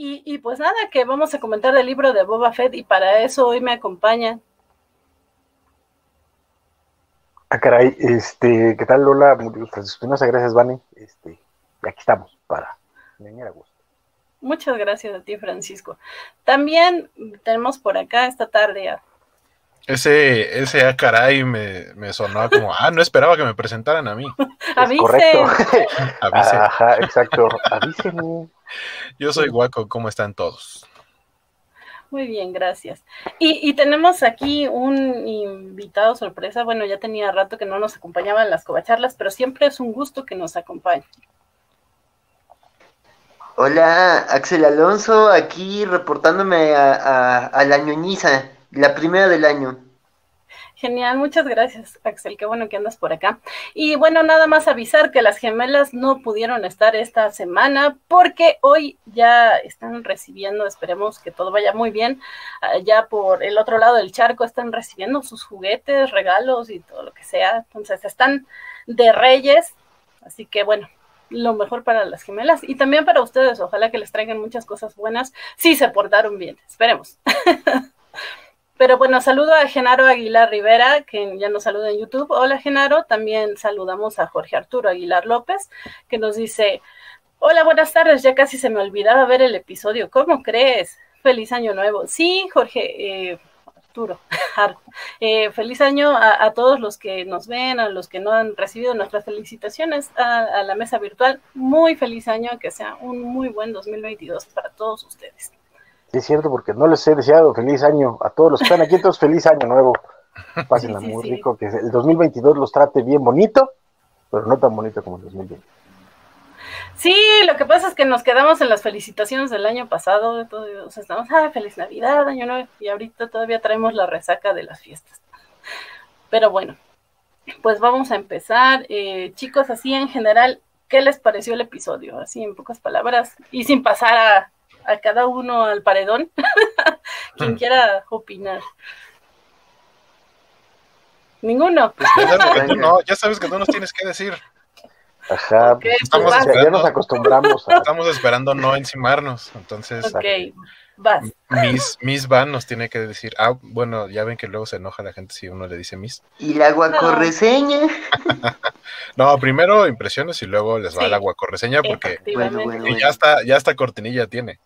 Y, pues nada, que vamos a comentar el libro de Boba Fett y para eso hoy me acompaña. Ah, caray, este, ¿qué tal Lola? Muchas gracias, Vani. Este, y aquí estamos para venir a gusto. Muchas gracias a ti, Francisco. También tenemos por acá esta tarde a ese, ese ah, caray me, me sonó como, ah, no esperaba que me presentaran a mí. Correcto. Ajá, exacto. Avísenme. Yo soy Guaco, ¿cómo están todos? Muy bien, gracias. Y, y, tenemos aquí un invitado sorpresa. Bueno, ya tenía rato que no nos acompañaban en las covacharlas, pero siempre es un gusto que nos acompañe. Hola, Axel Alonso, aquí reportándome a, a, a la ñoñiza. La primera del año. Genial, muchas gracias, Axel. Qué bueno que andas por acá. Y bueno, nada más avisar que las gemelas no pudieron estar esta semana porque hoy ya están recibiendo, esperemos que todo vaya muy bien, ah, ya por el otro lado del charco están recibiendo sus juguetes, regalos y todo lo que sea. Entonces están de reyes. Así que bueno, lo mejor para las gemelas y también para ustedes. Ojalá que les traigan muchas cosas buenas si se portaron bien. Esperemos. Pero bueno, saludo a Genaro Aguilar Rivera, que ya nos saluda en YouTube. Hola Genaro, también saludamos a Jorge Arturo Aguilar López, que nos dice, hola, buenas tardes, ya casi se me olvidaba ver el episodio, ¿cómo crees? Feliz año nuevo. Sí, Jorge, eh, Arturo, eh, feliz año a, todos los que nos ven, a los que no han recibido nuestras felicitaciones a, a la mesa virtual. Muy feliz año, que sea un muy buen 2022 para todos ustedes es cierto, porque no les he deseado feliz año a todos los que están aquí, entonces feliz año nuevo. Pásenla muy rico, que el 2022 los trate bien bonito, pero no tan bonito como el 2020. Sí, lo que pasa es que nos quedamos en las felicitaciones del año pasado, todos estamos, ah, feliz Navidad, año nuevo, y ahorita todavía traemos la resaca de las fiestas. Pero bueno, pues vamos a empezar. Eh, chicos, así en general, ¿qué les pareció el episodio? Así en pocas palabras, y sin pasar a a cada uno al paredón. Quien quiera opinar. Ninguno. Pues ya, sabes que no, nos tienes que decir. Ajá, pues estamos ya nos acostumbramos. Estamos esperando no encimarnos, entonces. Ok, vas. Miss, Miss Van nos tiene que decir, ah, bueno, ya ven que luego se enoja la gente si uno le dice Miss. ¿Y la guacorreseña? no, primero impresiones y luego les va la guacorreseña porque ya está, ya está cortinilla tiene.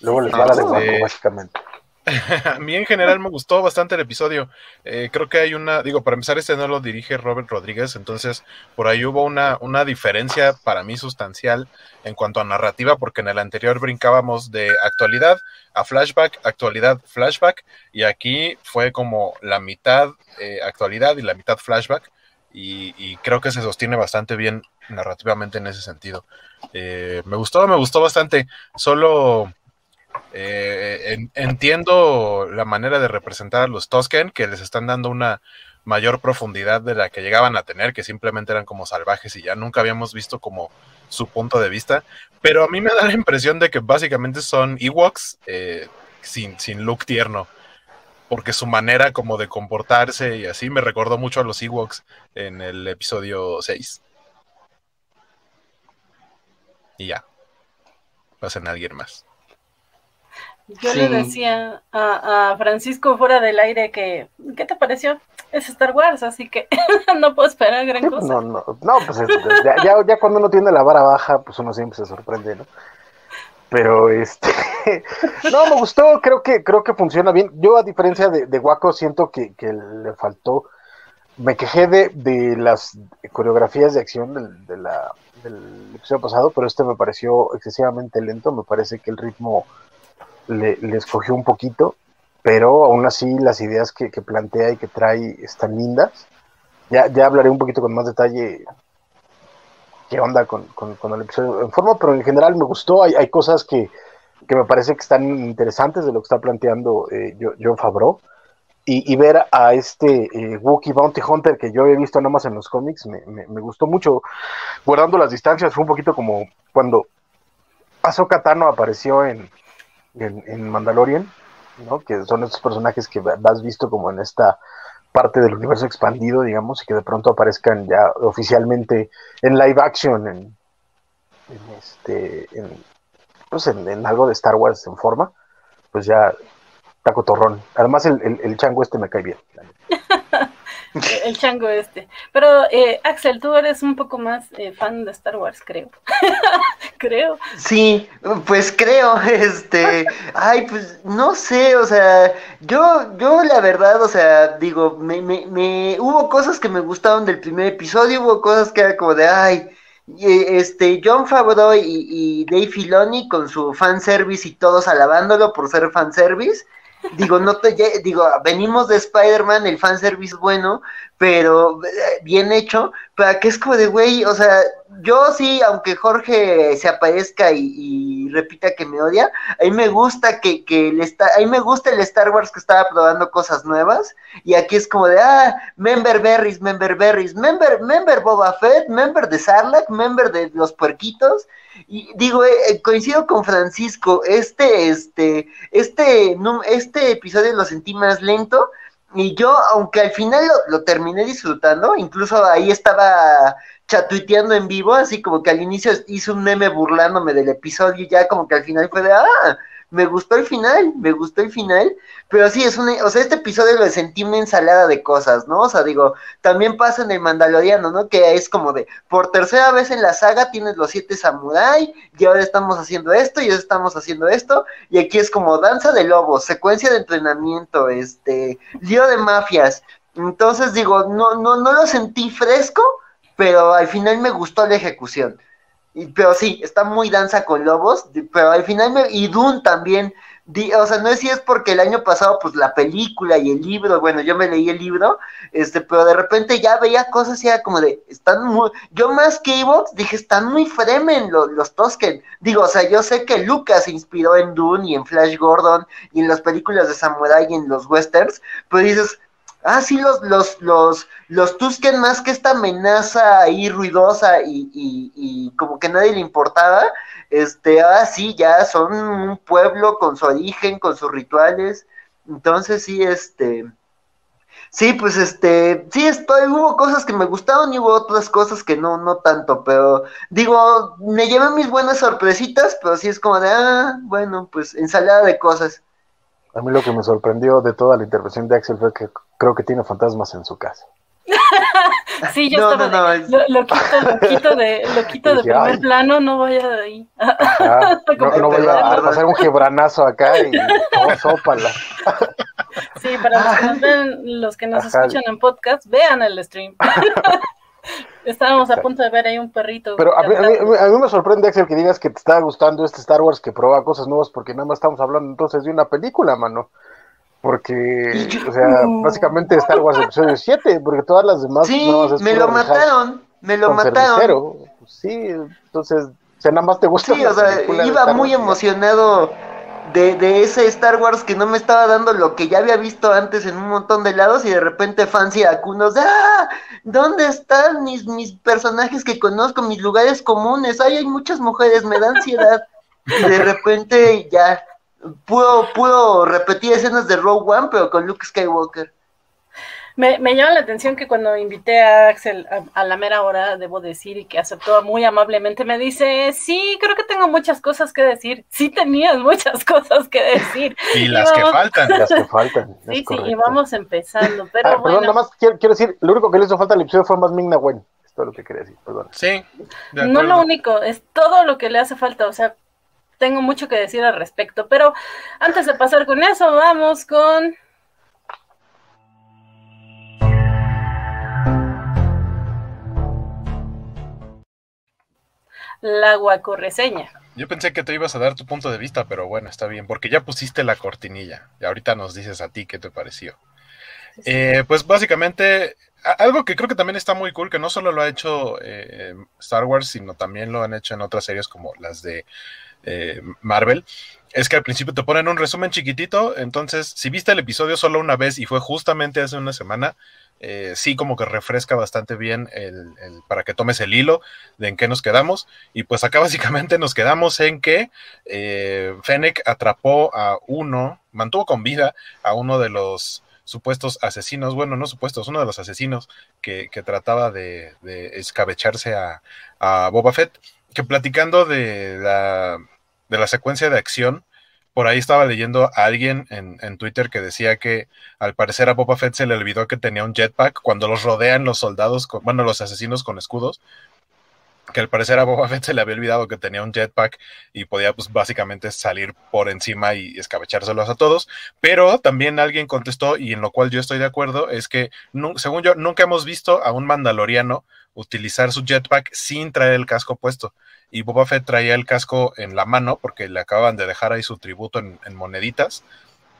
Luego les va la de básicamente. A mí en general me gustó bastante el episodio. Eh, creo que hay una, digo, para empezar, este no lo dirige Robert Rodríguez, entonces por ahí hubo una, una diferencia para mí sustancial en cuanto a narrativa, porque en el anterior brincábamos de actualidad a flashback, actualidad, flashback, y aquí fue como la mitad eh, actualidad y la mitad flashback, y, creo que se sostiene bastante bien narrativamente en ese sentido. Eh, me gustó, me gustó bastante, solo eh, entiendo la manera de representar a los Tosken, que les están dando una mayor profundidad de la que llegaban a tener, que simplemente eran como salvajes y ya nunca habíamos visto como su punto de vista. Pero a mí me da la impresión de que básicamente son Ewoks eh, sin, sin look tierno. Porque su manera como de comportarse y así me recordó mucho a los Ewoks en el episodio 6. Y ya. Pasen a alguien más. Yo le decía a, Francisco fuera del aire que, ¿qué te pareció? Es Star Wars, así que no puedo esperar gran cosa. No, no, no, pues ya, ya, cuando uno tiene la vara baja, pues uno siempre se sorprende, ¿no? Pero este, no, me gustó, creo que, creo que funciona bien. Yo a diferencia de, de Waco siento que, le faltó, me quejé de, de las coreografías de acción del, de la, del episodio pasado, pero este me pareció excesivamente lento, me parece que el ritmo le, escogió un poquito, pero aún así las ideas que, plantea y que trae están lindas. Ya, hablaré un poquito con más detalle qué onda con, el episodio en forma, pero en general me gustó. Hay, cosas que, me parece que están interesantes de lo que está planteando eh, John Favreau. Y, ver a este eh, Wookiee Bounty Hunter que yo había visto nomás en los cómics me, me, gustó mucho. Guardando las distancias, fue un poquito como cuando Ahsoka Tano apareció en, en, Mandalorian, ¿no? que son estos personajes que has visto como en esta parte del universo expandido, digamos, y que de pronto aparezcan ya oficialmente en live action, en, este, pues en, algo de Star Wars en forma, pues ya está cotorrón. Además el, el chango este me cae bien. el chango este. Pero eh, Axel, tú eres un poco más eh, fan de Star Wars, creo. creo. Sí, pues creo, este, ay, pues no sé, o sea, yo, yo la verdad, o sea, digo, me, me, me, hubo cosas que me gustaron del primer episodio, hubo cosas que era como de, ay, este, John Favreau y, y Dave Filoni con su fanservice y todos alabándolo por ser fanservice digo, no te, digo, venimos de Spider-Man, el fanservice bueno, pero eh, bien hecho, pero que es como de, güey, o sea, yo sí, aunque Jorge se aparezca y, repita que me odia, a me gusta que, que el está, a mí me gusta el Star Wars que estaba probando cosas nuevas, y aquí es como de, ah, member berries, member berries, member, member Boba Fett, member de Sarlacc, member de los puerquitos, y digo, eh, eh, coincido con Francisco, este, este, este, este episodio lo sentí más lento, y yo, aunque al final lo, terminé disfrutando, incluso ahí estaba chatuiteando en vivo, así como que al inicio hice un meme burlándome del episodio y ya como que al final fue de, ah, me gustó el final, me gustó el final, pero sí, es un, o sea, este episodio lo sentí una ensalada de cosas, ¿no? O sea, digo, también pasa en el Mandaloriano, ¿no? Que es como de, por tercera vez en la saga tienes los siete samurai, y ahora estamos haciendo esto, y ahora estamos haciendo esto, y aquí es como danza de lobos, secuencia de entrenamiento, este, lío de mafias, entonces digo, no, no, no lo sentí fresco, pero al final me gustó la ejecución pero sí, está muy danza con lobos, pero al final me, y Dune también, o sea, no sé si es porque el año pasado, pues la película y el libro, bueno, yo me leí el libro, este, pero de repente ya veía cosas y era como de, están muy, yo más que Evox dije, están muy fremen los, los Tosken, digo, o sea, yo sé que Lucas se inspiró en Dune y en Flash Gordon y en las películas de Samurai y en los westerns, pero dices, Ah, sí, los, los, los, los Tusken más que esta amenaza ahí ruidosa y, y, y, como que nadie le importaba, este, ah, sí, ya son un pueblo con su origen, con sus rituales. Entonces sí, este, sí, pues este, sí, estoy, hubo cosas que me gustaron y hubo otras cosas que no, no tanto, pero digo, me llevé mis buenas sorpresitas, pero sí es como de, ah, bueno, pues ensalada de cosas. A mí lo que me sorprendió de toda la intervención de Axel fue que creo que tiene fantasmas en su casa. sí, yo estaba lo, quito, lo quito de, lo quito de primer plano, no vaya de ahí. no, no vaya a pasar un gebranazo acá y oh, sópala. sí, para los que nos ven, los que nos escuchan en podcast, vean el stream. Estábamos a punto de ver ahí un perrito. Pero a mí, me sorprende, Axel, que digas que te está gustando este Star Wars que prueba cosas nuevas, porque nada más estamos hablando entonces de una película, mano. Porque, o sea, básicamente Star Wars episodio 7, porque todas las demás. Sí, me lo mataron, me lo mataron. Sí, entonces, o sea, nada más te gusta. Sí, o sea, iba muy emocionado de, de, ese Star Wars que no me estaba dando lo que ya había visto antes en un montón de lados y de repente Fancy Akunos, ¡ah! ¿Dónde están mis, mis personajes que conozco, mis lugares comunes? Ay, hay muchas mujeres, me da ansiedad. y de repente ya pudo, pudo repetir escenas de Rogue One, pero con Luke Skywalker. Me, me, llama la atención que cuando invité a Axel a, la mera hora, debo decir, y que aceptó muy amablemente, me dice, sí, creo que tengo muchas cosas que decir. Sí tenías muchas cosas que decir. y las que faltan. Las que faltan. Sí, sí, y vamos empezando. Pero ah, Perdón, nada más quiero, decir, lo único que le hizo falta al episodio fue más Migna Wen. Es todo lo que quería decir, perdón. Sí. No lo único, es todo lo que le hace falta. O sea, tengo mucho que decir al respecto. Pero antes de pasar con eso, vamos con la guacorreseña. Yo pensé que te ibas a dar tu punto de vista, pero bueno, está bien, porque ya pusiste la cortinilla y ahorita nos dices a ti qué te pareció. Eh, pues básicamente, algo que creo que también está muy cool, que no solo lo ha hecho eh, Star Wars, sino también lo han hecho en otras series como las de eh, Marvel, es que al principio te ponen un resumen chiquitito, entonces si viste el episodio solo una vez y fue justamente hace una semana, eh, sí como que refresca bastante bien el, para que tomes el hilo de en qué nos quedamos. Y pues acá básicamente nos quedamos en que eh, Fennec atrapó a uno, mantuvo con vida a uno de los supuestos asesinos, bueno, no supuestos, uno de los asesinos que, trataba de, escabecharse a, a, Boba Fett, que platicando de la de la secuencia de acción, por ahí estaba leyendo a alguien en, en, Twitter que decía que al parecer a Boba Fett se le olvidó que tenía un jetpack cuando los rodean los soldados, con, bueno, los asesinos con escudos, que al parecer a Boba Fett se le había olvidado que tenía un jetpack y podía pues básicamente salir por encima y escabechárselos a todos, pero también alguien contestó y en lo cual yo estoy de acuerdo es que según yo nunca hemos visto a un mandaloriano utilizar su jetpack sin traer el casco puesto y Boba Fett traía el casco en la mano porque le acaban de dejar ahí su tributo en, moneditas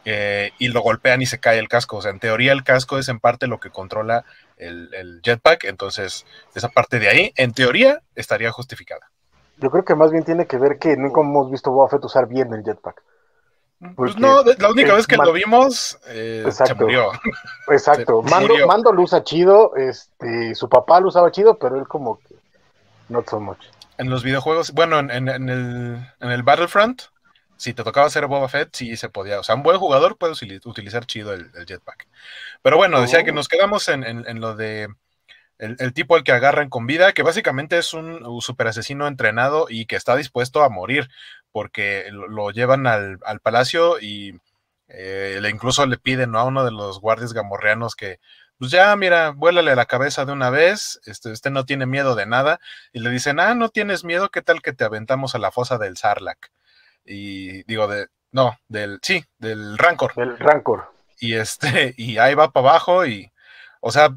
eh, y lo golpean y se cae el casco, o sea en teoría el casco es en parte lo que controla el, jetpack, entonces esa parte de ahí, en teoría, estaría justificada. Yo creo que más bien tiene que ver que nunca hemos visto Boba Fett usar bien el jetpack. Pues no, la única vez que lo vimos eh, se murió. Exacto. Mando, Mando lo usa chido, este, su papá lo usaba chido, pero él como que not so much. En los videojuegos, bueno, en, en, el, en el Battlefront, si te tocaba hacer Boba Fett, sí se podía. O sea, un buen jugador puede utilizar chido el, jetpack. Pero bueno, decía que oh. nos quedamos en, lo de el, tipo al que agarran con vida, que básicamente es un super asesino entrenado y que está dispuesto a morir, porque lo, llevan al, palacio y eh, le incluso le piden a uno de los guardias gamorreanos que, pues ya, mira, vuélale la cabeza de una vez, este, este no tiene miedo de nada, y le dicen, ah, no tienes miedo, ¿qué tal que te aventamos a la fosa del Sarlacc? y digo, de, no, del, sí, del Rancor. Del Rancor. Y este, y ahí va para abajo y, o sea,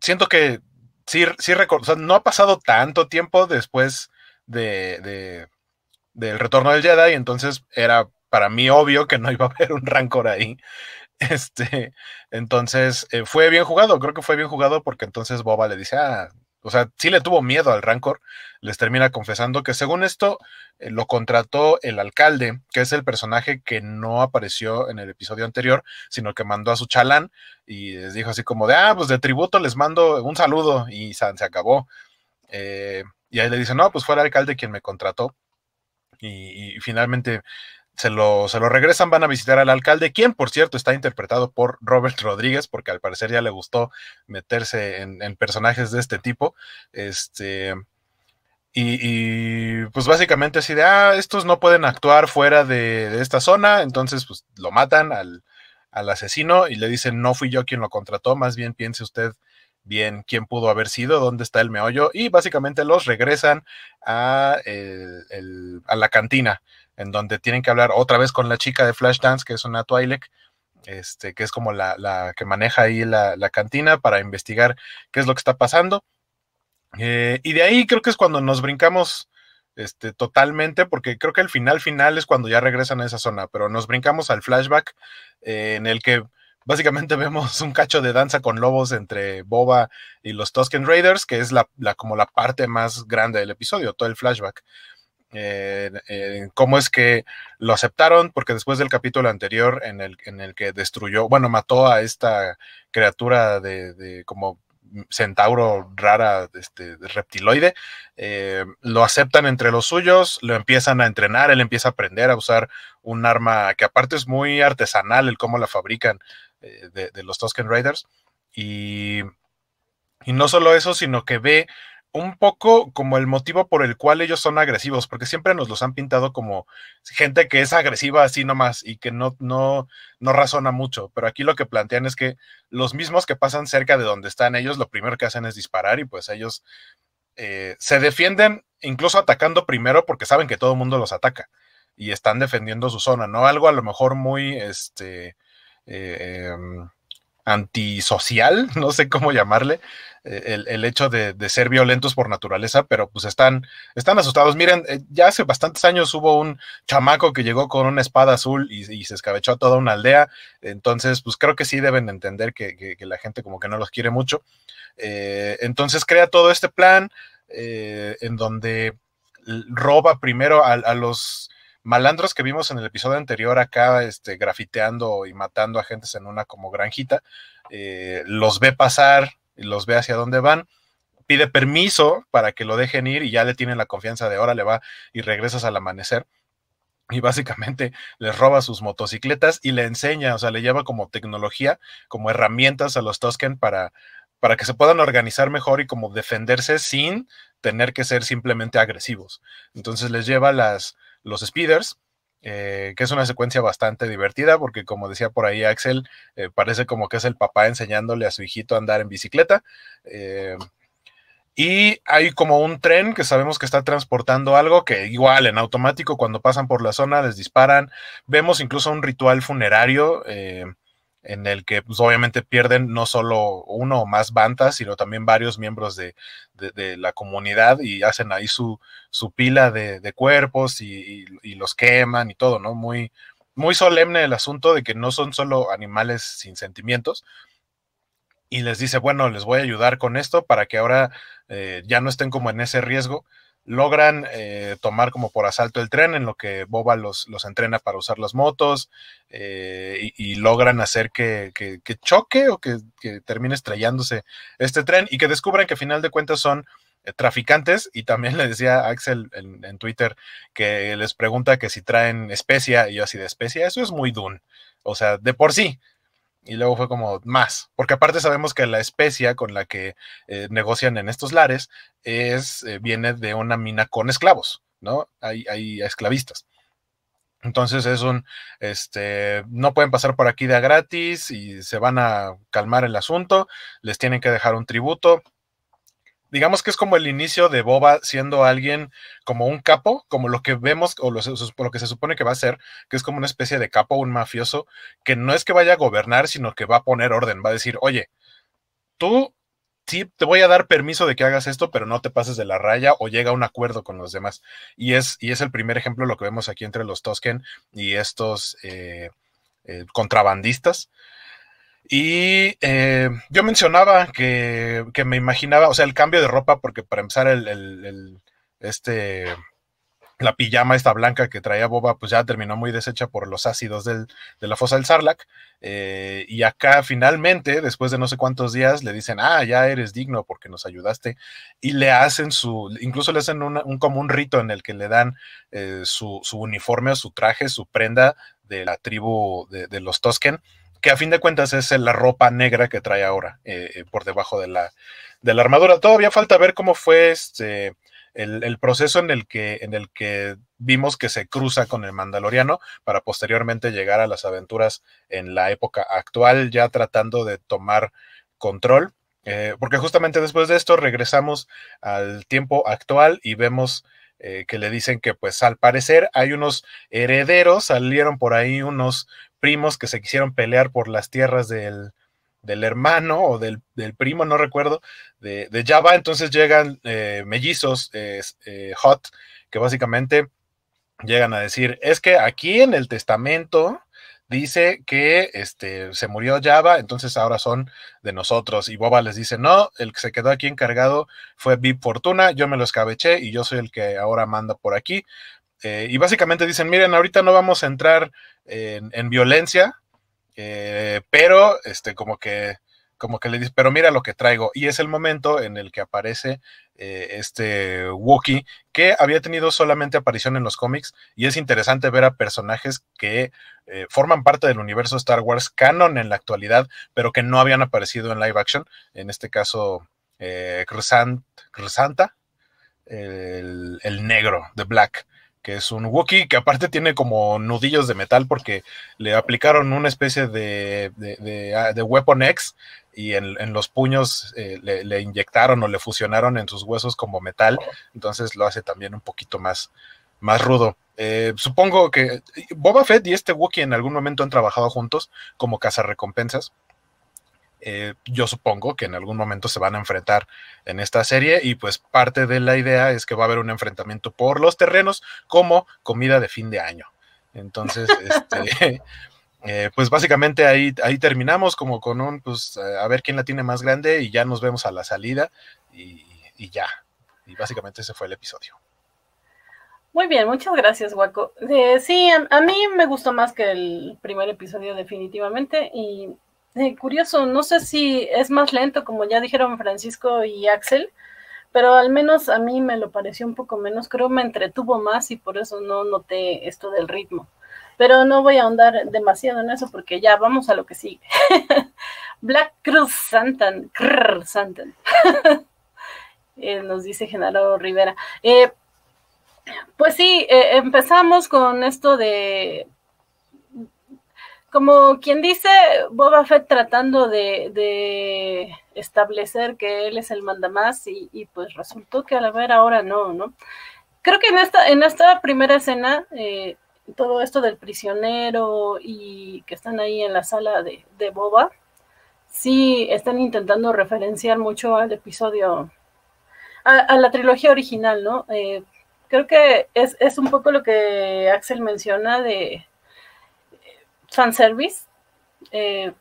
siento que sí, sí, o sea, no ha pasado tanto tiempo después de, de, del retorno del Jedi, entonces era para mí obvio que no iba a haber un Rancor ahí. Este, entonces eh, fue bien jugado, creo que fue bien jugado porque entonces Boba le dice, ah, o sea, sí le tuvo miedo al Rancor, les termina confesando que según esto eh, lo contrató el alcalde, que es el personaje que no apareció en el episodio anterior, sino que mandó a su chalán y les dijo así como de, ah, pues de tributo les mando un saludo y se acabó. Eh, y ahí le dice, no, pues fue el alcalde quien me contrató. Y, finalmente se lo, se lo regresan, van a visitar al alcalde, quien por cierto está interpretado por Robert Rodríguez, porque al parecer ya le gustó meterse en, personajes de este tipo. Este, y, pues básicamente así de, ah, estos no pueden actuar fuera de, esta zona, entonces pues lo matan al, asesino y le dicen, no fui yo quien lo contrató, más bien piense usted bien quién pudo haber sido, dónde está el meollo, y básicamente los regresan a, la cantina en donde tienen que hablar otra vez con la chica de Flashdance, que es una Twi'lek, este, que es como la, que maneja ahí la, cantina para investigar qué es lo que está pasando. Eh, y de ahí creo que es cuando nos brincamos este, totalmente, porque creo que el final final es cuando ya regresan a esa zona, pero nos brincamos al flashback eh, en el que básicamente vemos un cacho de danza con lobos entre Boba y los Tusken Raiders, que es la, como la parte más grande del episodio, todo el flashback. Cómo es que lo aceptaron, porque después del capítulo anterior en el, en el que destruyó, bueno, mató a esta criatura de, como centauro rara, este, reptiloide, eh, lo aceptan entre los suyos, lo empiezan a entrenar, él empieza a aprender a usar un arma que aparte es muy artesanal, el cómo la fabrican eh, de, los Tusken Raiders. Y, y no solo eso, sino que ve un poco como el motivo por el cual ellos son agresivos, porque siempre nos los han pintado como gente que es agresiva así nomás y que no, no, no razona mucho, pero aquí lo que plantean es que los mismos que pasan cerca de donde están ellos, lo primero que hacen es disparar y pues ellos eh, se defienden incluso atacando primero porque saben que todo el mundo los ataca y están defendiendo su zona, ¿no? Algo a lo mejor muy, este, eh, em, antisocial, no sé cómo llamarle, eh, el, hecho de, ser violentos por naturaleza, pero pues están, están asustados. Miren, eh, ya hace bastantes años hubo un chamaco que llegó con una espada azul y, se escabechó a toda una aldea, entonces pues creo que sí deben entender que, la gente como que no los quiere mucho. Entonces crea todo este plan en donde roba primero a, a los malandros que vimos en el episodio anterior acá, este, grafiteando y matando a gentes en una como granjita, eh, los ve pasar los ve hacia dónde van, pide permiso para que lo dejen ir y ya le tienen la confianza de ahora le va y regresas al amanecer. Y básicamente les roba sus motocicletas y le enseña, o sea, le lleva como tecnología, como herramientas a los Tusken para, para que se puedan organizar mejor y como defenderse sin tener que ser simplemente agresivos. Entonces les lleva las, los speeders, eh, que es una secuencia bastante divertida porque como decía por ahí Axel, eh, parece como que es el papá enseñándole a su hijito a andar en bicicleta. Eh, y hay como un tren que sabemos que está transportando algo que igual en automático cuando pasan por la zona les disparan. Vemos incluso un ritual funerario en el que pues, obviamente pierden no solo uno o más bandas, sino también varios miembros de, la comunidad y hacen ahí su, su pila de, cuerpos y, los queman y todo, ¿no? Muy, muy solemne el asunto de que no son solo animales sin sentimientos. Y les dice, bueno, les voy a ayudar con esto para que ahora eh, ya no estén como en ese riesgo logran eh, tomar como por asalto el tren, en lo que Boba los, los entrena para usar las motos eh, y, logran hacer que, choque o que, termine estrellándose este tren y que descubran que a final de cuentas son eh, traficantes. Y también le decía Axel en, en, Twitter que les pregunta que si traen especia y yo así de especia, eso es muy dun, o sea, de por sí, y luego fue como más, porque aparte sabemos que la especia con la que eh, negocian en estos lares es, eh, viene de una mina con esclavos, ¿no? Hay, hay esclavistas. Entonces es un, este, no pueden pasar por aquí de gratis y se van a calmar el asunto, les tienen que dejar un tributo, digamos que es como el inicio de Boba siendo alguien como un capo, como lo que vemos o lo, que se supone que va a ser, que es como una especie de capo, un mafioso, que no es que vaya a gobernar, sino que va a poner orden, va a decir, oye, tú sí te voy a dar permiso de que hagas esto, pero no te pases de la raya o llega a un acuerdo con los demás. Y es, y es el primer ejemplo lo que vemos aquí entre los Tosken y estos eh, eh, contrabandistas. Y eh, yo mencionaba que, me imaginaba, o sea, el cambio de ropa, porque para empezar, el, este, la pijama esta blanca que traía Boba, pues ya terminó muy deshecha por los ácidos de la fosa del Sarlacc. Eh, y acá finalmente, después de no sé cuántos días, le dicen, ah, ya eres digno porque nos ayudaste. Y le hacen su, incluso le hacen un, como un rito en el que le dan eh, su, su, uniforme o su traje, su prenda de la tribu de, de los Tosken que a fin de cuentas es la ropa negra que trae ahora eh, eh, por debajo de la, de la, armadura. Todavía falta ver cómo fue este, el, proceso en el, que, en el que vimos que se cruza con el Mandaloriano para posteriormente llegar a las aventuras en la época actual, ya tratando de tomar control. Eh, porque justamente después de esto regresamos al tiempo actual y vemos que le dicen que pues al parecer hay unos herederos, salieron por ahí unos primos que se quisieron pelear por las tierras del, hermano o del, primo, no recuerdo, de, Java. Entonces llegan eh, mellizos eh, hot que básicamente llegan a decir, es que aquí en el testamento dice que este, se murió Java, entonces ahora son de nosotros. Y Boba les dice, no, el que se quedó aquí encargado fue Bib Fortuna, yo me lo escabeché y yo soy el que ahora manda por aquí. Eh, y básicamente dicen, miren, ahorita no vamos a entrar en, violencia, eh, pero este, como que, como que le dice, pero mira lo que traigo. Y es el momento en el que aparece eh, este Wookiee, que había tenido solamente aparición en los cómics, y es interesante ver a personajes que forman parte del universo Star Wars canon en la actualidad, pero que no habían aparecido en live action. En este caso, Cruzanta, el, el negro de Black que es un Wookiee que aparte tiene como nudillos de metal porque le aplicaron una especie de, de, ah, Weapon X y en, los puños eh, le, inyectaron o le fusionaron en sus huesos como metal, entonces lo hace también un poquito más, más rudo. Eh, supongo que Boba Fett y este Wookiee en algún momento han trabajado juntos como cazarrecompensas. Eh, yo supongo que en algún momento se van a enfrentar en esta serie y pues parte de la idea es que va a haber un enfrentamiento por los terrenos como comida de fin de año. Entonces, este, eh, pues básicamente ahí, ahí terminamos como con un, pues a ver quién la tiene más grande y ya nos vemos a la salida y, ya. Y básicamente ese fue el episodio. Muy bien, muchas gracias, Waco. Eh, sí, a, mí me gustó más que el primer episodio definitivamente y curioso, no sé si es más lento, como ya dijeron Francisco y Axel, pero al menos a mí me lo pareció un poco menos, creo me entretuvo más y por eso no noté esto del ritmo. Pero no voy a ahondar demasiado en eso porque ya vamos a lo que sigue. Black Cruz Santan, Santan. Eh, nos dice Genaro Rivera. Eh, Pues sí, eh, empezamos con esto de, como quien dice, Boba Fett tratando de, establecer que él es el mandamás y, pues resultó que a la ver ahora no, ¿no? Creo que en esta, en esta primera escena, eh, todo esto del prisionero y que están ahí en la sala de, de Boba, sí están intentando referenciar mucho al episodio, a, la trilogía original, ¿no? Eh, creo que es, es, un poco lo que Axel menciona de fanservice. Eh,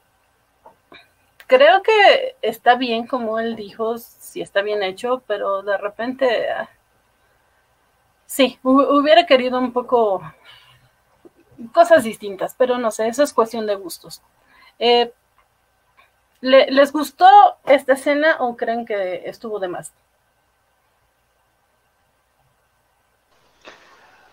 creo que está bien, como él dijo, si está bien hecho, pero de repente, sí, hubiera querido un poco cosas distintas, pero no sé, eso es cuestión de gustos. Eh, ¿Les gustó esta escena o creen que estuvo de más?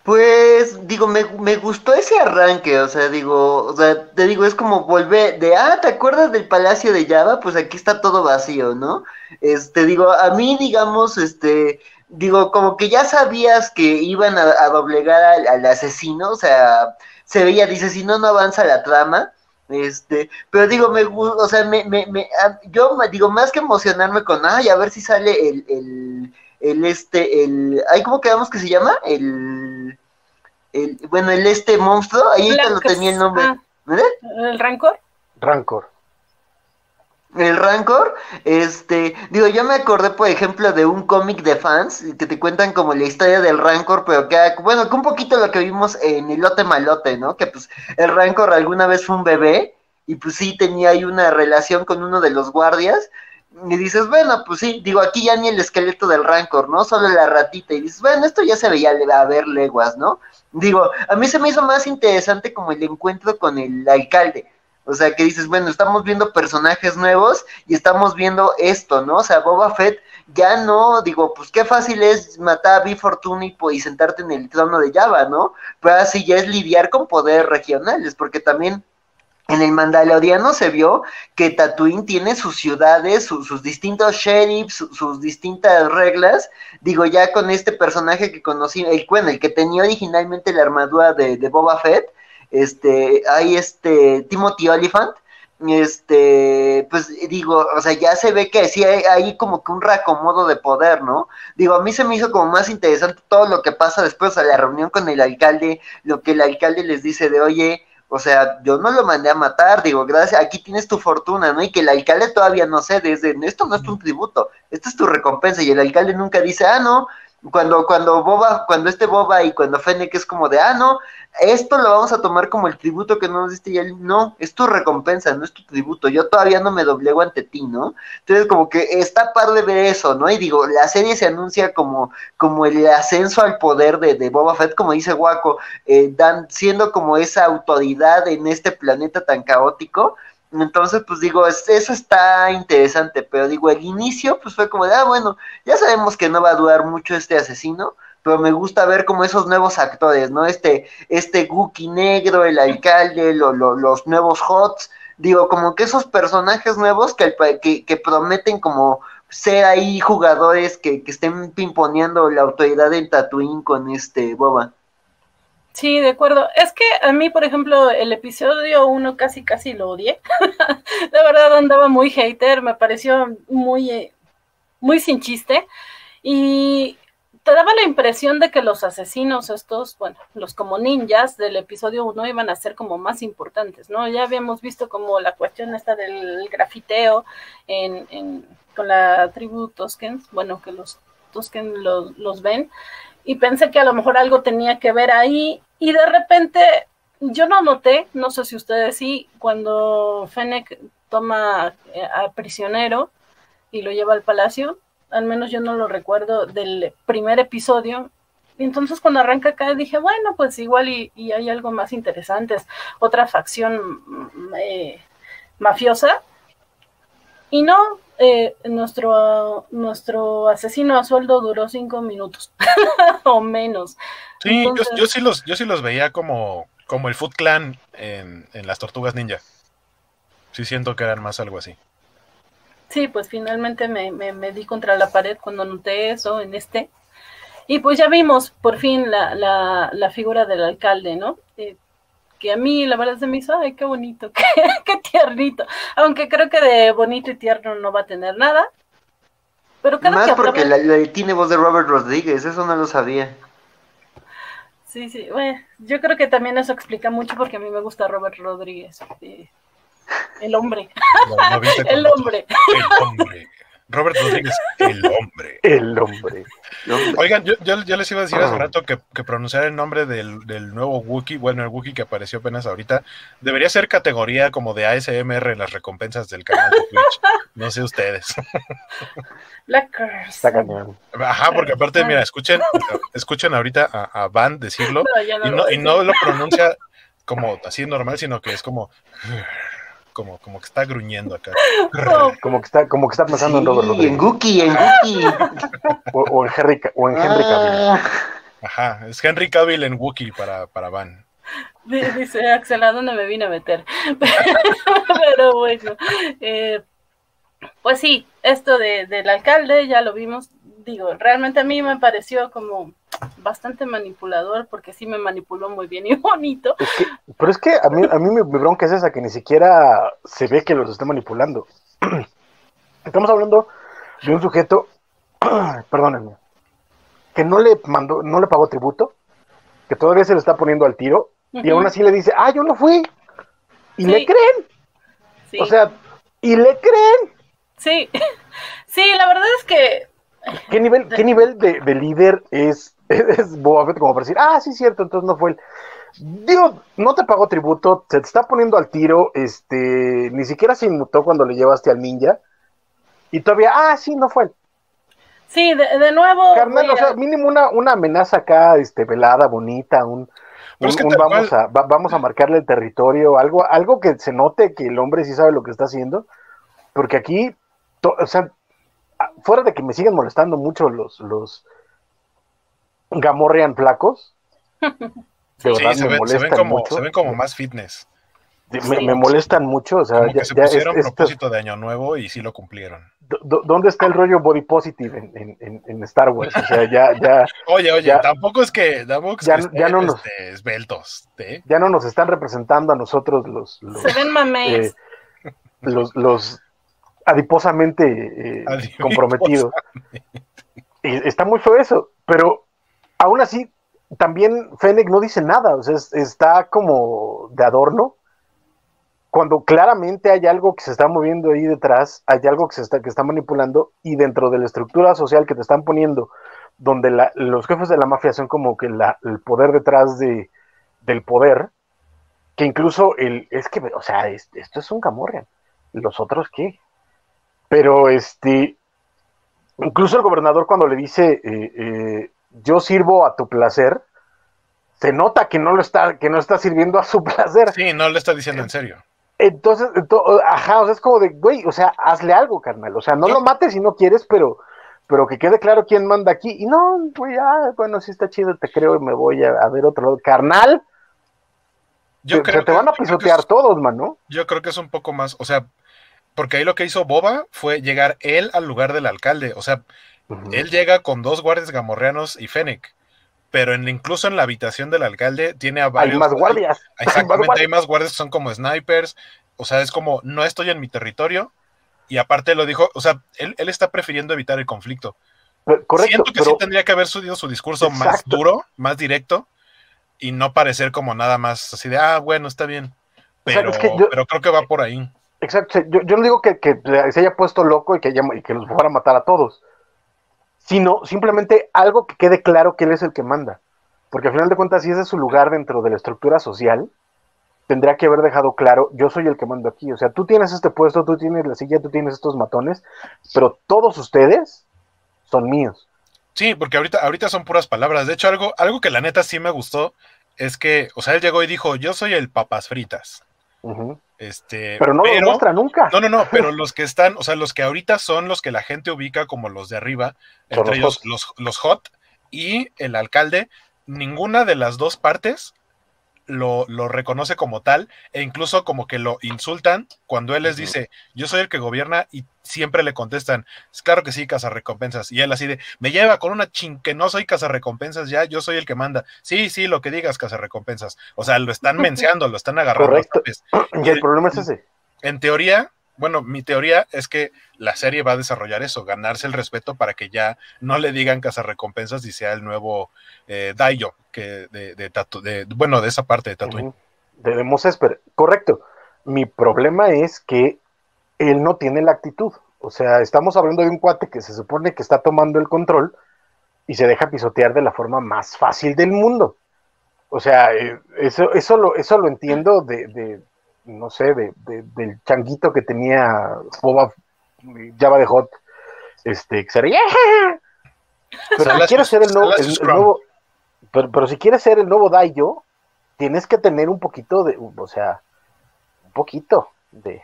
Pues, digo, me, me, gustó ese arranque, o sea, digo, o sea, te digo, es como volver de, ah, ¿te acuerdas del Palacio de Java? Pues aquí está todo vacío, ¿no? Este, digo, a mí, digamos, este, digo, como que ya sabías que iban a, doblegar al, asesino, o sea, se veía, dice, si no, no avanza la trama, este, pero digo, me o sea, me, me, me, yo digo, más que emocionarme con, ay, a ver si sale el, el este, el, ay, ¿cómo quedamos que se llama? El, el bueno, el este monstruo, ahí lo tenía el nombre. Ah, ¿El Rancor? Rancor. El Rancor, este, digo, yo me acordé, por ejemplo, de un cómic de fans que te cuentan como la historia del Rancor, pero que, bueno, que un poquito lo que vimos en el lote malote, ¿no? Que pues el Rancor alguna vez fue un bebé y pues sí tenía ahí una relación con uno de los guardias. Y dices, bueno, pues sí, digo, aquí ya ni el esqueleto del Rancor, ¿no? Solo la ratita. Y dices, bueno, esto ya se veía a ver leguas, ¿no? Digo, a mí se me hizo más interesante como el encuentro con el alcalde o sea, que dices, bueno, estamos viendo personajes nuevos y estamos viendo esto, ¿no? O sea, Boba Fett ya no, digo, pues qué fácil es matar a B Fortune y, sentarte en el trono de Java, ¿no? Pero así ya es lidiar con poderes regionales, porque también en el Mandaloriano se vio que Tatooine tiene sus ciudades, sus distintos sheriffs, sus distintas reglas. Digo, ya con este personaje que conocí, el, bueno, el que tenía originalmente la armadura de, Boba Fett, este, hay este Timothy Oliphant, este, pues digo, o sea, ya se ve que sí hay, como que un reacomodo de poder, ¿no? Digo, a mí se me hizo como más interesante todo lo que pasa después a la reunión con el alcalde, lo que el alcalde les dice de, oye, o sea, yo no lo mandé a matar, digo, gracias, aquí tienes tu fortuna, ¿no? Y que el alcalde todavía no sé, desde, esto no es un tributo, esto es tu recompensa, y el alcalde nunca dice, ah, no, cuando, cuando Boba, cuando este Boba y cuando Fennec es como de, ah, no, esto lo vamos a tomar como el tributo que no nos diste y él, no, es tu recompensa, no es tu tributo, yo todavía no me doblego ante ti, ¿no? Entonces como que está par de ver eso, ¿no? Y digo, la serie se anuncia como, como el ascenso al poder de, de Boba Fett, como dice Waco, eh, dan, siendo como esa autoridad en este planeta tan caótico, entonces, pues digo, eso está interesante, pero digo, el inicio, pues fue como de, ah, bueno, ya sabemos que no va a durar mucho este asesino, pero me gusta ver como esos nuevos actores, ¿no? Este, este Guki negro, el alcalde, los nuevos Hots, digo, como que esos personajes nuevos que, que, que prometen como ser ahí jugadores que, que estén pimponeando la autoridad en Tatooine con este Boba. Sí, de acuerdo. Es que a mí, por ejemplo, el episodio 1 casi casi lo odié. de verdad andaba muy hater, me pareció muy, eh, muy sin chiste. Y te daba la impresión de que los asesinos estos, bueno, los como ninjas del episodio 1 iban a ser como más importantes, ¿no? Ya habíamos visto como la cuestión esta del grafiteo en, en, con la tribu Tosken, bueno, que los Tosken los, los ven, y pensé que a lo mejor algo tenía que ver ahí y de repente yo no noté, no sé si ustedes sí, cuando Fennec toma eh, al prisionero y lo lleva al palacio, al menos yo no lo recuerdo del primer episodio. Y entonces cuando arranca acá dije, bueno, pues igual y, hay algo más interesante, otra facción mm, eh, mafiosa. Y no, eh, nuestro, nuestro asesino a sueldo duró cinco minutos o menos. Sí, yo, sí los, yo sí los veía como, como el Foot Clan en, las Tortugas Ninja. Sí siento que eran más algo así. Sí, pues finalmente me, me, di contra la pared cuando noté eso en este. Y pues ya vimos por fin la, la, la figura del alcalde, ¿no? Eh, que a mí la verdad se me hizo, ay, qué bonito, qué, qué tiernito. Aunque creo que de bonito y tierno no va a tener nada. Pero cada Más que porque hablamos- la, la- tiene voz de Robert Rodríguez, eso no lo sabía. Sí, sí, bueno, yo creo que también eso explica mucho porque a mí me gusta Robert Rodríguez. eh, el hombre, ¿No- no viste el hombre. El hombre. Robert Rodríguez, el hombre. El hombre. Oigan, yo, yo, yo les iba a decir hace Ah. rato que, que pronunciar el nombre del, del nuevo Wookiee, bueno, el Wookiee que apareció apenas ahorita, debería ser categoría como de ASMR en las recompensas del canal de Twitch. No sé ustedes. La curse. Está cañón. Ajá, porque aparte, mira, escuchen, escuchen ahorita a, a Van decirlo No, ya no y no, y no lo pronuncia como así normal, sino que es como como, como que está gruñendo acá. Como que está, como que está pensando en Robert Sí, en Rodríguez. Guki, en Guki. O, o en Henry, o en Henry Cavill. Ah, Ajá, es Henry Cavill en Wookiee para, para Van. di- dice Axel, ¿a dónde me vine a meter? Pero bueno, eh, pues sí, esto de, del alcalde ya lo vimos. Digo, realmente a mí me pareció como bastante manipulador porque sí me manipuló muy bien y bonito. Es que- pero es que a mí, a mí mi, mi bronca es esa, que ni siquiera se ve que los está manipulando. Estamos hablando de un sujeto, perdónenme, que no le mandó, no le pagó tributo, que todavía se le está poniendo al tiro, y aún así le dice, ah, yo no fui. Y Sí. le creen, Sí, o sea, y le creen. sí, sí, la verdad es que ¿Qué nivel, qué nivel de, de líder es, es Boba Fett como para decir, ah, sí, cierto, entonces no fue él? Digo, no te pagó tributo, se te está poniendo al tiro, este, ni siquiera se inmutó cuando le llevaste al ninja, y todavía, ah, sí, no fue él. sí, de, de nuevo. Carnal, o sea, mínimo una, una amenaza acá, este, velada, bonita, un, es que vamos, a, va- vamos a marcarle el territorio, algo, algo que se note que el hombre sí sabe lo que está haciendo, porque aquí, to- o sea, fuera de que me siguen molestando mucho los, los Gamorrean flacos, de Sí, verdad se, me ven, se, molestan ven como, mucho, se ven como más fitness. me, me molestan mucho, o sea, Como ya, que se ya pusieron es- propósito de año nuevo y sí lo cumplieron. ¿dónde está el rollo body positive en, en- Star Wars? O sea, ya, ya, Oye, oye, Ya- tampoco es que, tampoco es ya- que ya no nos- este, esbeltos, ¿eh? ya no nos están representando a nosotros los, los, Se ven mames. eh, los, los adiposamente eh, Adiposamente. comprometidos. Y está muy feo eso, pero aún así, también Fennec no dice nada, o sea, es- está como de adorno. Cuando claramente hay algo que se está moviendo ahí detrás, hay algo que se está, que está manipulando, y dentro de la estructura social que te están poniendo, donde la- los jefes de la mafia son como que la- el poder detrás de, del poder, que incluso el, es que, o sea, es- esto es un Gamorrean, los otros qué. Pero este, incluso el gobernador cuando le dice, eh, eh, yo sirvo a tu placer, se nota que no lo está, que no está sirviendo a su placer. Sí, no le está diciendo en serio. Entonces, ento- ajá, o sea, es como de, güey, o sea, hazle algo, carnal. O sea, no lo mates si no quieres, pero, pero que quede claro quién manda aquí. Y no, güey, ah, bueno, sí está chido, te creo y me voy a, a ver otro lado. Carnal, Yo te, creo te que- van a pisotear es- todos, mano. Yo creo que es un poco más, o sea, porque ahí lo que hizo Boba fue llegar él al lugar del alcalde. O sea, él llega con dos guardias gamorreanos y Fennec. Pero en, incluso en la habitación del alcalde tiene a varios. Hay más guardias. hay Exactamente, hay más guardias que son como snipers. O sea, es como, no estoy en mi territorio. Y aparte lo dijo, o sea, él, él está prefiriendo evitar el conflicto. Pero- Correcto, Siento que pero sí tendría que haber subido su discurso más duro, más directo, y no parecer como nada más así de, ah, bueno, está bien. sea, Pero, es que yo- pero creo que va por ahí. Exacto, yo, yo no digo que, que se haya puesto loco y que, haya- y que los fuera a matar a todos, sino simplemente algo que quede claro que él es el que manda. Porque al final de cuentas, si ese es su lugar dentro de la estructura social, tendría que haber dejado claro, yo soy el que mando aquí. O sea, tú tienes este puesto, tú tienes la silla, tú tienes estos matones, pero todos ustedes son míos. Sí, porque ahorita, ahorita son puras palabras. De hecho, algo, algo que la neta sí me gustó es que, o sea, él llegó y dijo, yo soy el papas fritas. Este, Pero no lo muestra nunca. No, no, no, pero los que están, o sea, los que ahorita son los que la gente ubica como los de arriba, entre los ellos los, los hot y el alcalde, ninguna de las dos partes lo, lo, reconoce como tal e incluso como que lo insultan cuando él les dice, yo soy el que gobierna y siempre le contestan, es claro que sí, recompensas Y él así de, me lleva con una chin que no soy recompensas ya, yo soy el que manda. Sí, sí, lo que digas, recompensas O sea, lo están menciando, lo están agarrando. Correcto. Y el problema es ese. En teoría, bueno, mi teoría es que la serie va a desarrollar eso, ganarse el respeto para que ya no le digan recompensas y sea el nuevo eh, Daiyo, que de, de, de, bueno, de esa parte de Tatooine. De Demos Esper, correcto. Mi problema es que él no tiene la actitud. O sea, estamos hablando de un cuate que se supone que está tomando el control y se deja pisotear de la forma más fácil del mundo. O sea, eh, eso, eso, lo, eso lo entiendo de, no sé, de, del changuito que tenía Boba Java de Hot, este, que sería, pero si quieres ser el nuevo, pero, pero, si quieres ser el nuevo Daiyo, tienes que tener un poquito de, o sea, un poquito de,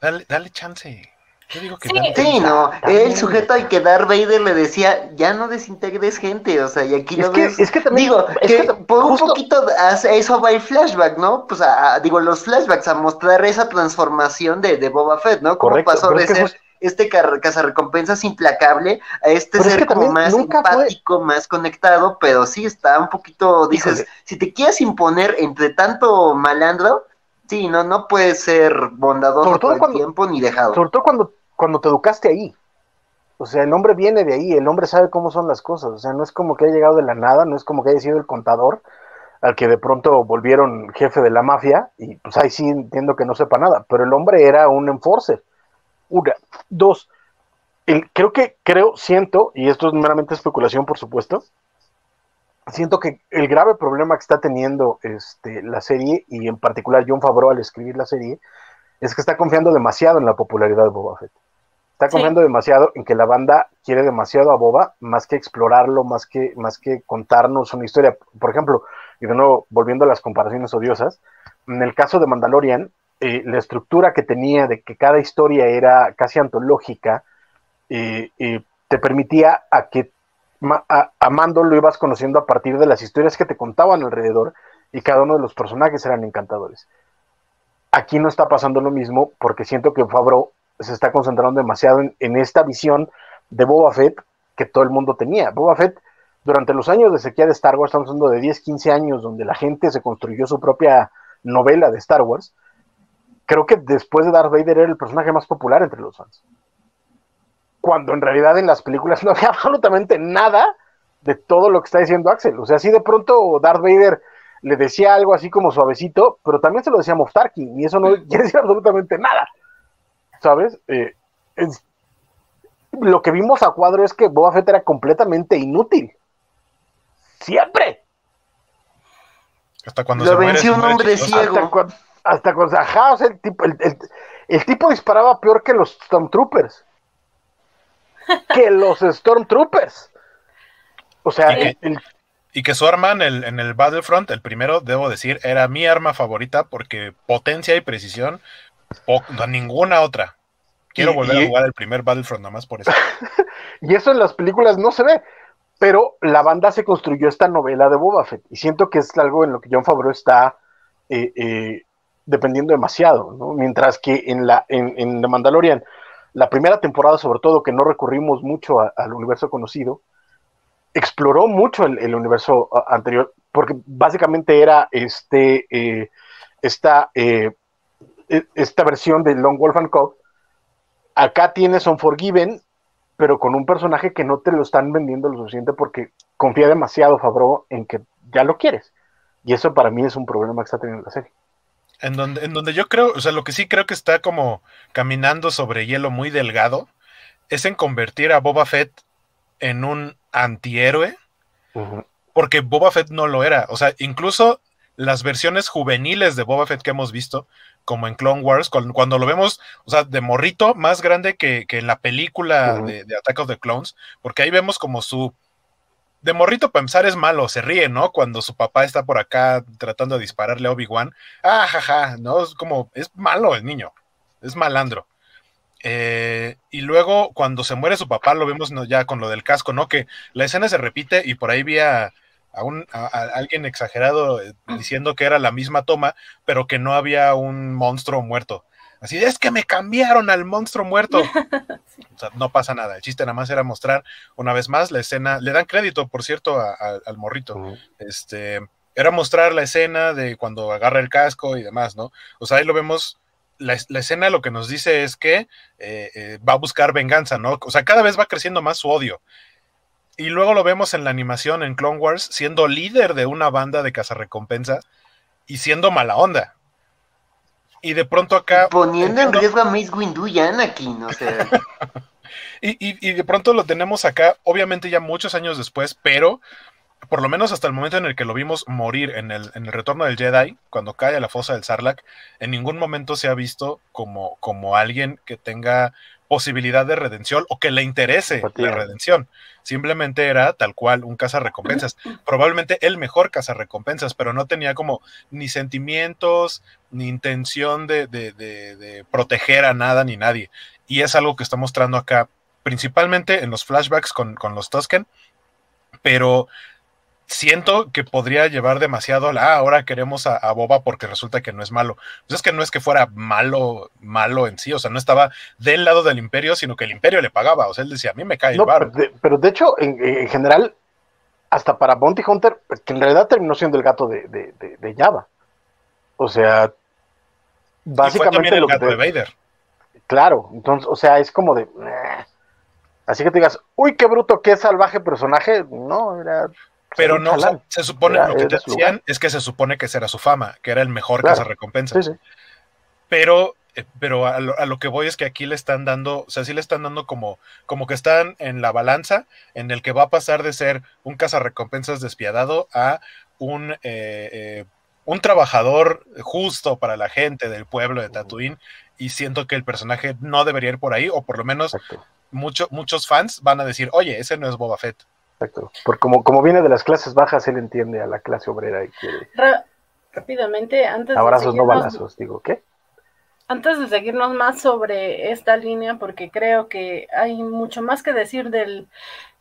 Dale, dale chance. Yo digo que sí, no, el sujeto al que Darth Vader le decía, ya no desintegres gente, o sea, y aquí lo ves. Es que también, digo, que, por un poquito eso va el flashback, ¿no? Pues a, digo, los flashbacks a mostrar esa transformación de, de Boba Fett, ¿no? Cómo pasó de ser este cazarrecompensas implacable a este ser como más empático, más conectado, pero sí está un poquito, dices, si te quieres imponer entre tanto malandro, Sí, no, no puede ser bondadoso todo el tiempo ni dejado. Sobre todo cuando, cuando te educaste ahí. O sea, el hombre viene de ahí, el hombre sabe cómo son las cosas. O sea, no es como que haya llegado de la nada, no es como que haya sido el contador al que de pronto volvieron jefe de la mafia, y pues ahí sí entiendo que no sepa nada, pero el hombre era un enforcer. Una, dos, creo que, creo, siento, y esto es meramente especulación, por supuesto, siento que el grave problema que está teniendo este, la serie, y en particular John Favreau al escribir la serie, es que está confiando demasiado en la popularidad de Boba Fett. Está confiando demasiado en que la banda quiere demasiado a Boba, más que explorarlo, más que, más que contarnos una historia. Por ejemplo, y de nuevo, volviendo a las comparaciones odiosas, en el caso de Mandalorian, eh, la estructura que tenía de que cada historia era casi antológica, eh, eh, te permitía a que a, Mando lo ibas conociendo a partir de las historias que te contaban alrededor y cada uno de los personajes eran encantadores. Aquí no está pasando lo mismo porque siento que Fabro se está concentrando demasiado en, esta visión de Boba Fett que todo el mundo tenía. Boba Fett, durante los años de sequía de Star Wars, estamos hablando de 10, 15 años, donde la gente se construyó su propia novela de Star Wars, creo que después de Darth Vader era el personaje más popular entre los fans cuando en realidad en las películas no había absolutamente nada de todo lo que está diciendo Axel. O sea, sí de pronto Darth Vader le decía algo así como suavecito, pero también se lo decía Moff Tarkin, y eso no quiere decir absolutamente nada. ¿Sabes? Eh, lo que vimos a cuadro es que Boba Fett era completamente inútil. Siempre. Hasta cuando lo venció un hombre ciego. Hasta cuando, hasta el tipo, el tipo disparaba peor que los Stormtroopers que los Stormtroopers. O sea, y que, su arma en el, en el Battlefront, el primero, debo decir, era mi arma favorita porque potencia y precisión, o, ninguna otra. Quiero volver a jugar el primer Battlefront, nada más por eso. y eso en las películas no se ve, pero la banda se construyó esta novela de Boba Fett y siento que es algo en lo que John Favreau está eh, eh, dependiendo demasiado, Mientras que en la en, en The Mandalorian la primera temporada, sobre todo, que no recurrimos mucho al universo conocido, exploró mucho el, universo anterior, porque básicamente era este, eh, esta, eh, e, esta versión de Long Wolf and. Acá tienes Unforgiven, pero con un personaje que no te lo están vendiendo lo suficiente porque confía demasiado Fabro en que ya lo quieres. Y eso para mí es un problema que está teniendo la serie. En donde, en donde yo creo, o sea, lo que sí creo que está como caminando sobre hielo muy delgado, es en convertir a Boba Fett en un antihéroe, porque Boba Fett no lo era. O sea, incluso las versiones juveniles de Boba Fett que hemos visto, como en Clone Wars, cuando, lo vemos, o sea, de morrito, más grande que, en la película de, de, Attack of the Clones, porque ahí vemos como su de morrito pensar es malo, se ríe, ¿no? Cuando su papá está por acá tratando de dispararle a Obi-Wan. Ah, jaja, ¿no? Es como, es malo el niño, es malandro. Eh, y luego cuando se muere su papá, lo vemos ya con lo del casco, ¿no? Que la escena se repite y por ahí vi a, a, un, a, alguien exagerado eh, diciendo que era la misma toma, pero que no había un monstruo muerto. Así es que me cambiaron al monstruo muerto. O sea, no pasa nada. El chiste nada más era mostrar una vez más la escena. Le dan crédito, por cierto, al morrito. Este era mostrar la escena de cuando agarra el casco y demás, ¿no? O sea, ahí lo vemos. La, escena lo que nos dice es que eh, eh, va a buscar venganza, ¿no? O sea, cada vez va creciendo más su odio. Y luego lo vemos en la animación en Clone Wars siendo líder de una banda de cazarrecompensas y siendo mala onda. Y de pronto acá. Poniendo en riesgo a Mace Windu y Anakin, o sea. y, y, de pronto lo tenemos acá, obviamente ya muchos años después, pero por lo menos hasta el momento en el que lo vimos morir en el, en el retorno del Jedi, cuando cae a la fosa del Sarlacc, en ningún momento se ha visto como, como alguien que tenga posibilidad de redención o que le interese la redención. Simplemente era tal cual un recompensas Probablemente el mejor recompensas pero no tenía como ni sentimientos, ni intención de, de, de, proteger a nada ni nadie. Y es algo que está mostrando acá, principalmente en los flashbacks con, con los Tusken, pero siento que podría llevar demasiado la ah, ahora queremos a, Boba porque resulta que no es malo. Pues es que no es que fuera malo, malo en sí, o sea, no estaba del lado del imperio, sino que el imperio le pagaba, o sea, él decía, a mí me cae no, pero, de, hecho, en, general, hasta para Bounty Hunter, que en realidad terminó siendo el gato de, de, Java. O sea, básicamente el gato de Vader. Claro, entonces, o sea, es como de... Así que te digas, uy, qué bruto, qué salvaje personaje. No, era pero no, se supone, lo que te decían es que se supone que esa era su fama, que era el mejor claro. cazarrecompensas. Pero, eh, pero a lo, que voy es que aquí le están dando, o sea, sí le están dando como, como que están en la balanza en el que va a pasar de ser un cazarrecompensas despiadado a un, eh, eh, un trabajador justo para la gente del pueblo de Tatooine. Y siento que el personaje no debería ir por ahí, o por lo menos muchos fans van a decir, oye, ese no es Boba Fett. Exacto. Porque como, como viene de las clases bajas, él entiende a la clase obrera y quiere. rápidamente, antes Abrazos, no balazos, digo, ¿qué? Antes de seguirnos más sobre esta línea, porque creo que hay mucho más que decir del.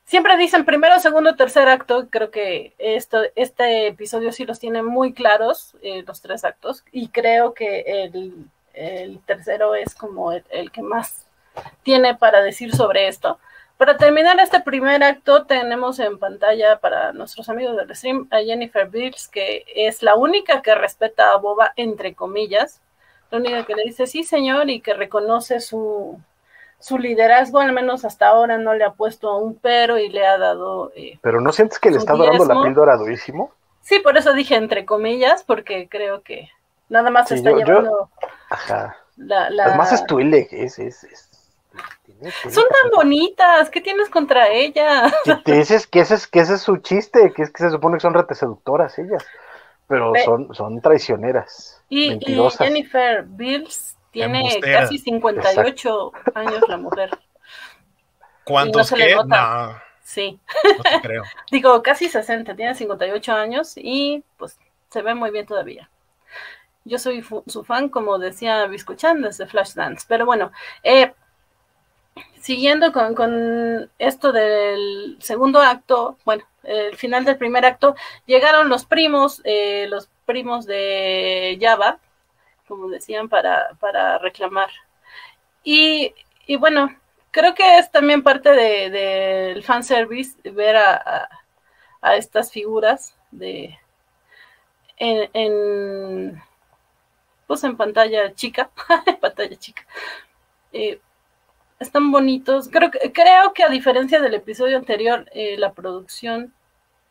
Siempre dicen primero, segundo, tercer acto. Creo que esto, este episodio sí los tiene muy claros, eh, los tres actos. Y creo que el, tercero es como el que más tiene para decir sobre esto. Para terminar este primer acto, tenemos en pantalla para nuestros amigos del stream a Jennifer Bills, que es la única que respeta a Boba, entre comillas, la única que le dice sí, señor, y que reconoce su, su liderazgo, al menos hasta ahora no le ha puesto un pero y le ha dado. Eh, pero ¿no sientes que le está dando la píldora durísimo? Sí, por eso dije entre comillas, porque creo que nada más se está llevando. ajá. La, Además es tu es, es, es son tan bonitas, ¿qué tienes contra ella? Que dices que ese, es, que ese es su chiste, que es que se supone que son reteseductoras ellas, pero son, son traicioneras. Y, Jennifer Bills tiene casi 58 años la mujer. ¿Cuántos no qué? No. Sí. No te creo. Digo, casi 60, tiene 58 años y pues se ve muy bien todavía. Yo soy su fan, como decía Biscuchan, desde Flashdance. Pero bueno, eh, siguiendo con, esto del segundo acto, bueno, el final del primer acto, llegaron los primos, eh, los primos de Java, como decían, para, para reclamar. Y, y, bueno, creo que es también parte del de, de fanservice ver a, a, estas figuras de en, en, pues en pantalla chica, pantalla chica. Eh, están bonitos. Creo que, creo que a diferencia del episodio anterior, eh, la producción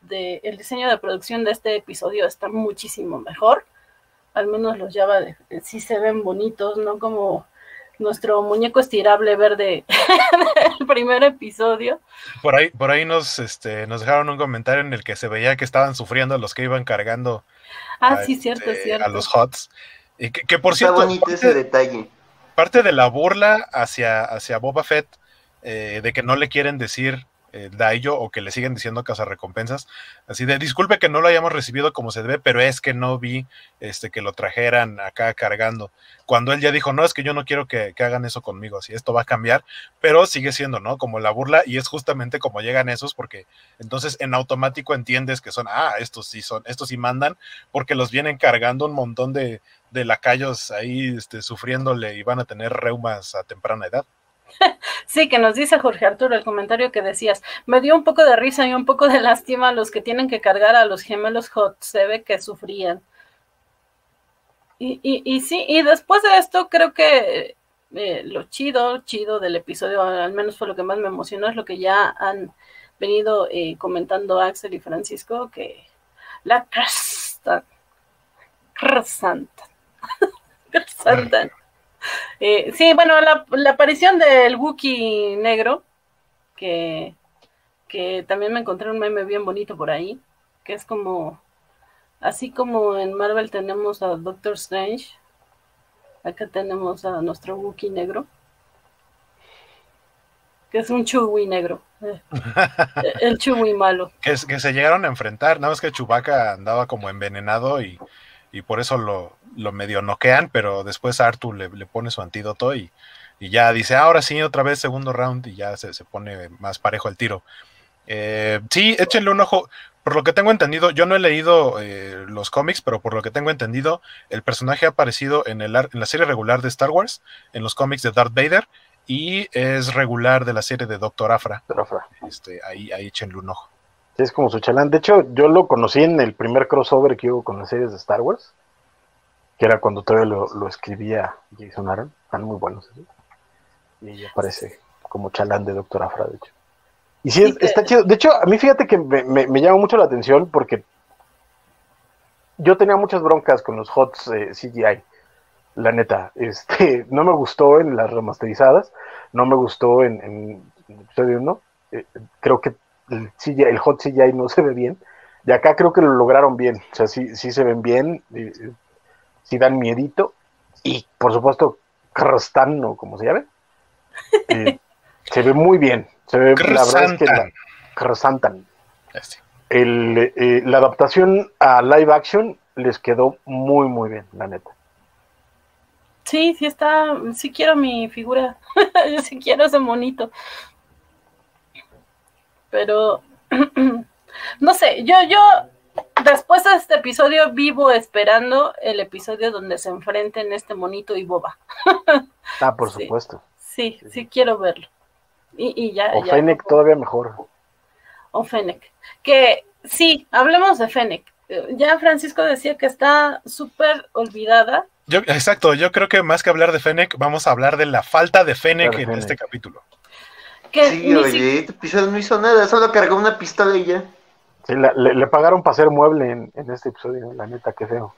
de, el diseño de producción de este episodio está muchísimo mejor. Al menos los Java de, sí se ven bonitos, no como nuestro muñeco estirable verde del primer episodio. Por ahí, por ahí nos, este, nos dejaron un comentario en el que se veía que estaban sufriendo los que iban cargando ah, a, sí, cierto, este, cierto. a los HOTS. Y que, por cierto. Está bonito ese detalle parte de la burla hacia, hacia Boba Fett, eh, de que no le quieren decir eh, Daiyo o que le siguen diciendo recompensas así de disculpe que no lo hayamos recibido como se debe, pero es que no vi este que lo trajeran acá cargando. Cuando él ya dijo, no, es que yo no quiero que, hagan eso conmigo, así esto va a cambiar, pero sigue siendo, ¿no? Como la burla y es justamente como llegan esos porque entonces en automático entiendes que son, ah, estos sí son, estos sí mandan porque los vienen cargando un montón de, de lacayos ahí este, sufriéndole y van a tener reumas a temprana edad. Sí, que nos dice Jorge Arturo el comentario que decías. Me dio un poco de risa y un poco de lástima a los que tienen que cargar a los gemelos Hot. Se ve que sufrían. Y, y, sí, y después de esto creo que eh, lo chido, chido del episodio, al menos fue lo que más me emocionó, es lo que ya han venido eh, comentando Axel y Francisco, que la cresta, crasanta, crasanta eh, sí, bueno, la, aparición del Wookiee negro, que, que también me encontré un meme bien bonito por ahí, que es como, así como en Marvel tenemos a Doctor Strange, acá tenemos a nuestro Wookiee negro, que es un Chewie negro. Eh, el Chewie malo. Que, que, se llegaron a enfrentar, nada más que Chewbacca andaba como envenenado y y por eso lo, lo medio noquean, pero después Arthur le, le pone su antídoto y, y, ya dice, ahora sí, otra vez segundo round y ya se, se pone más parejo el tiro. Eh, sí, échenle un ojo. Por lo que tengo entendido, yo no he leído eh, los cómics, pero por lo que tengo entendido, el personaje ha aparecido en, el, en la serie regular de Star Wars, en los cómics de Darth Vader, y es regular de la serie de Doctor Afra. Afra. Este, ahí, ahí échenle un ojo. Sí, es como su chalán. De hecho, yo lo conocí en el primer crossover que hubo con las series de Star Wars, que era cuando todavía lo, escribía Jason Aaron. Están muy buenos. Y aparece como chalán de Doctor Afra, de hecho. Y sí, está chido. De hecho, a mí fíjate que me, me, llama mucho la atención porque yo tenía muchas broncas con los HOTS eh, CGI. La neta, este, no me gustó en las remasterizadas, no me gustó en, en, episodio 1. Eh, creo que el, el hot CGI no se ve bien. Y acá creo que lo lograron bien. O sea, sí, sí se ven bien, sí dan miedito. Y por supuesto, Krastan, o como se llame, eh, se ve muy bien. Se ve, la verdad es que la, el, eh, la adaptación a live action les quedó muy, muy bien, la neta. Sí, sí está, sí quiero mi figura, yo sí quiero ese monito pero no sé, yo, yo después de este episodio vivo esperando el episodio donde se enfrenten este monito y Boba. ah, por supuesto. Sí, sí, quiero verlo. Y, ya. O Fennec todavía mejor. O Fennec. Que sí, hablemos de Fennec. Ya Francisco decía que está súper olvidada. Yo, exacto, yo creo que más que hablar de Fennec, vamos a hablar de la falta de Fennec en este capítulo sí, oye, este episodio no hizo nada, solo cargó una pistola y ya. Sí, le, pagaron para hacer mueble en, este episodio, la neta, qué feo.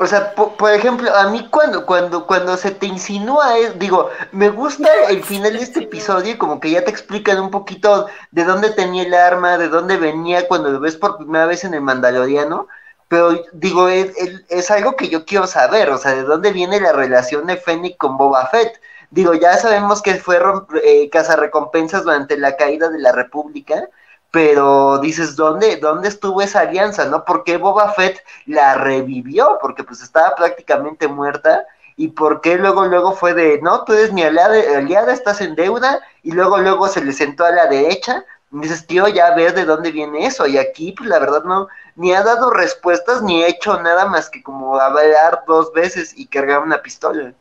O sea, por, ejemplo, a mí cuando, cuando, cuando se te insinúa, digo, me gusta el final de este episodio, como que ya te explican un poquito de dónde tenía el arma, de dónde venía cuando lo ves por primera vez en el Mandaloriano, pero digo, es, es algo que yo quiero saber, o sea, de dónde viene la relación de Fennec con Boba Fett Digo, ya sabemos que fue eh, recompensas durante la caída de la República, pero dices, ¿dónde, ¿dónde estuvo esa alianza? ¿No? ¿Por qué Boba Fett la revivió? Porque pues estaba prácticamente muerta. ¿Y por qué luego, luego fue de, no, tú eres mi aliada, aliada, estás en deuda? Y luego, luego se le sentó a la derecha. Y dices, tío, ya ver de dónde viene eso. Y aquí, pues la verdad, no, ni ha dado respuestas, ni ha hecho nada más que como hablar dos veces y cargar una pistola.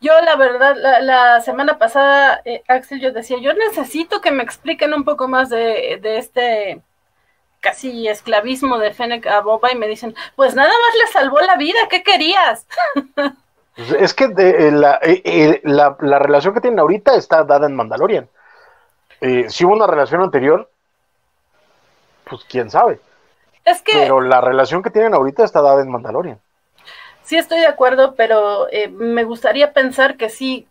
Yo, la verdad, la, semana pasada, eh, Axel, yo decía, yo necesito que me expliquen un poco más de, este casi esclavismo de Fennec a Boba y me dicen, pues nada más le salvó la vida, ¿qué querías? Pues es que de, eh, eh, la, la, relación que tienen ahorita está dada en Mandalorian. si hubo una relación anterior, pues quién sabe. Es que... Pero la relación que tienen ahorita está dada en Mandalorian sí estoy de acuerdo, pero eh, me gustaría pensar que sí,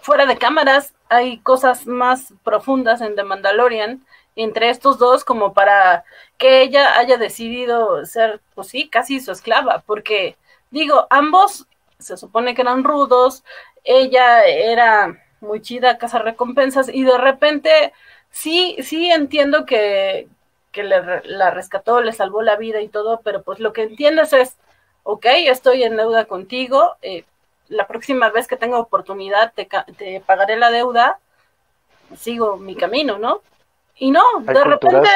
fuera de cámaras, hay cosas más profundas en The Mandalorian entre estos dos como para que ella haya decidido ser, pues sí, casi su esclava, porque digo, ambos se supone que eran rudos, ella era muy chida, casa recompensas, y de repente sí, sí entiendo que, que la rescató, le salvó la vida y todo, pero pues lo que entiendes es, ok, estoy en deuda contigo, eh, la próxima vez que tenga oportunidad te, te pagaré la deuda, sigo mi camino, ¿no? Y no, de repente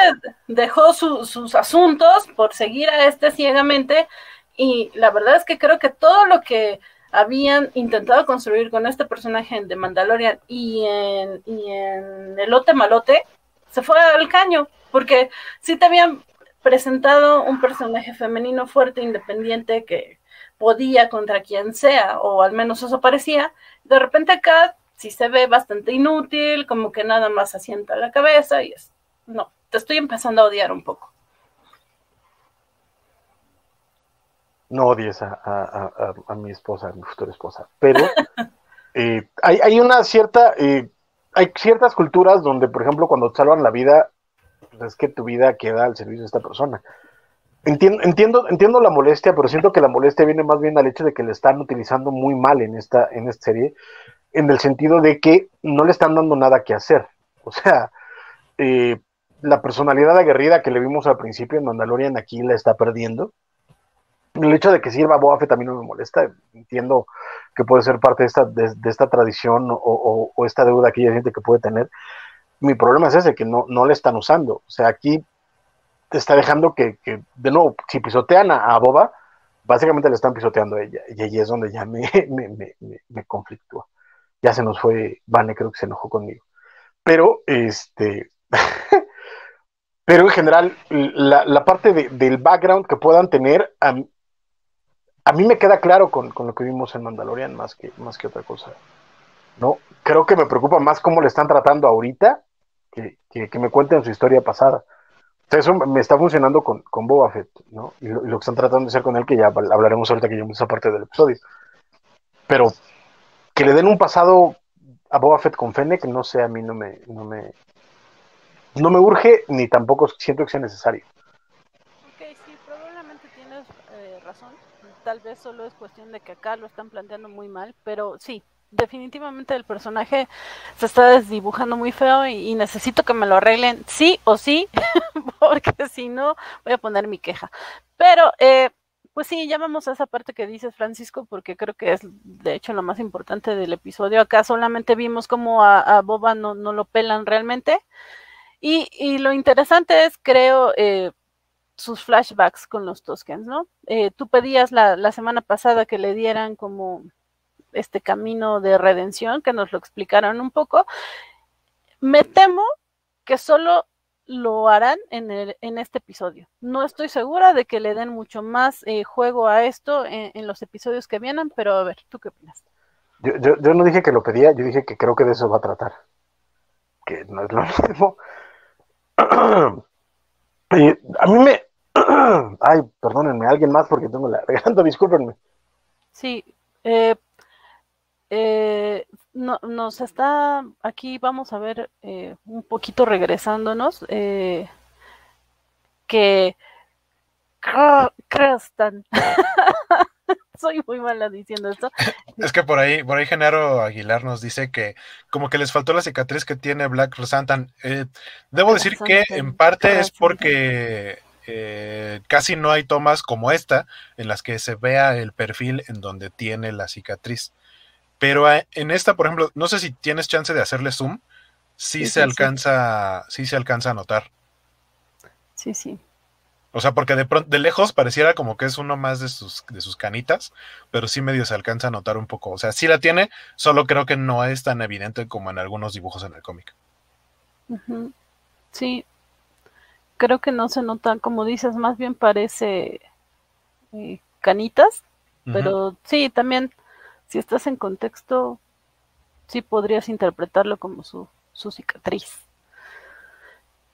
dejó sus asuntos por seguir a este ciegamente y la verdad es que creo que todo lo que habían intentado construir con este personaje de Mandalorian y en, y en Elote Malote se fue al caño, porque sí te habían presentado un personaje femenino fuerte, independiente, que podía contra quien sea, o al menos eso parecía. De repente acá sí se ve bastante inútil, como que nada más asienta la cabeza y es, no, te estoy empezando a odiar un poco. No odies a, mi esposa, a mi futura esposa, pero eh, hay, una cierta, eh, hay ciertas culturas donde, por ejemplo, cuando te salvan la vida, es que tu vida queda al servicio de esta persona. Entiendo, entiendo, entiendo la molestia, pero siento que la molestia viene más bien al hecho de que le están utilizando muy mal en esta, en esta serie, en el sentido de que no le están dando nada que hacer. O sea, eh, la personalidad aguerrida que le vimos al principio en Mandalorian aquí la está perdiendo. El hecho de que sirva Boba también no me molesta. Entiendo que puede ser parte de esta, de, esta tradición o, esta deuda que ella siente que puede tener. Mi problema es ese, que no, no le están usando. O sea, aquí te está dejando que, de nuevo, si pisotean a, Boba, básicamente le están pisoteando a ella. Y ahí es donde ya me, me, me, conflictúa ya se nos fue, Vane creo que se enojó conmigo. Pero, este, pero en general, la, parte del background que puedan tener, a, mí me queda claro con, lo que vimos en Mandalorian más que, más que otra cosa. ¿no? Creo que me preocupa más cómo le están tratando ahorita que, que, me cuenten su historia pasada. eso me está funcionando con, con Boba Fett, ¿no? Y lo, que están tratando de hacer con él, que ya hablaremos ahorita que lleguemos esa parte del episodio. Pero que le den un pasado a Boba Fett con Fennec, no sé, a mí no me, no me, no me urge ni tampoco siento que sea necesario. Ok, sí, probablemente tienes eh, razón. Tal vez solo es cuestión de que acá lo están planteando muy mal, pero sí, definitivamente el personaje se está desdibujando muy feo y, necesito que me lo arreglen sí o sí, porque si no voy a poner mi queja. Pero eh, pues sí, ya vamos a esa parte que dices, Francisco, porque creo que es de hecho lo más importante del episodio. Acá solamente vimos cómo a, Boba no, lo pelan realmente. Y, y lo interesante es, creo, eh, sus flashbacks con los Toskens, ¿no? Eh, tú pedías la, la semana pasada que le dieran como este camino de redención, que nos lo explicaron un poco. Me temo que solo lo harán en, el, en este episodio. No estoy segura de que le den mucho más eh, juego a esto en, los episodios que vienen, pero a ver, ¿tú qué opinas? Yo, yo, no dije que lo pedía, yo dije que creo que de eso va a tratar. Que no es lo mismo. y a mí me... Ay, perdónenme, alguien más porque tengo la garganta, discúlpenme. Sí, eh, eh, no, nos está, aquí vamos a ver eh, un poquito regresándonos, eh, que Crastan. Soy muy mala diciendo esto. Es que por ahí, por ahí Genaro Aguilar nos dice que como que les faltó la cicatriz que tiene Black Rosantan. Eh, debo decir que en parte es porque casi no hay tomas como esta en las que se vea el perfil en donde tiene la cicatriz. Pero eh, en esta, por ejemplo, no sé si tienes chance de hacerle zoom, sí, se alcanza, sí. se alcanza a notar. Sí, sí. O sea, porque de pronto, de lejos pareciera como que es uno más de sus, de sus canitas, pero sí medio se alcanza a notar un poco. O sea, sí la tiene, solo creo que no es tan evidente como en algunos dibujos en el cómic. Sí, creo que no se nota, como dices, más bien parece eh, canitas, pero sí, también si estás en contexto, sí podrías interpretarlo como su, cicatriz.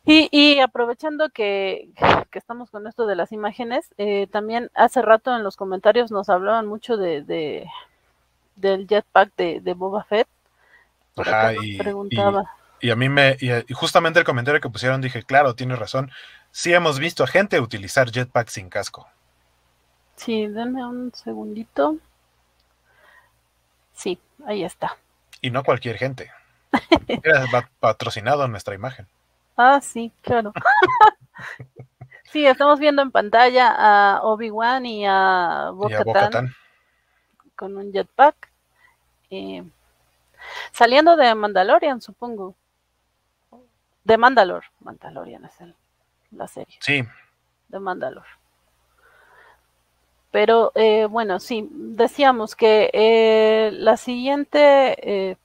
Y, aprovechando que, estamos con esto de las imágenes, eh, también hace rato en los comentarios nos hablaban mucho de, del jetpack de, de Boba Fett. Ajá, y, preguntaba. Y, a mí me, y, justamente el comentario que pusieron dije, claro, tienes razón, sí hemos visto a gente utilizar jetpack sin casco. Sí, denme un segundito. Sí, ahí está. Y no cualquier gente. Era patrocinado nuestra imagen. Ah, sí, claro. sí, estamos viendo en pantalla a Obi-Wan y a bo con un jetpack. Eh, saliendo de Mandalorian, supongo. De Mandalor. Mandalorian es el, la serie. Sí. De Mandalor. Pero eh, bueno, sí, decíamos que eh, la siguiente, eh,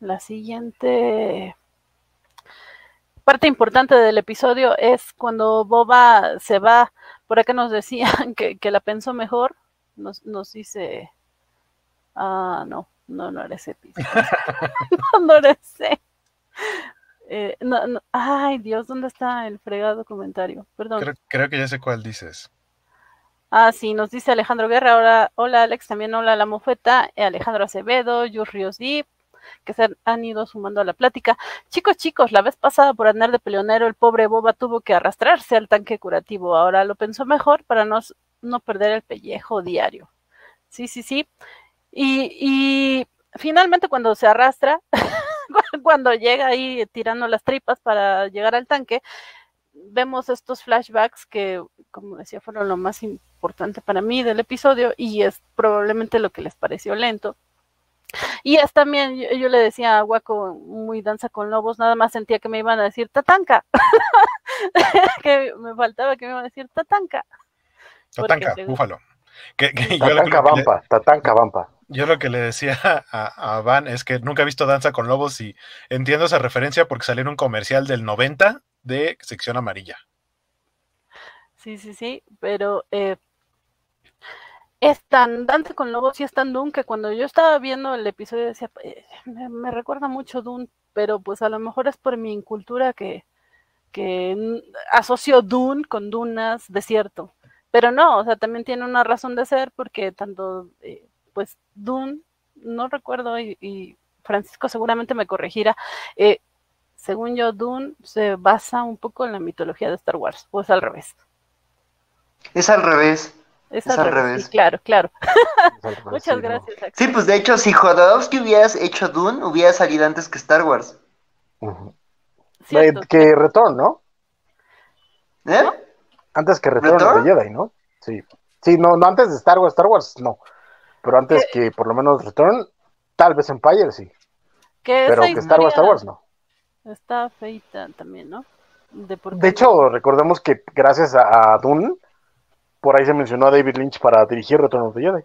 la siguiente parte importante del episodio es cuando Boba se va, por acá nos decían que, la pensó mejor, nos, nos dice, ah, no, no, no era ese episodio, no, no era ese. no, ay, Dios, ¿dónde está el fregado comentario? Perdón. Creo, creo que ya sé cuál dices. Ah, sí, nos dice Alejandro Guerra, hola, hola Alex, también hola La Mofeta, eh, Alejandro Acevedo, Yus Ríos Deep, que se han ido sumando a la plática. Chicos, chicos, la vez pasada por andar de peleonero, el pobre Boba tuvo que arrastrarse al tanque curativo. Ahora lo pensó mejor para no, no perder el pellejo diario. Sí, sí, sí. Y, y finalmente cuando se arrastra, cuando llega ahí tirando las tripas para llegar al tanque, vemos estos flashbacks que, como decía, fueron lo más importante para mí del episodio y es probablemente lo que les pareció lento. Y es también, yo, le decía a Waco, muy danza con lobos, nada más sentía que me iban a decir tatanca, que me faltaba que me iban a decir tatanca. Tatanca, búfalo. tatanca Vampa, Tatanca Vampa. Yo lo que le decía a, a, Van es que nunca he visto Danza con Lobos y entiendo esa referencia porque salió en un comercial del 90 de sección amarilla. Sí, sí, sí, pero eh, es tan Dante con Lobos y es tan Dune que cuando yo estaba viendo el episodio decía, eh, me, recuerda mucho Dune, pero pues a lo mejor es por mi incultura que, que asocio Dune con dunas, desierto. Pero no, o sea, también tiene una razón de ser porque tanto, eh, pues Dune, no recuerdo y, y, Francisco seguramente me corregirá, eh, según yo, Dune se basa un poco en la mitología de Star Wars, o es al revés. Es al revés. Es, al, revés. claro, claro. Muchas gracias. Sí, pues de hecho, si Jodorowsky hubieras hecho Dune, hubiera salido antes que Star Wars. que Return, ¿no? ¿Eh? Antes que Return, de Jedi, ¿no? Sí. Sí, no, no antes de Star Wars, Star Wars no. Pero antes que por lo menos Return, tal vez Empire sí. Pero que Star Wars, Star Wars no. Está feita también, ¿no? De, hecho, recordemos que gracias a, Dune, por ahí se mencionó a David Lynch para dirigir Retorno of the Jedi.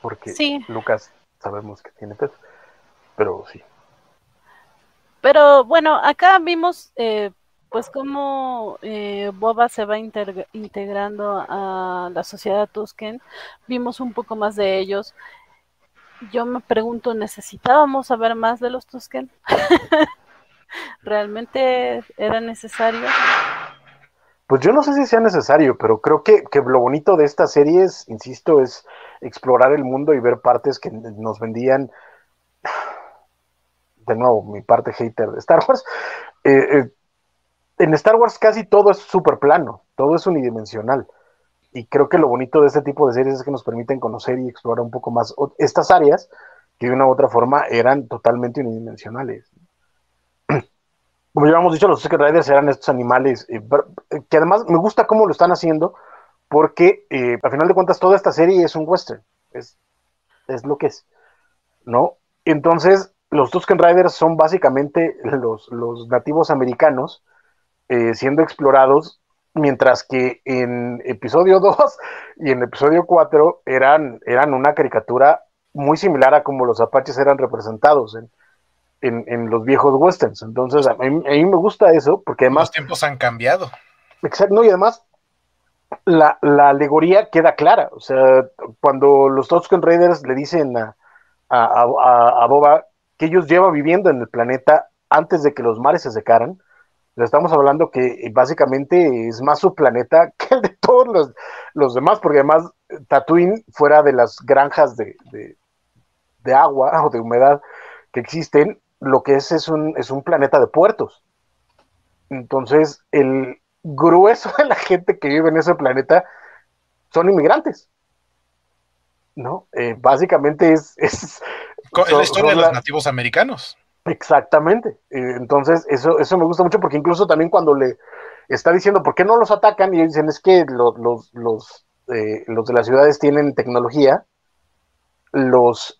Porque Lucas sabemos que tiene peso, pero sí. Pero bueno, acá vimos eh, pues cómo eh, Boba se va integrando a la sociedad Tusken. Vimos un poco más de ellos yo me pregunto, ¿necesitábamos saber más de los Tusken? ¿Realmente era necesario? Pues yo no sé si sea necesario, pero creo que, lo bonito de estas series, insisto, es explorar el mundo y ver partes que nos vendían. De nuevo, mi parte hater de Star Wars. Eh, eh, en Star Wars casi todo es súper plano, todo es unidimensional y creo que lo bonito de este tipo de series es que nos permiten conocer y explorar un poco más estas áreas que de una u otra forma eran totalmente unidimensionales. Como ya hemos dicho, los Secret Riders eran estos animales eh, eh, que además me gusta cómo lo están haciendo porque eh, al final de cuentas toda esta serie es un western, es, es lo que es, ¿no? Entonces, los Tusken Riders son básicamente los, los nativos americanos siendo explorados mientras que en episodio 2 y en episodio 4 eran, eran una caricatura muy similar a como los apaches eran representados en, los viejos westerns. Entonces, a mí, me gusta eso, porque además... Los tiempos han cambiado. Exacto, y además la, alegoría queda clara. O sea, cuando los Tusken Raiders le dicen a, a, a Boba que ellos llevan viviendo en el planeta antes de que los mares se secaran, estamos hablando que eh, básicamente es más su planeta que el de todos los, demás, porque además Tatooine, fuera de las granjas de, agua o de humedad que existen, lo que es es un, es un planeta de puertos. Entonces, el grueso de la gente que vive en ese planeta son inmigrantes. ¿no? Eh, básicamente es... es es la historia de los nativos americanos. Exactamente. Eh, entonces, eso, eso me gusta mucho porque incluso también cuando le está diciendo por qué no los atacan y dicen es que los, los, los, eh, los de las ciudades tienen tecnología, los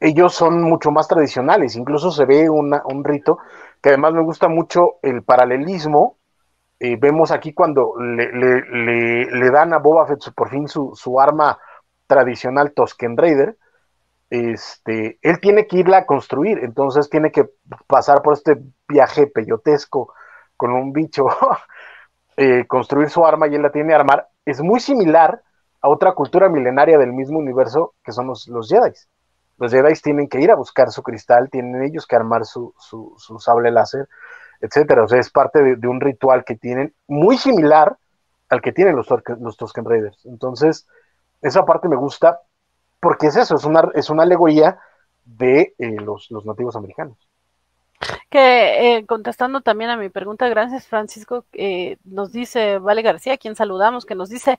ellos son mucho más tradicionales, incluso se ve un rito que además me gusta mucho el paralelismo. vemos aquí cuando le, le, le, dan a Boba Fett por fin su, su arma tradicional Tosken Raider, este, él tiene que irla a construir, entonces tiene que pasar por este viaje peyotesco con un bicho, eh, construir su arma y él la tiene que armar. Es muy similar a otra cultura milenaria del mismo universo que son los, los Jedi. Los Jedi tienen que ir a buscar su cristal, tienen ellos que armar su, su, sable láser, etcétera. O sea, es parte de, un ritual que tienen muy similar al que tienen los, los Tusken Raiders. Entonces, esa parte me gusta, porque es eso, es una, es una alegoría de eh, los, nativos americanos. Que eh, contestando también a mi pregunta, gracias Francisco, eh, nos dice Vale García, quien saludamos, que nos dice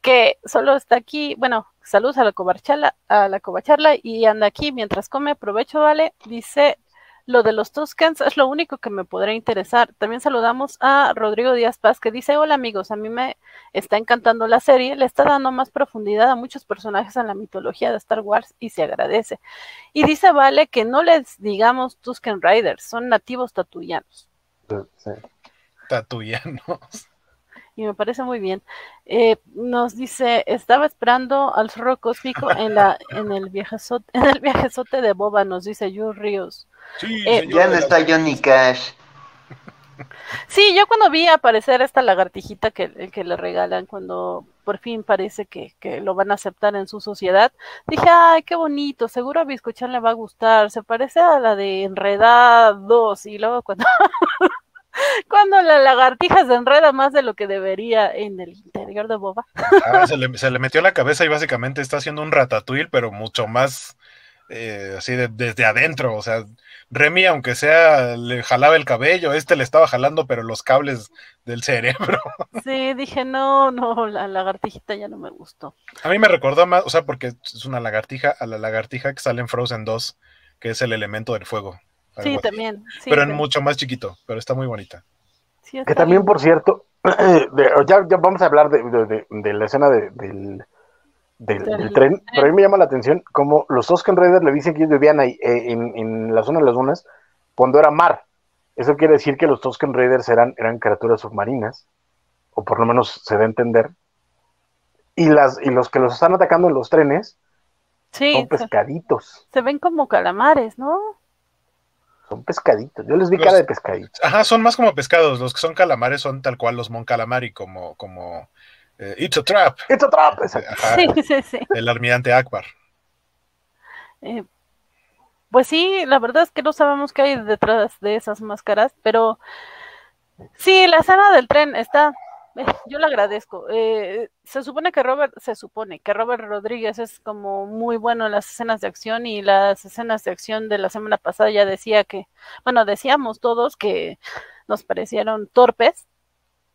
que solo está aquí, bueno, saludos a la cobacharla, a la cobacharla y anda aquí mientras come, aprovecho, Vale, dice lo de los Tuskens es lo único que me podría interesar. También saludamos a Rodrigo Díaz Paz que dice, hola amigos, a mí me está encantando la serie, le está dando más profundidad a muchos personajes en la mitología de Star Wars y se agradece. Y dice Vale que no les digamos Tusken Riders, son nativos tatuyanos. Tatuyanos y me parece muy bien. Eh, nos dice, estaba esperando al zorro cósmico en la en el viajezote, en el viajezote de Boba, nos dice Yu Ríos. Sí, eh, ya no está Johnny Cash. Sí, yo cuando vi aparecer esta lagartijita que, que le regalan cuando por fin parece que, que, lo van a aceptar en su sociedad, dije, ay, qué bonito, seguro a Biscochan le va a gustar, se parece a la de Enredados, y luego cuando cuando la lagartija se enreda más de lo que debería en el interior de Boba. Ah, se, le, se, le, metió la cabeza y básicamente está haciendo un ratatouille, pero mucho más eh, así desde adentro. O sea, Remy, aunque sea, le jalaba el cabello, este le estaba jalando, pero los cables del cerebro. Sí, dije, no, no, la lagartijita ya no me gustó. A mí me recordó más, o sea, porque es una lagartija, a la lagartija que sale en Frozen 2, que es el elemento del fuego. Sí, también. pero en mucho más chiquito, pero está muy bonita. que también, por cierto, ya, vamos a hablar de, la escena del, del, tren, pero a mí me llama la atención como los Tosken Raiders le dicen que ellos vivían ahí, eh, en, la zona de las dunas cuando era mar. Eso quiere decir que los Tosken Raiders eran, eran criaturas submarinas, o por lo menos se da a entender. Y, las, y los que los están atacando en los trenes son pescaditos. Se ven como calamares, ¿no? Son pescaditos. Yo les vi cara de pescaditos. Ajá, son más como pescados. Los que son calamares son tal cual los Mon Calamari, como, como eh, It's a Trap. It's a Trap, sí, sí, sí. El almirante Akbar. Eh, pues sí, la verdad es que no sabemos qué hay detrás de esas máscaras, pero sí, la escena del tren está yo le agradezco. Eh, se supone que Robert, se supone que Robert Rodríguez es como muy bueno en las escenas de acción y las escenas de acción de la semana pasada ya decía que, bueno, decíamos todos que nos parecieron torpes.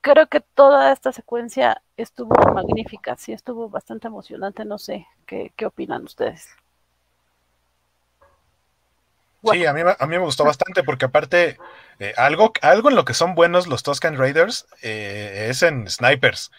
Creo que toda esta secuencia estuvo magnífica, sí, estuvo bastante emocionante, no sé, ¿qué, qué opinan ustedes? Sí, a mí, a mí me gustó bastante porque aparte, eh, algo, algo en lo que son buenos los Toscan Raiders eh, es en snipers,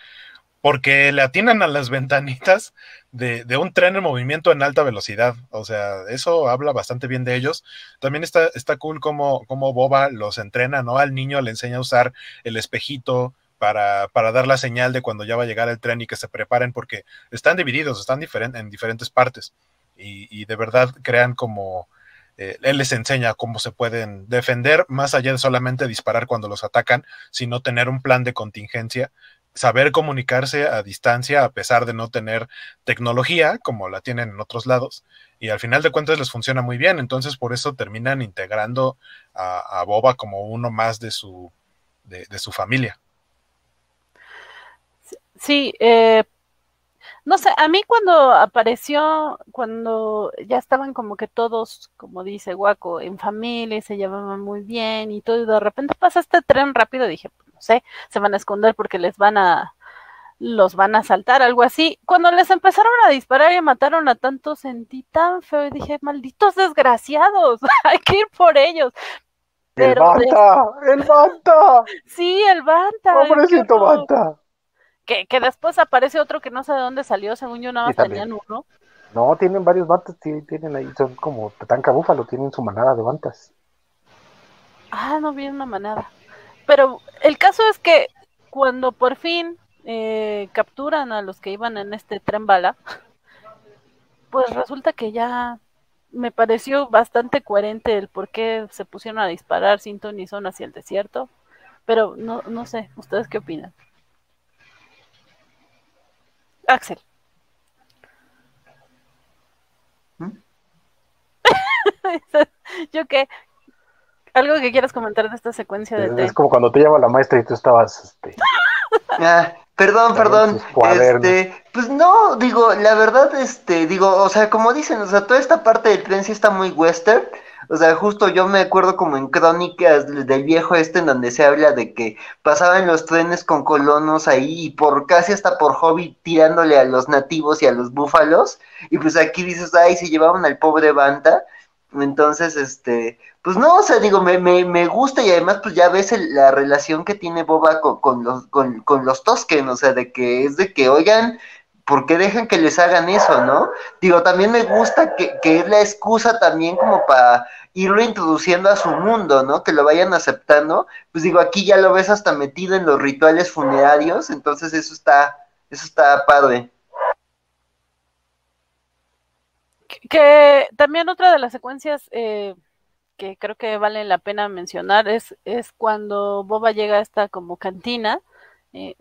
porque le atinan a las ventanitas de, un tren en movimiento en alta velocidad. O sea, eso habla bastante bien de ellos. También está, está cool como, como Boba los entrena, ¿no? Al niño le enseña a usar el espejito, para, para, dar la señal de cuando ya va a llegar el tren y que se preparen porque están divididos, están en diferentes partes y, de verdad crean como eh, él les enseña cómo se pueden defender, más allá de solamente disparar cuando los atacan, sino tener un plan de contingencia, saber comunicarse a distancia a pesar de no tener tecnología como la tienen en otros lados. Y al final de cuentas les funciona muy bien, entonces por eso terminan integrando a, Boba como uno más de su, de, de su familia. Sí, eh, no sé, a mí cuando apareció, cuando ya estaban como que todos, como dice Guaco, en familia, se llevaban muy bien y todo, y de repente pasa este tren rápido, dije, pues no sé, se van a esconder porque les van a, los van a asaltar, algo así. Cuando les empezaron a disparar y mataron a tantos, sentí tan feo y dije, malditos desgraciados, hay que ir por ellos. el Banta, el Banta. Sí, el Banta. Pobrecito Banta. Que, que después aparece otro que no sé de dónde salió, según yo nada más tenían uno. No, tienen varios bantas, tienen ahí, son como Tatanca Búfalo, tienen su manada de bantas. Ah, no vi una manada. Pero el caso es que cuando por fin eh, capturan a los que iban en este tren bala, pues resulta que ya me pareció bastante coherente el por qué se pusieron a disparar sin ton ni son hacia el desierto. Pero no, no sé, ¿ustedes qué opinan? Axel. ¿Mm? Yo qué, algo que quieras comentar de esta secuencia de Es como cuando te llama la maestra y tú estabas este, ah, perdón, perdón. Este, pues no, digo, la verdad, este, digo, o sea, como dicen, o sea, toda esta parte del tren sí está muy western. O sea, justo yo me acuerdo como en crónicas del viejo este en donde se habla de que pasaban los trenes con colonos ahí y por casi hasta por hobby tirándole a los nativos y a los búfalos. Y pues aquí dices, ay, se llevaban al pobre Banta. Entonces, este, pues no, o sea, digo, me, me, me gusta y además pues ya ves la relación que tiene Boba con, con los, con, con, los Tosken, o sea, de que es de que, oigan, ¿por qué dejan que les hagan eso, no? Digo, también me gusta que, que es la excusa también como para irlo introduciendo a su mundo, ¿no? Que lo vayan aceptando. Pues digo, aquí ya lo ves hasta metido en los rituales funerarios, entonces eso está, eso está padre. Que también otra de las secuencias eh, que creo que vale la pena mencionar es, es cuando Boba llega a esta como cantina. Eh,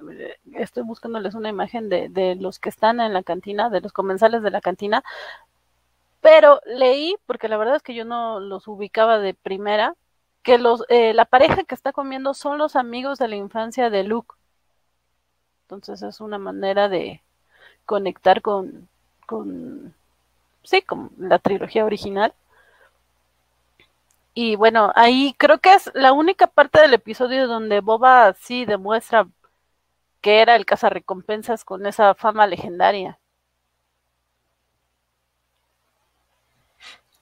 estoy buscándoles una imagen de, de, los que están en la cantina, de los comensales de la cantina, pero leí, porque la verdad es que yo no los ubicaba de primera, que los, eh, la pareja que está comiendo son los amigos de la infancia de Luke. Entonces es una manera de conectar con, con sí, con la trilogía original. Y bueno, ahí creo que es la única parte del episodio donde Boba sí demuestra que era el cazarrecompensas con esa fama legendaria.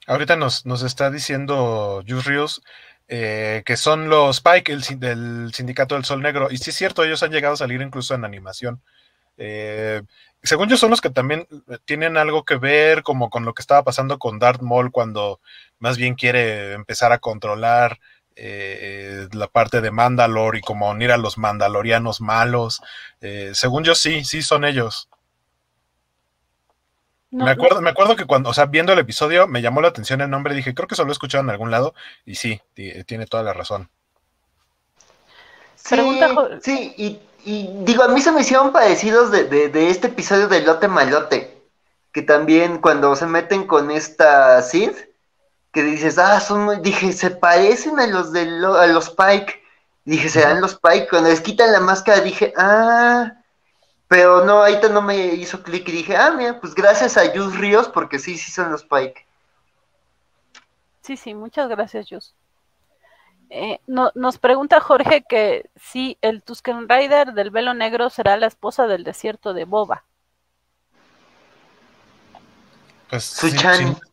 Ahorita nos, está diciendo Jus Rios eh, que son los Pike el, del Sindicato del Sol Negro. Y sí es cierto, ellos han llegado a salir incluso en animación. Eh, según yo, son los que también eh, tienen algo que ver como con lo que estaba pasando con Darth Maul cuando más bien quiere empezar a controlar eh, la parte de Mandalore y como unir a los mandalorianos malos. Eh, según yo, sí, sí son ellos. me, acuerdo, me acuerdo que cuando, o sea, viendo el episodio me llamó la atención el nombre, dije, creo que solo lo he escuchado en algún lado, y sí, tiene toda la razón. Sí, sí, y y digo, a mí se me hicieron parecidos de, de, este episodio de Lote Malote, que también cuando se meten con esta Sid, que dices, ah, son muy, dije, se parecen a los de a los Pike. Dije, serán los Pike. Cuando les quitan la máscara dije, ah, pero no, ahorita no me hizo clic y dije, ah, mira, pues gracias a Jus Ríos, porque sí, sí son los Pike. Sí, sí, muchas gracias, Jus. Eh, no, nos pregunta Jorge que si el Tusken Rider del velo negro será la esposa del desierto de Boba. Pues Suchani. Sí,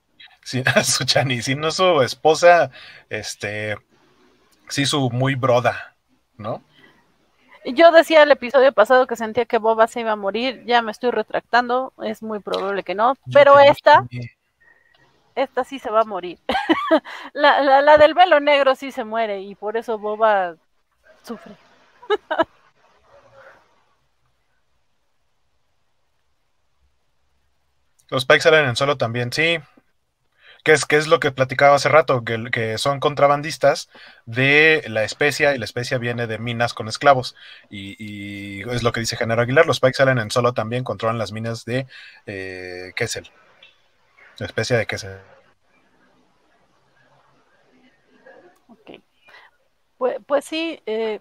Suchani, si no su esposa, este, sí su muy broda, ¿no? Yo decía el episodio pasado que sentía que Boba se iba a morir, ya me estoy retractando, es muy probable que no, pero esta, esta sí se va a morir. la, la, la, del velo negro sí se muere y por eso Boba sufre. Los Pikes salen en solo también, sí. Que es, que es lo que platicaba hace rato, que, que, son contrabandistas de la especia y la especia viene de minas con esclavos. Y, es lo que dice Genaro Aguilar, los Pikes salen en solo también, controlan las minas de eh, Kessel. La especie de queso. Ok. Pues, pues sí, eh,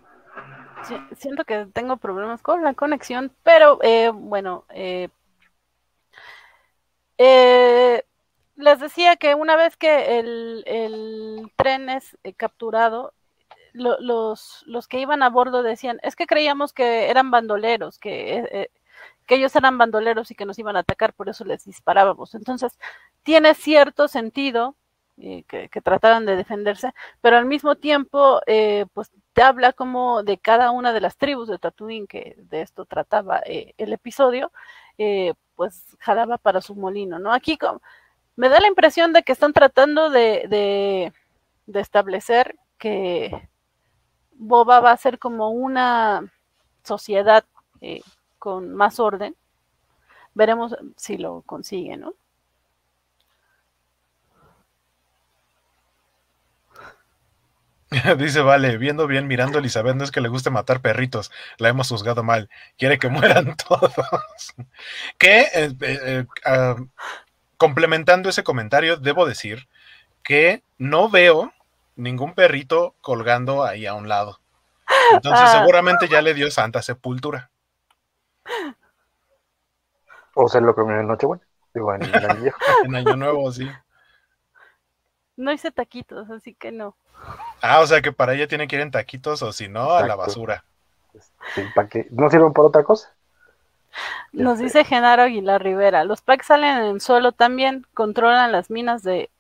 siento que tengo problemas con la conexión, pero eh, bueno, eh, les decía que una vez que el, tren es capturado, los, los que iban a bordo decían, es que creíamos que eran bandoleros, que, eh, que ellos eran bandoleros y que nos iban a atacar, por eso les disparábamos. Entonces, tiene cierto sentido que, que, trataran de defenderse, pero al mismo tiempo, pues te habla como de cada una de las tribus de Tatooine, que de esto trataba el episodio, pues jalaba para su molino, ¿no? Aquí como, me da la impresión de que están tratando de, establecer que Boba va a ser como una sociedad eh, con más orden. Veremos si lo consigue, ¿no? Dice, vale, viendo bien, mirando a Elizabeth, no es que le guste matar perritos, la hemos juzgado mal, quiere que mueran todos. que, eh, eh, ah, complementando ese comentario, debo decir que no veo ningún perrito colgando ahí a un lado. Entonces ah. seguramente ya le dio santa sepultura. O se lo comió en Nochebuena. Digo, en, en Año Nuevo, sí. No hice taquitos, así que no. Ah, o sea que para ella tiene que ir en taquitos o si no, a la basura. ¿para qué? ¿No sirven para otra cosa? Nos dice Genaro Aguilar Rivera, los packs salen en suelo también, controlan las minas de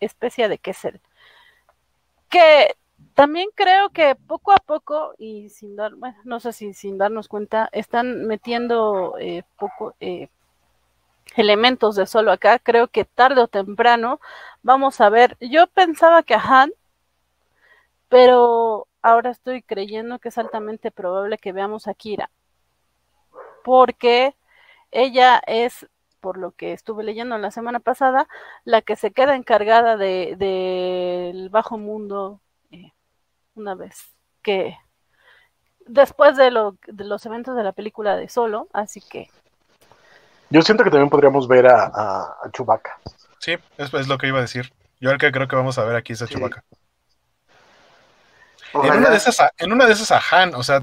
especie de Kessel. Que también creo que poco a poco, y sin dar, bueno, no sé si sin darnos cuenta, están metiendo eh, poco eh, elementos de solo acá. Creo que tarde o temprano vamos a ver. Yo pensaba que a Han, pero ahora estoy creyendo que es altamente probable que veamos a Kira. Porque ella es, por lo que estuve leyendo la semana pasada, la que se queda encargada del de, bajo mundo eh, una vez que después de, lo, de los eventos de la película de Solo, así que yo siento que también podríamos ver a, a, Chewbacca. Sí, es, es, lo que iba a decir. Yo el que creo que vamos a ver aquí es a Chewbacca. En una, de esas, en una de esas a Han, o sea,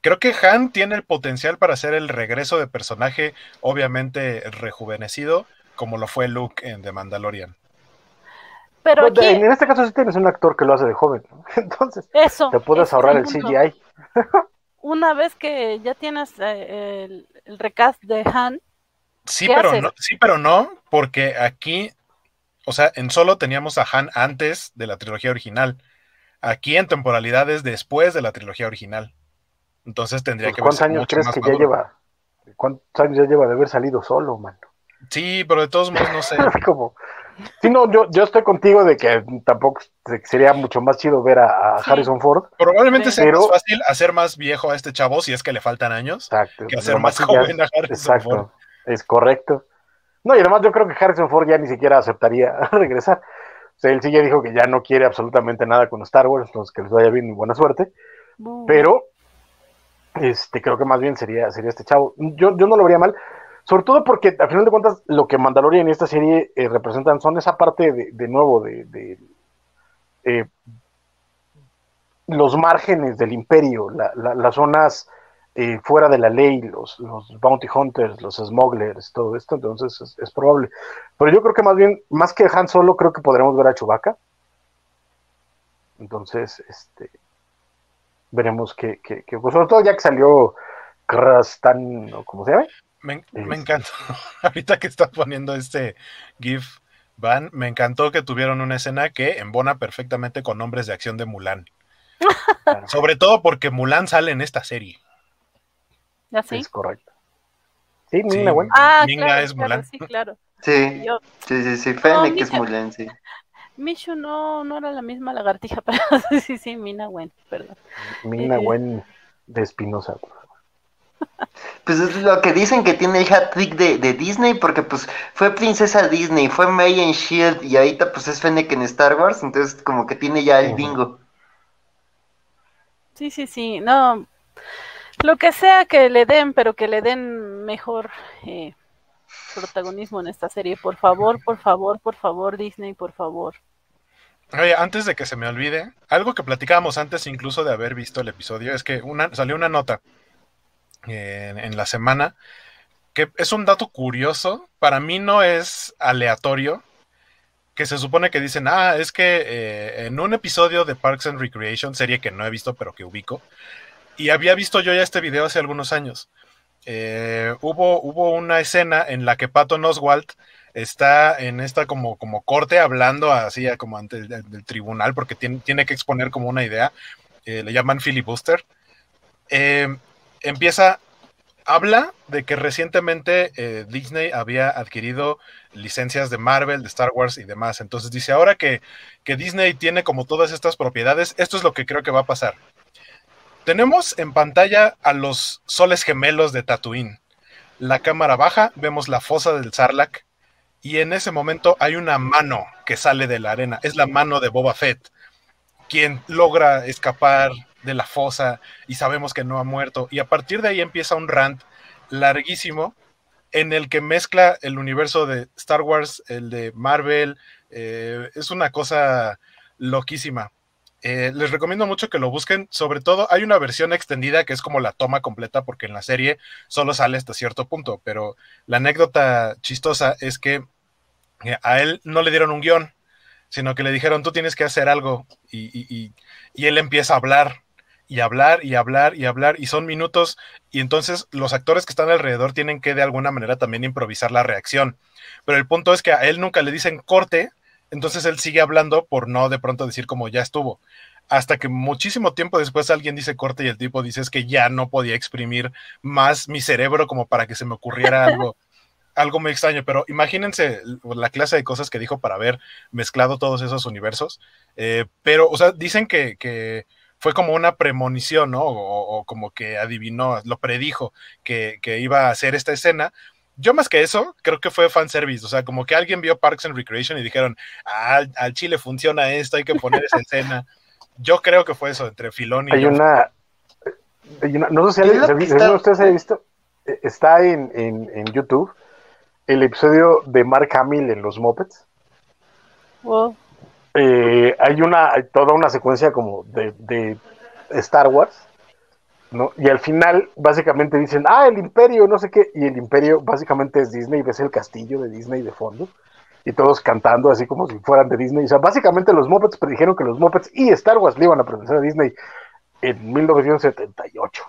creo que Han tiene el potencial para hacer el regreso de personaje, obviamente rejuvenecido, como lo fue Luke en The Mandalorian. Pero pues, en este caso sí tienes un actor que lo hace de joven, entonces eso, te puedes ahorrar el CGI. una vez que ya tienes eh, el, el recast de Han, Sí, pero no, sí, pero no, porque aquí, o sea, en solo teníamos a Han antes de la trilogía original. Aquí en temporalidades después de la trilogía original. Entonces tendría pues, que ¿Cuántos años crees que ya lleva? ¿Cuántos años ya lleva de haber salido solo, mano? Sí, pero de todos modos no sé. Como, sí, no, yo, yo estoy contigo de que tampoco sería mucho más chido ver a, Harrison Ford. Probablemente sea más fácil hacer más viejo a este chavo si es que le faltan años que hacer más joven a Harrison Ford. Es correcto. No, y además yo creo que Harrison Ford ya ni siquiera aceptaría regresar. O sea, él sí ya dijo que ya no quiere absolutamente nada con Star Wars, entonces que les vaya bien y buena suerte. Pero este creo que más bien sería, sería este chavo. Yo, yo no lo vería mal, sobre todo porque al final de cuentas lo que Mandalorian y esta serie eh, representan son esa parte de, nuevo de, eh, los márgenes del imperio, las zonas eh, fuera de la ley, los, los bounty hunters, los smugglers, todo esto, entonces es, probable. Pero yo creo que más bien, más que Han Solo, creo que podremos ver a Chewbacca. Entonces, este, veremos que, que, pues sobre todo ya que salió Krastan, ¿cómo se llama? Me, me encantó, ahorita que está poniendo este GIF, Van, me encantó que tuvieron una escena que embona perfectamente con nombres de acción de Mulan. Sobre todo porque Mulan sale en esta serie. Es correcto. Sí, Minga, bueno. Ah, claro, es Mulan. sí, claro. Sí, sí, sí, sí, Fennec es Mulan, sí. Mishu no, no era la misma lagartija, pero sí, sí, Mina Wen, perdón. Mina Wen de Espinosa. Pues es lo que dicen que tiene el hat trick de, de, Disney, porque pues fue princesa Disney, fue May en Shield y ahorita pues es Fennec en Star Wars, entonces como que tiene ya el bingo. Sí, sí, sí, no, lo que sea que le den, pero que le den mejor eh, protagonismo en esta serie. Por favor, por favor, por favor, Disney, por favor. Oye, antes de que se me olvide, algo que platicábamos antes incluso de haber visto el episodio, es que una, salió una nota en, la semana que es un dato curioso, para mí no es aleatorio, que se supone que dicen, ah, es que eh, en un episodio de Parks and Recreation, serie que no he visto pero que ubico, y había visto yo ya este video hace algunos años, eh, hubo, hubo una escena en la que Patton Oswalt está en esta como, como corte hablando así como ante el, tribunal porque tiene, tiene, que exponer como una idea, eh, le llaman filibuster, empieza habla de que recientemente eh, Disney había adquirido licencias de Marvel, de Star Wars y demás. Entonces dice, ahora que, que, Disney tiene como todas estas propiedades, esto es lo que creo que va a pasar. Tenemos en pantalla a los soles gemelos de Tatooine. La cámara baja, vemos la fosa del Sarlacc y en ese momento hay una mano que sale de la arena. Es la mano de Boba Fett, quien logra escapar de la fosa y sabemos que no ha muerto. Y a partir de ahí empieza un rant larguísimo en el que mezcla el universo de Star Wars, el de Marvel. Eh, es una cosa loquísima. Eh, les recomiendo mucho que lo busquen. Sobre todo, hay una versión extendida que es como la toma completa, porque en la serie solo sale hasta cierto punto. Pero la anécdota chistosa es que eh, a él no le dieron un guion, sino que le dijeron, tú tienes que hacer algo. y él empieza a hablar y hablar y hablar y hablar y son minutos y entonces los actores que están alrededor tienen que de alguna manera también improvisar la reacción. Pero el punto es que a él nunca le dicen corte, entonces él sigue hablando por no de pronto decir como ya estuvo. Hasta que muchísimo tiempo después alguien dice corte y el tipo dice es que ya no podía exprimir más mi cerebro como para que se me ocurriera algo, algo muy extraño. Pero imagínense la clase de cosas que dijo para haber mezclado todos esos universos. Eh, pero, o sea, dicen que, que fue como una premonición, ¿no? O, como que adivinó, lo predijo que, iba a hacer esta escena. Yo más que eso, creo que fue fanservice, o sea, como que alguien vio Parks and Recreation y dijeron, ah, al Chile funciona esto, hay que poner esa escena. Yo creo que fue eso, entre Filón y... Hay una, no sé si alguien, ustedes han visto, e, está en, en, YouTube el episodio de Mark Hamill en los Muppets. Wow. Eh, hay una, toda una secuencia como de, Star Wars, ¿no? Y al final básicamente dicen, ah, el imperio, no sé qué, y el imperio básicamente es Disney, ves el castillo de Disney de fondo, y todos cantando así como si fueran de Disney. O sea, básicamente los Muppets predijeron que los Muppets y Star Wars le iban a pertenecer a Disney en 1978.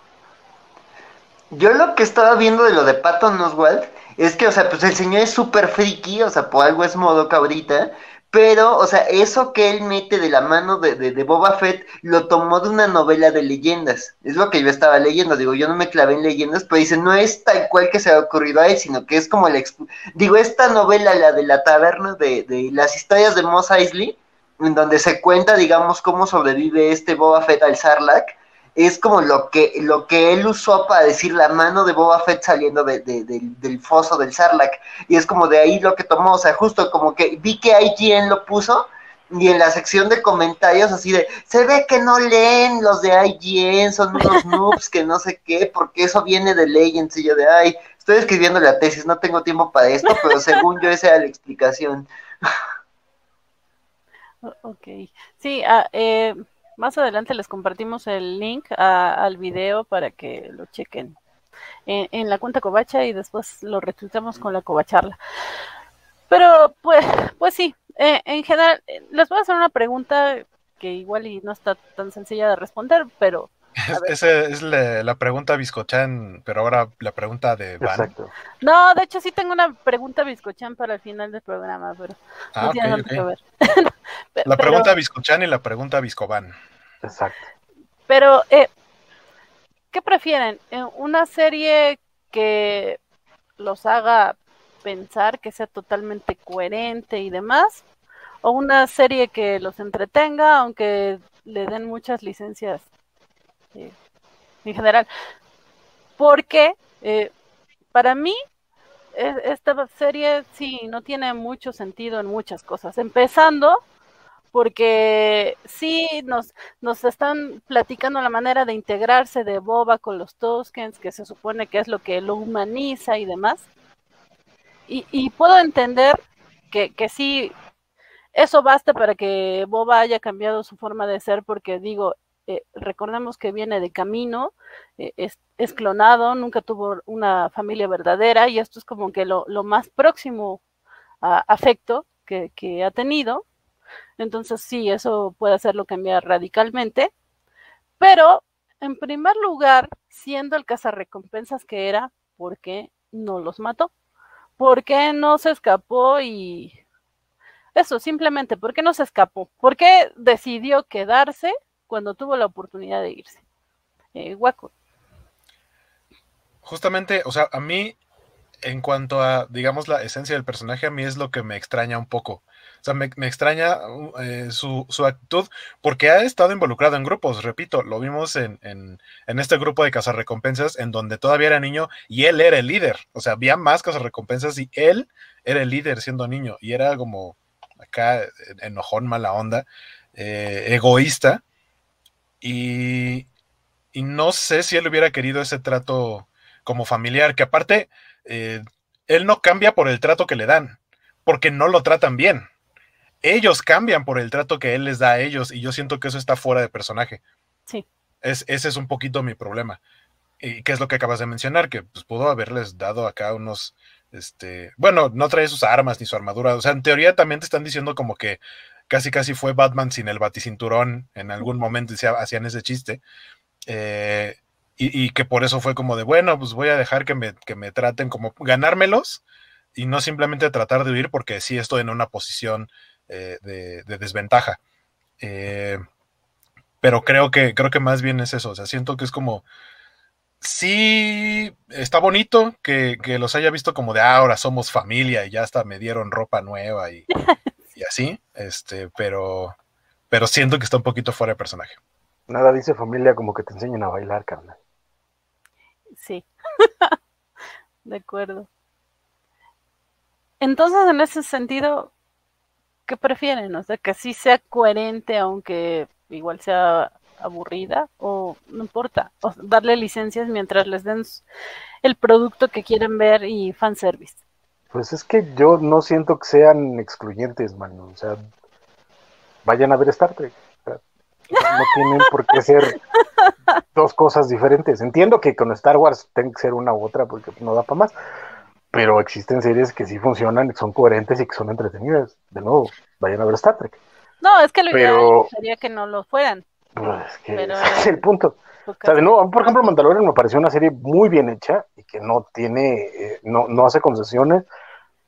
Yo lo que estaba viendo de lo de Patton Oswalt es que, o sea, pues el señor es súper friki, o sea, por algo es modo cabrita, pero, o sea, eso que él mete de la mano de, de, Boba Fett lo tomó de una novela de leyendas. Es lo que yo estaba leyendo. Digo, yo no me clavé en leyendas, pero dice, no es tal cual que se ha ocurrido a él, sino que es como la. Digo, esta novela, la de la taberna de, de las historias de Moss Eisley, en donde se cuenta, digamos, cómo sobrevive este Boba Fett al Sarlacc es como lo que, lo que él usó para decir la mano de Boba Fett saliendo de, del foso del Sarlacc. Y es como de ahí lo que tomó, o sea, justo como que vi que IGN lo puso y en la sección de comentarios así de, se ve que no leen los de IGN, son unos noobs que no sé qué, porque eso viene de Legends y yo de, ay, estoy escribiendo la tesis, no tengo tiempo para esto, pero según yo esa era la explicación. Ok, sí, ah, eh, más adelante les compartimos el link al video para que lo chequen en, la cuenta Covacha y después lo retuitamos con la Covacharla. Pero pues, pues sí, eh, en general, les voy a hacer una pregunta que igual y no está tan sencilla de responder, pero esa es la, pregunta Biscochan, pero ahora la pregunta de Van. No, de hecho sí tengo una pregunta Biscochan para el final del programa, pero ah, que ver. la pregunta Biscochan y la pregunta Biscovan. Exacto. Pero, eh, ¿qué prefieren? Eh, ¿Una serie que los haga pensar, que sea totalmente coherente y demás? ¿O una serie que los entretenga, aunque le den muchas licencias en general. Porque eh, para mí e, esta serie sí no tiene mucho sentido en muchas cosas. Empezando porque sí nos, nos están platicando la manera de integrarse de Boba con los Toskens, que se supone que es lo que lo humaniza y demás. Y, puedo entender que, que sí, eso basta para que Boba haya cambiado su forma de ser, porque digo, eh, recordemos que viene de camino, eh, es, clonado, nunca tuvo una familia verdadera y esto es como que lo, más próximo a afecto que, que ha tenido. Entonces sí, eso puede hacerlo cambiar radicalmente. Pero, en primer lugar, siendo el cazarrecompensas que era, ¿por qué no los mató? ¿Por qué no se escapó y... Eso, simplemente, ¿por qué no se escapó? ¿Por qué decidió quedarse cuando tuvo la oportunidad de irse? Eh, Waco. Justamente, o sea, a mí, en cuanto a, digamos, la esencia del personaje, a mí es lo que me extraña un poco. O sea, me, extraña eh, su, actitud porque ha estado involucrado en grupos, repito, lo vimos en, en, este grupo de cazarrecompensas en donde todavía era niño y él era el líder. O sea, había más cazarrecompensas y él era el líder siendo niño y era como acá enojón, mala onda, eh, egoísta. Y, y, no sé si él hubiera querido ese trato como familiar, que aparte, eh, él no cambia por el trato que le dan, porque no lo tratan bien ellos cambian por el trato que él les da a ellos y yo siento que eso está fuera de personaje. Sí. Es, ese es un poquito mi problema. ¿Y qué es lo que acabas de mencionar? Que pues, pudo haberles dado acá unos, este, bueno, no trae sus armas ni su armadura. O sea, en teoría también te están diciendo como que casi casi fue Batman sin el baticinturón en algún momento y hacían ese chiste. Eh, y, que por eso fue como de, bueno, pues voy a dejar que me, que me traten como ganármelos y no simplemente tratar de huir porque sí estoy en una posición eh, de, desventaja. Eh, pero creo que, creo que más bien es eso. O sea, siento que es como. Sí, está bonito que, los haya visto como de ah, ahora somos familia y ya hasta me dieron ropa nueva y, y así. Este, pero, pero siento que está un poquito fuera de personaje. Nada dice familia como que te enseñen a bailar, carnal. Sí. de acuerdo. Entonces, en ese sentido, ¿qué prefieren? O sea, que sí sea coherente, aunque igual sea aburrida, o no importa, o darle licencias mientras les den el producto que quieren ver y fanservice. Pues es que yo no siento que sean excluyentes, mano. O sea, vayan a ver Star Trek. no tienen por qué ser dos cosas diferentes. Entiendo que con Star Wars tenga que ser una u otra porque no da para más pero existen series que sí funcionan, son coherentes y que son entretenidas. De nuevo, vayan a ver Star Trek. No, es que lo ideal sería que no lo fueran. Pues es que ese es el punto. O sea, de nuevo, por ejemplo, Mandalorian me pareció una serie muy bien hecha y que no tiene, eh, no, no hace concesiones,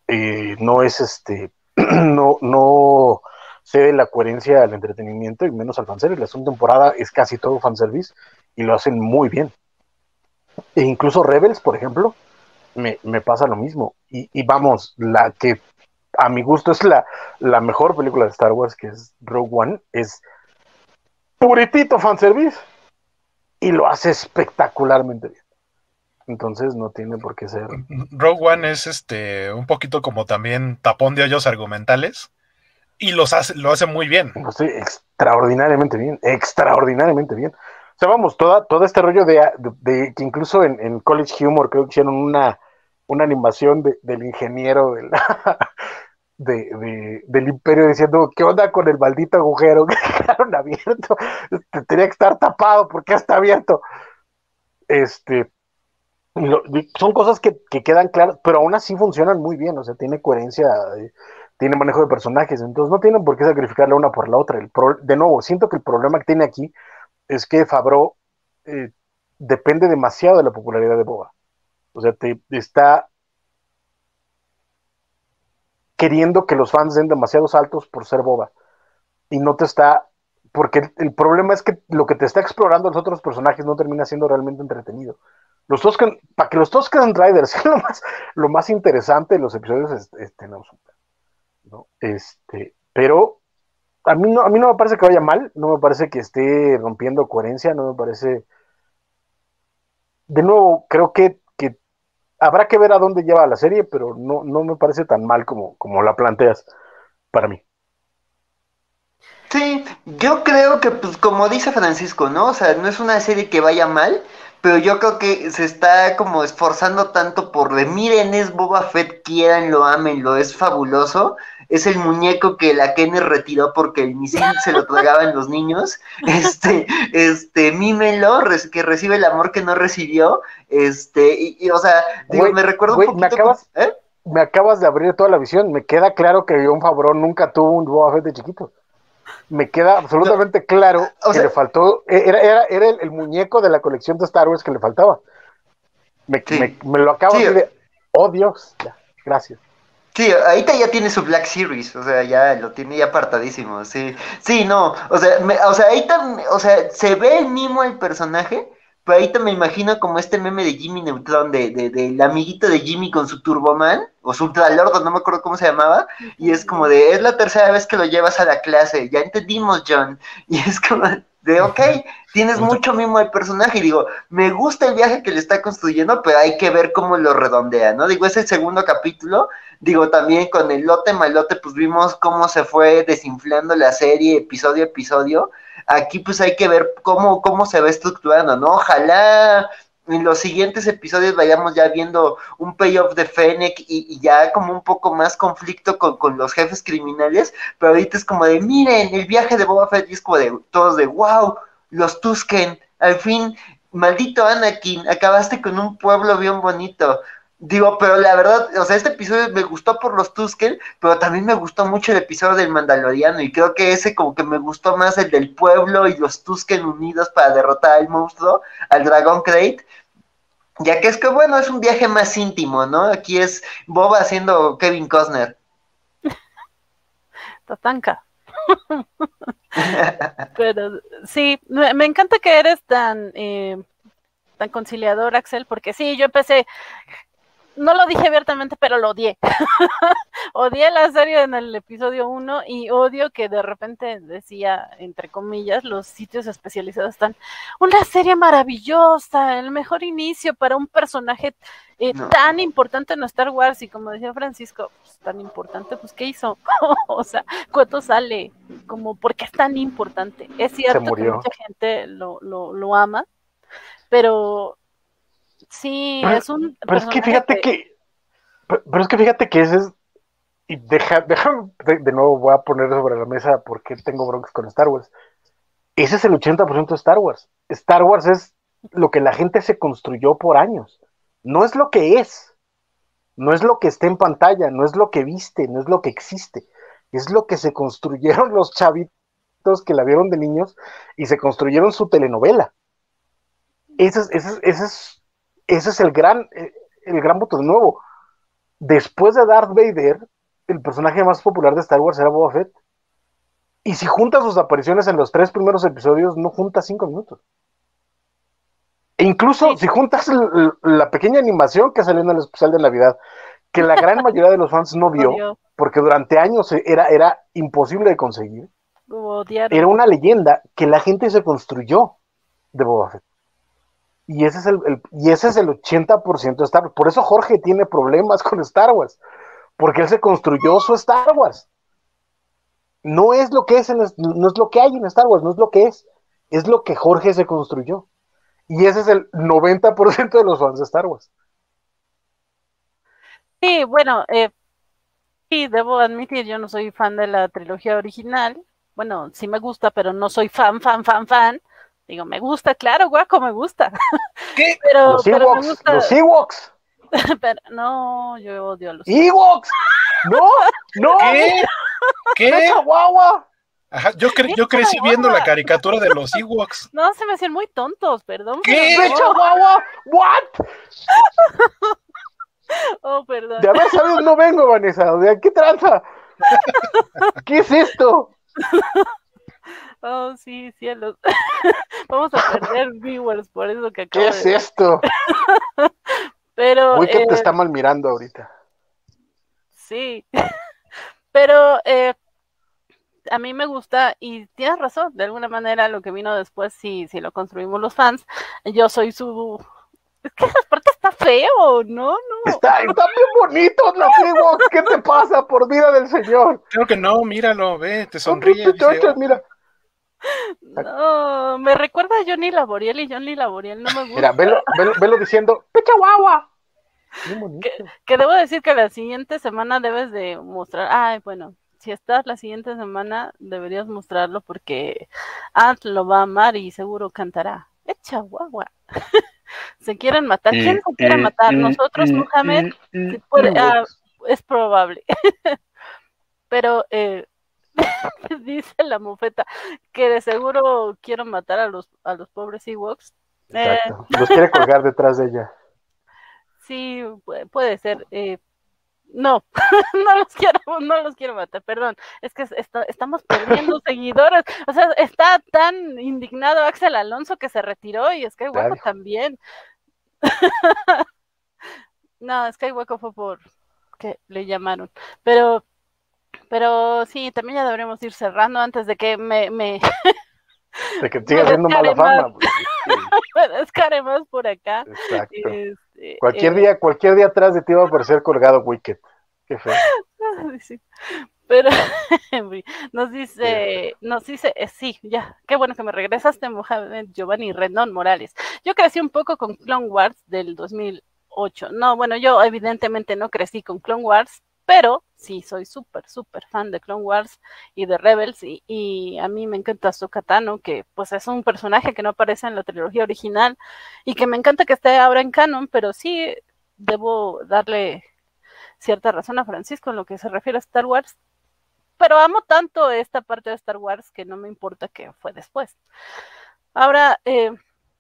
y no es este, no, no cede la coherencia al entretenimiento y menos al fanservice. La segunda temporada es casi todo fanservice y lo hacen muy bien. E incluso Rebels, por ejemplo, me, pasa lo mismo. Y, vamos, la que a mi gusto es la, la mejor película de Star Wars, que es Rogue One, es puritito fanservice y lo hace espectacularmente bien. Entonces no tiene por qué ser. Rogue One es este un poquito como también tapón de hoyos argumentales y los hace, lo hace muy bien. Pues extraordinariamente bien, extraordinariamente bien sea, vamos, toda, todo este rollo de, que incluso en, College Humor creo que hicieron una, una animación del ingeniero de, del imperio diciendo, ¿qué onda con el maldito agujero que dejaron abierto? Este, tenía que estar tapado, porque está abierto? Este, son cosas que, quedan claras, pero aún así funcionan muy bien, o sea, tiene coherencia, eh, tiene manejo de personajes, entonces no tienen por qué sacrificar la una por la otra. El de nuevo, siento que el problema que tiene aquí es que Fabro eh, depende demasiado de la popularidad de Boba. O sea, te está queriendo que los fans den demasiados altos por ser Boba. Y no te está. Porque el, problema es que lo que te está explorando los otros personajes no termina siendo realmente entretenido. Los Tusken, para que los Tusken Riders lo más, lo más interesante de los episodios, este, no, ¿no? Este, pero a mí no, a mí no me parece que vaya mal, no me parece que esté rompiendo coherencia, no me parece. De nuevo, creo que, habrá que ver a dónde lleva la serie, pero no, no me parece tan mal como, como la planteas para mí. Sí, yo creo que, pues, como dice Francisco, ¿no? O sea, no es una serie que vaya mal, pero yo creo que se está como esforzando tanto por de miren, es Boba Fett, quieran, lo amen, lo es fabuloso. Es el muñeco que la Kenner retiró porque el misil se lo tragaban los niños. Este, este, mímelo, que recibe el amor que no recibió. Este, y, o sea, digo, me recuerdo un poquito. Me acabas, ¿eh? me acabas de abrir toda la visión. Me queda claro que John Favreau nunca tuvo un Boba Fett de chiquito. Me queda absolutamente claro o que sea- le faltó, e, era, era, era el, el muñeco de la colección de Star Wars que le faltaba. Me, Sí. me, me lo acabo Sí. de, oh Dios, ya, gracias. Sí, ahorita ya tiene su Black Series, o sea, ya lo tiene ya apartadísimo, sí. Sí, no, o sea, me- o sea, ahorita, o sea, se ve el mimo el personaje, pero ahorita me imagino como este meme de Jimmy Neutron, de, de, del amiguito de Jimmy con su Turboman, o su Ultralordo, no me acuerdo cómo se llamaba, y es como de, es la tercera vez que lo llevas a la clase, ya entendimos, John, y es como de, ok, tienes mucho mimo al personaje, y digo, me gusta el viaje que le está construyendo, pero hay que ver cómo lo redondea, ¿no? Digo, es el segundo capítulo, Digo, también con el lote malote, pues vimos cómo se fue desinflando la serie episodio a episodio. Aquí pues hay que ver cómo, cómo se va estructurando, ¿no? Ojalá en los siguientes episodios vayamos ya viendo un payoff de Fennec y, ya como un poco más conflicto con, con los jefes criminales, pero ahorita es como de, miren, el viaje de Boba Fett y es como de, todos de, wow, los Tusken, al fin, maldito Anakin, acabaste con un pueblo bien bonito. Digo, pero la verdad, o sea, este episodio me gustó por los Tusken, pero también me gustó mucho el episodio del Mandaloriano y creo que ese como que me gustó más el del pueblo y los Tusken unidos para derrotar al monstruo, al dragón Crate, ya que es que bueno, es un viaje más íntimo, ¿no? Aquí es Boba haciendo Kevin Costner. Tatanka. Pero sí, me, encanta que eres tan, eh, tan conciliador, Axel, porque sí, yo empecé, no lo dije abiertamente, pero lo odié. odié la serie en el episodio 1 y odio que de repente decía, entre comillas, los sitios especializados están, una serie maravillosa, el mejor inicio para un personaje eh, No. tan importante en Star Wars y como decía Francisco, pues, tan importante, pues ¿qué hizo? o sea, ¿cuánto sale? Como, ¿por qué es tan importante? Es cierto que mucha gente lo, lo, lo ama, pero sí, Pero- es un Pero es que fíjate que, pero, pero es que fíjate que ese es, y deja, deja, de, de nuevo voy a poner sobre la mesa porque tengo broncas con Star Wars. Ese es el 80% de Star Wars. Star Wars es lo que la gente se construyó por años. No es lo que es. No es lo que está en pantalla, no es lo que viste, no es lo que existe. Es lo que se construyeron los chavitos que la vieron de niños y se construyeron su telenovela. Ese es, ese es, ese es, ese es el gran, eh, el gran voto de nuevo. Después de Darth Vader, el personaje más popular de Star Wars era Boba Fett. Y si juntas sus apariciones en los tres primeros episodios, no juntas cinco minutos. E incluso Sí. si juntas la pequeña animación que salió en el especial de Navidad, que la gran mayoría de los fans no vio, porque durante años era, era imposible de conseguir, era una leyenda que la gente se construyó de Boba Fett. Y ese es el, el- y ese es el 80% de Star Wars. Por eso Jorge tiene problemas con Star Wars. Porque él se construyó su Star Wars. No es lo que es, en, no es lo que hay en Star Wars, no es lo que es. Es lo que Jorge se construyó. Y ese es el 90% de los fans de Star Wars. Sí, bueno, eh, sí, debo admitir, yo no soy fan de la trilogía original. Bueno, sí me gusta, pero no soy fan, fan, fan, fan. Digo, me gusta, claro, guaco, me gusta. ¿Qué? Pero, Los pero me Ewoks, gusta, los Ewoks, pero no, yo odio a los Ewoks. No, no, ¿Qué? ¿Qué? ¡Mecha guagua! Ajá, yo, cre- yo crecí viendo la caricatura de los Ewoks. No, se me hacían muy tontos, perdón. ¿Qué? pero ¡Mecha no. guagua! ¿What? Oh, perdón. De haber sabido no vengo, Vanessa. O sea, ¿qué tranza? ¿Qué es esto? Oh, sí, cielos. Vamos a perder viewers por eso que acabo ¿Qué es de esto? Pero, Uy, que eh, te está mal mirando ahorita. Sí, pero eh, a mí me gusta y tienes razón, de alguna manera lo que vino después, si, si lo construimos los fans, yo soy su... Es que aparte está feo, ¿no? No. Está, están bien bonitos los Ewoks. ¿Qué te pasa por vida del Señor? Creo que no, míralo, ve, te Son sonríe. dice, pitochos, mira. No, me recuerda a Johnny Laboriel y Johnny Laboriel no me gusta. Mira, velo, velo, velo diciendo, ¡Pecha guagua! Que debo decir que la siguiente semana debes de mostrar, ay, bueno, si estás la siguiente semana deberías mostrarlo porque Ant lo va a amar y seguro cantará. Echa guagua. se quieren matar. ¿Quién se quiere matar? Nosotros. Si puede- ah, es probable. Pero eh, dice la mofeta que de seguro quiero matar a los, a los pobres Ewoks. Eh, los quiere colgar detrás de ella. Sí, puede ser. Eh, no, no los quiero, no los quiero matar, perdón. Es que estamos perdiendo seguidores. O sea, está tan indignado Axel Alonso que se retiró y Skywalker también. no, Skywalker fue por que le llamaron. Pero, pero sí, también ya deberíamos ir cerrando antes de que me, me de que siga haciendo mala fama. me más por acá. Exacto. Este, cualquier eh, día, cualquier día atrás de ti va a aparecer colgado Wicked. Qué feo. Pero nos dice, nos dice, eh, sí, ya, qué bueno que me regresaste, Mohamed Giovanni Renón Morales. Yo crecí un poco con Clone Wars del 2008. No, bueno, yo evidentemente no crecí con Clone Wars, pero sí, soy súper, súper fan de Clone Wars y de Rebels y, a mí me encanta Sokatano, que pues es un personaje que no aparece en la trilogía original y que me encanta que esté ahora en canon, pero sí debo darle cierta razón a Francisco en lo que se refiere a Star Wars, pero amo tanto esta parte de Star Wars que no me importa que fue después. Ahora, eh,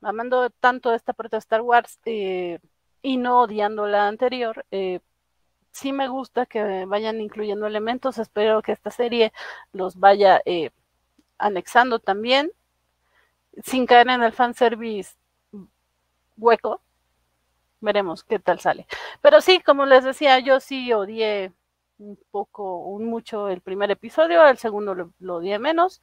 amando tanto esta parte de Star Wars eh, y no odiando la anterior, eh, sí me gusta que vayan incluyendo elementos. Espero que esta serie los vaya eh, anexando también, sin caer en el fanservice hueco. Veremos qué tal sale. Pero sí, como les decía, yo sí odié un poco, un mucho el primer episodio, el segundo lo, odié menos,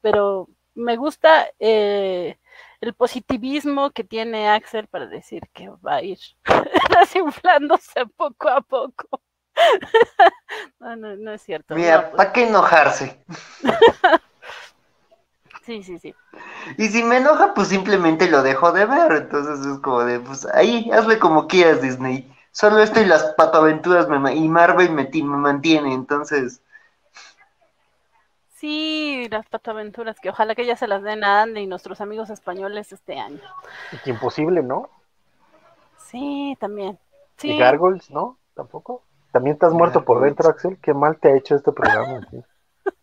pero me gusta eh, el positivismo que tiene Axel para decir que va a ir desinflándose poco a poco. no, no, es cierto. Mira, pues. ¿para qué enojarse? sí, sí, sí. Y si me enoja, pues simplemente lo dejo de ver. Entonces es como de, pues ahí, hazle como quieras, Disney. Solo esto y las patoaventuras me, y Marvel me, me mantiene, entonces Sí, las patoaventuras, que ojalá que ya se las den a Andy y nuestros amigos españoles este año. Y imposible, ¿no? Sí, también. Sí. Y Gargoyles, ¿no? Tampoco. También estás muerto por dentro, Axel. Qué mal te ha hecho este programa.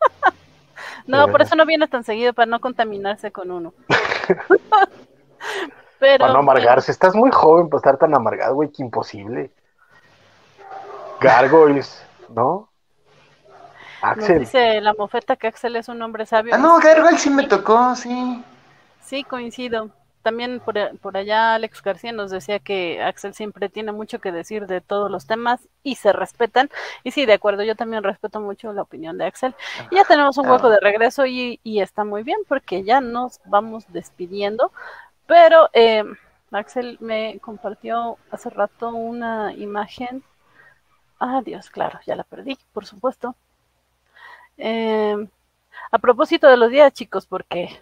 no, por eso no vienes tan seguido, para no contaminarse con uno. Pero, para no amargarse. Estás muy joven para estar tan amargado, güey, que imposible. Gargoyles, ¿no? Axel. dice la mofeta que Axel es un hombre sabio. Ah, no, Gargoyle sí me tocó, sí. Sí, coincido. También por, por, allá Alex García nos decía que Axel siempre tiene mucho que decir de todos los temas y se respetan. Y sí, de acuerdo, yo también respeto mucho la opinión de Axel. Y ya tenemos un hueco de regreso y, y está muy bien porque ya nos vamos despidiendo. Pero eh, Axel me compartió hace rato una imagen. Ah, Dios, claro, ya la perdí, por supuesto. Eh, a propósito de los días, chicos, porque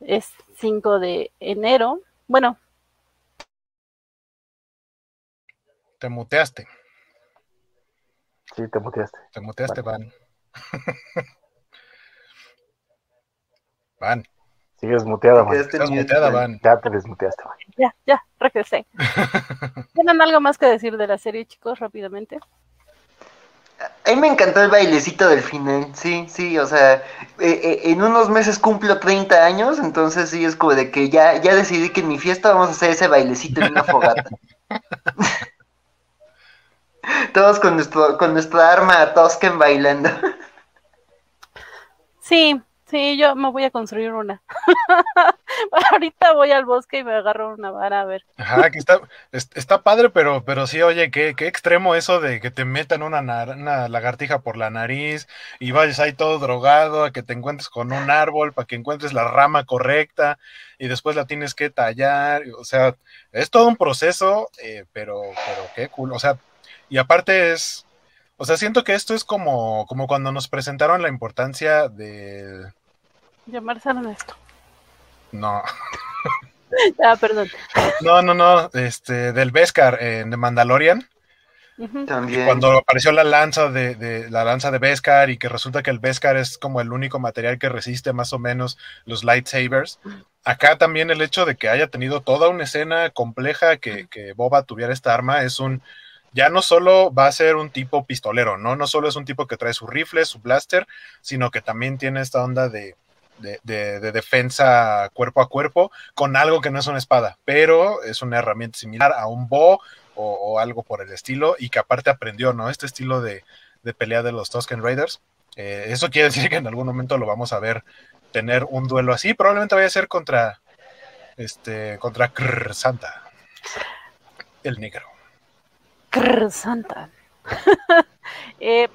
es 5 de enero. Bueno. Te muteaste. Sí, te muteaste. Te muteaste, Van. Van. Sigues muteada, Van. Estás muteada, Van. Ya te desmuteaste, Van. Ya, ya, regresé. ¿Tienen algo más que decir de la serie, chicos, rápidamente? A mí me encantó el bailecito del final, sí, sí, o sea, eh, eh, en unos meses cumplo 30 años, entonces sí es como de que ya, ya decidí que en mi fiesta vamos a hacer ese bailecito en una fogata. Todos con, nuestro, con nuestra arma Tosken bailando. Sí, Sí, yo me voy a construir una. Ahorita voy al bosque y me agarro una vara a ver. Ajá, que está, está padre, pero, pero sí, oye, qué, qué extremo eso de que te metan una, una lagartija por la nariz y vayas ahí todo drogado, a que te encuentres con un árbol para que encuentres la rama correcta y después la tienes que tallar. O sea, es todo un proceso, eh, pero, pero qué cool. O sea, y aparte es. O sea, siento que esto es como, como cuando nos presentaron la importancia de, Llamarse Ernesto. No. ah, perdón. No, no, no. Este, del Beskar en The Mandalorian. También. Cuando apareció la lanza de, la lanza de Beskar y que resulta que el Beskar es como el único material que resiste más o menos los lightsabers. Acá también el hecho de que haya tenido toda una escena compleja que, que Boba tuviera esta arma es un ya no solo va a ser un tipo pistolero, ¿no? No solo es un tipo que trae su rifle, su blaster, sino que también tiene esta onda de, de, defensa cuerpo a cuerpo con algo que no es una espada, pero es una herramienta similar a un bow o, algo por el estilo y que aparte aprendió, ¿no? Este estilo de, pelea de los Tusken Raiders. Eh, eso quiere decir que en algún momento lo vamos a ver tener un duelo así. Probablemente vaya a ser contra este contra Krr Santa, el negro. Krr Santa. eh,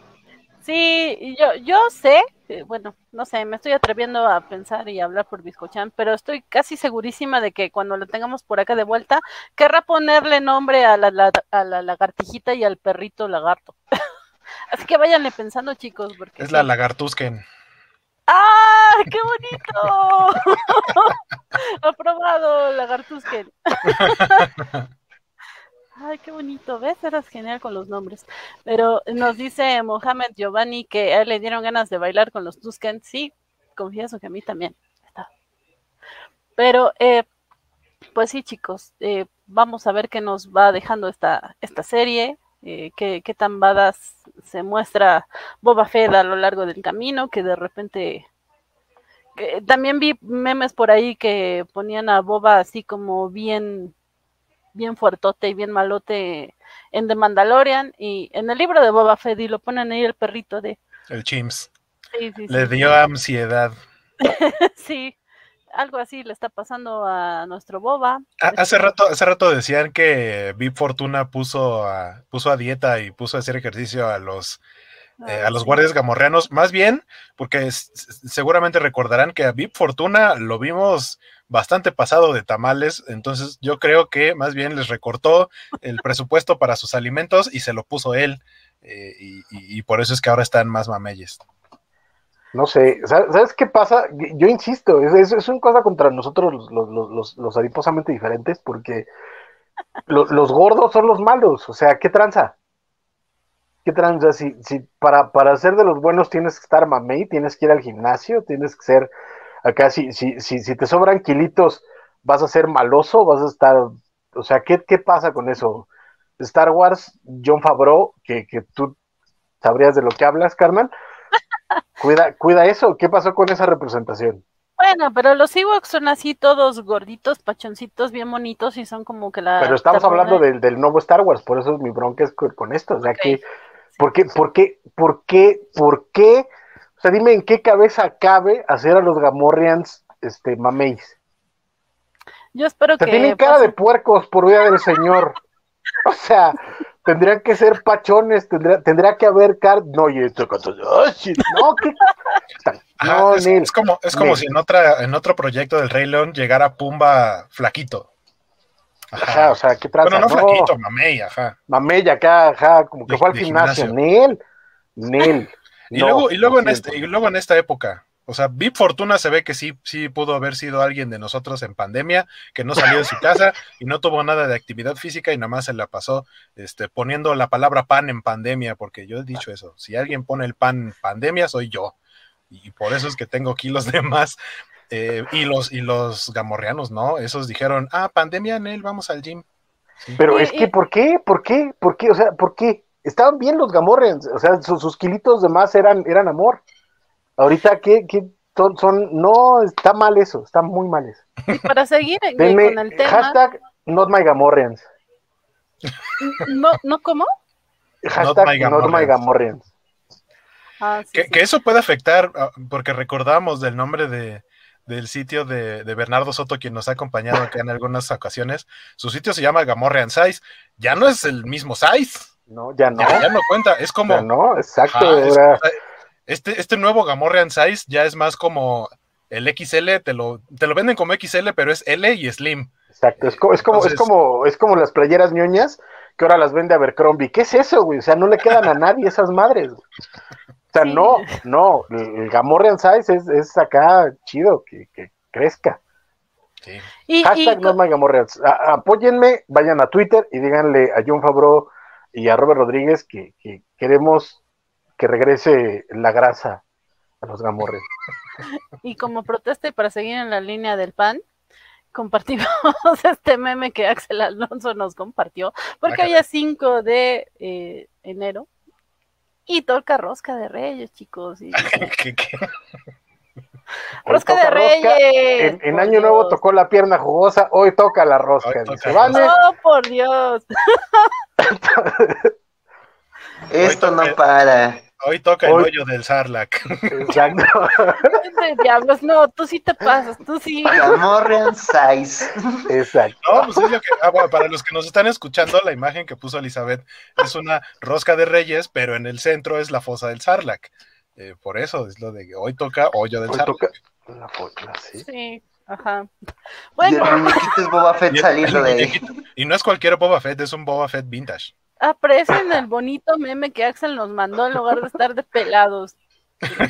Sí, yo, yo sé, eh, bueno, no sé, me estoy atreviendo a pensar y hablar por Biscochan, pero estoy casi segurísima de que cuando lo tengamos por acá de vuelta, querrá ponerle nombre a la, a la lagartijita y al perrito lagarto. Así que váyanle pensando, chicos. Porque es la lagartusken. ¡Ah! ¡Qué bonito! Aprobado, lagartusken. Ay, qué bonito, ¿ves? Eras genial con los nombres. Pero nos dice Mohamed Giovanni que le dieron ganas de bailar con los Tusken. Sí, confieso que a mí también. Está. Pero, eh, pues sí, chicos, eh, vamos a ver qué nos va dejando esta, esta serie. Eh, qué, qué, tan badas se muestra Boba Fett a lo largo del camino, que de repente también vi memes por ahí que ponían a Boba así como bien bien fuertote y bien malote en The Mandalorian y en el libro de Boba Fett y lo ponen ahí el perrito de... El Chims. Sí, sí, le dio ansiedad. sí, algo así le está pasando a nuestro Boba. hace rato, hace rato decían que Vip Fortuna puso a, puso a dieta y puso a hacer ejercicio a los eh, a los guardias gamorreanos, más bien, porque seguramente recordarán que a Vip Fortuna lo vimos bastante pasado de tamales, entonces yo creo que más bien les recortó el presupuesto para sus alimentos y se lo puso él, eh, y, por eso es que ahora están más mameyes. No sé, ¿sabes qué pasa? Yo insisto, es, es, una cosa contra nosotros los, los, los, adiposamente diferentes, porque los gordos son los malos, o sea, ¿qué tranza? ¿Qué tranza? Si, si para, para ser de los buenos tienes que estar mamey, tienes que ir al gimnasio, tienes que ser acá, si, si, si, si te sobran kilitos, vas a ser maloso, vas a estar, o sea, ¿qué, qué pasa con eso? Star Wars, John Favreau, que, que tú sabrías de lo que hablas, Carmen, cuida, cuida eso, ¿qué pasó con esa representación? Bueno, pero los Ewoks son así todos gorditos, pachoncitos, bien bonitos y son como que la... Pero estamos hablando del, del, nuevo Star Wars, por eso mi bronca es con, esto, o sea que ¿Por qué, por qué, por qué, por qué? O sea, dime en qué cabeza cabe hacer a los Gamorreans este, mameis. Yo espero que. Tienen cara de puercos por vida del Señor. o sea, tendrían que ser pachones, tendría, tendría que haber car. No, y esto. No, ¿qué? No, es, como, es como si en, otra, en otro proyecto del Rey León llegara Pumba flaquito. Ajá, o sea, ¿qué trata? Bueno, no, flaquito, mamey, ajá. Mamey acá, ajá, como que fue al gimnasio. Nel, Nel. y, luego, y, luego en este, y luego en esta época, o sea, Vip Fortuna se ve que sí, sí pudo haber sido alguien de nosotros en pandemia, que no salió de su casa y no tuvo nada de actividad física y nada más se la pasó este, poniendo la palabra pan en pandemia, porque yo he dicho eso, si alguien pone el pan en pandemia, soy yo. Y por eso es que tengo kilos de más. Eh, y los y los gamorreanos, ¿no? Esos dijeron, ah, pandemia, Nel, vamos al gym. Pero es que, ¿por qué? ¿Por qué? ¿Por qué? O sea, ¿por qué? Estaban bien los gamorreans, o sea, sus, kilitos de más eran, eran amor. Ahorita, ¿qué, qué son, No, está mal eso, está muy mal eso. Y para seguir con el tema... Hashtag not my gamorreans. ¿No, ¿no cómo? Hashtag not my gamorreans. Ah, que, que, eso puede afectar, ah, porque recordamos del nombre de, del sitio de, Bernardo Soto, quien nos ha acompañado acá en algunas ocasiones. Su sitio se llama Gamorrean Size. Ya no es el mismo size. No, ya no. Ya, no cuenta. Es como. no, exacto. este, este nuevo Gamorrean Size ya es más como el XL, te lo, te lo venden como XL, pero es L y Slim. Exacto, es, como, es, como, es, como, es como las playeras ñoñas que ahora las vende Abercrombie. ¿Qué es eso, güey? O sea, no le quedan a nadie esas madres. O sea, no, no, el Gamorrean Size es, es acá chido, que, que crezca. Sí. Y, Hashtag no Gamorrean. Apóyenme, vayan a Twitter y díganle a John Favreau y a Robert Rodríguez que, que queremos que regrese la grasa a los Gamorreans. Y como protesta y para seguir en la línea del pan, compartimos este meme que Axel Alonso nos compartió, porque hoy es 5 de eh, enero y toca rosca de reyes, chicos. y- ¿Qué, qué? Hoy Rosca de rosca, reyes. En, Año Nuevo tocó la pierna jugosa, hoy toca la rosca. Dice, toca ¿vale? Oh, por Dios. Esto no para. Hoy toca el Hoy- hoyo del Sarlac. Exacto. De diablos, no, tú sí te pasas, tú sí. Gamorrean Size. Exacto. No, pues es lo que. ah, bueno, para los que nos están escuchando, la imagen que puso Elizabeth es una rosca de reyes, pero en el centro es la fosa del Sarlac. Eh, por eso es lo de que hoy toca hoyo del Hoy Sarlac. toca la foto, sí. Sí, ajá. Y Bueno, el muñequito es Boba Fett Y el- saliendo el de ahí. Y no es cualquier Boba Fett, es un Boba Fett vintage. Aprecien el bonito meme que Axel nos mandó en lugar de estar de pelados.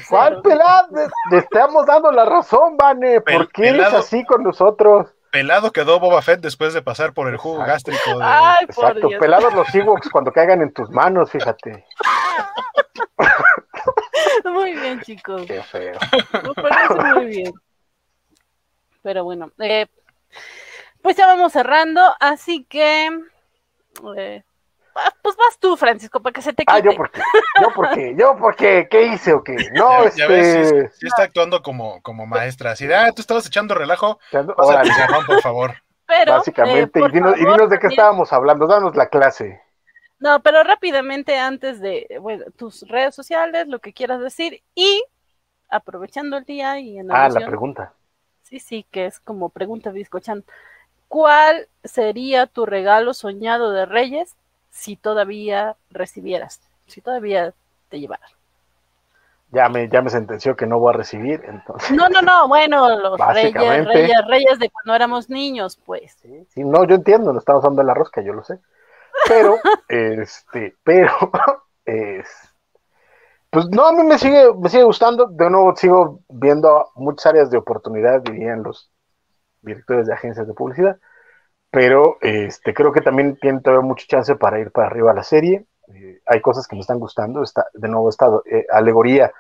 ¿Cuál pelado? Le- estamos dando la razón, Vane. ¿Por Pel- qué eres pelado. así con nosotros? Pelado quedó Boba Fett después de pasar por el jugo Exacto. gástrico de. Ay, Exacto, pelados los Ewoks cuando caigan en tus manos, fíjate. Muy bien, chicos. Qué feo. Me parece muy bien. Pero bueno, eh, pues ya vamos cerrando, así que eh, ah, pues vas tú, Francisco, para que se te Ah, quite. yo por qué, yo por qué, yo por qué, ¿qué hice o qué? No, Ya, ya ves, sí, este, sí está actuando como, como maestra. Así de, ah, tú estabas echando relajo. El jarrón, por favor. Pero, eh, básicamente, y dinos, y favor, dinos de qué estábamos hablando, danos la clase. No, pero rápidamente antes de, bueno, tus redes sociales, lo que quieras decir y aprovechando el día y en Ah, la pregunta. Sí, sí, que es como pregunta bizcochan. ¿Cuál sería tu regalo soñado de Reyes si todavía recibieras? Si todavía te llevaran. Ya me, ya me sentenció que no voy a recibir, entonces. No, no, no, bueno, los reyes, reyes, reyes de cuando éramos niños, pues. Sí, sí, no, yo entiendo, no estamos dando la rosca, yo lo sé. Pero, este, pero, es, pues no, a mí me sigue, me sigue gustando. De nuevo, sigo viendo muchas áreas de oportunidad, dirían los directores de agencias de publicidad. Pero, este, creo que también tiene todavía mucha chance para ir para arriba la serie. Eh, hay cosas que me están gustando. Está, de nuevo, esta eh, alegoría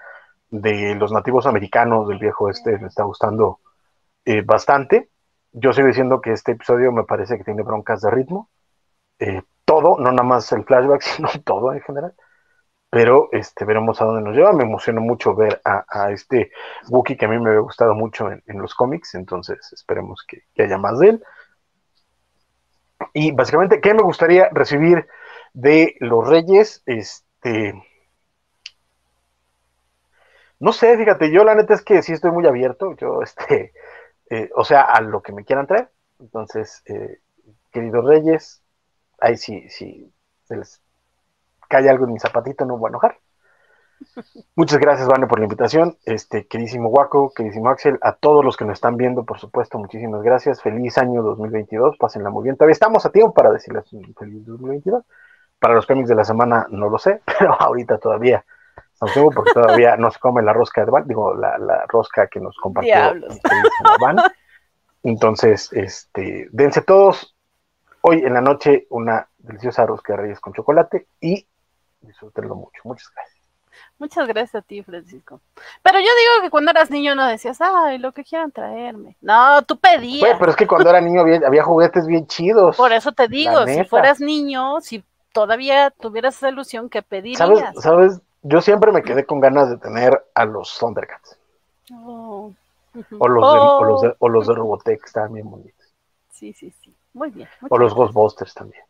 de los nativos americanos del viejo este me está gustando eh, bastante. Yo sigo diciendo que este episodio me parece que tiene broncas de ritmo. Todo, no nada más el flashback, sino todo en general. Pero este, veremos a dónde nos lleva. Me emociona mucho ver a, a este Wookiee que a mí me había gustado mucho en, en los cómics. Entonces esperemos que, que haya más de él. Y básicamente, ¿qué me gustaría recibir de los Reyes? Este. No sé, fíjate, yo la neta es que sí estoy muy abierto. Yo, este. eh, o sea, a lo que me quieran traer. Entonces, eh, queridos Reyes, ahí sí, sí, se les cae algo en mi zapatito, no voy a enojar. Muchas gracias, Vane, por la invitación. Este, queridísimo Waco, queridísimo Axel, a todos los que nos están viendo, por supuesto, muchísimas gracias. Feliz año 2022, pásenla muy bien. Todavía estamos a tiempo para decirles un feliz 2022. Para los cómics de la semana no lo sé, pero ahorita todavía estamos tiempo porque todavía no se come la rosca de Van, digo, la, la rosca que nos compartió Diablos. Van. Entonces, este, dense todos hoy en la noche una deliciosa rosca de reyes con chocolate y disfrútenlo mucho. Muchas gracias. Muchas gracias a ti, Francisco. Pero yo digo que cuando eras niño no decías, ay, lo que quieran traerme. No, tú pedías. Güey, pero es que cuando era niño había, había juguetes bien chidos. Por eso te digo, si fueras niño, si todavía tuvieras esa ilusión, ¿qué pedirías? ¿Sabes? ¿Sabes? Yo siempre me quedé con ganas de tener a los Thundercats. Oh. O los, de, Oh. o los de, o los de Robotech, que estaban bien bonitos. Sí, sí, sí. Muy bien. O los gracias. Ghostbusters también.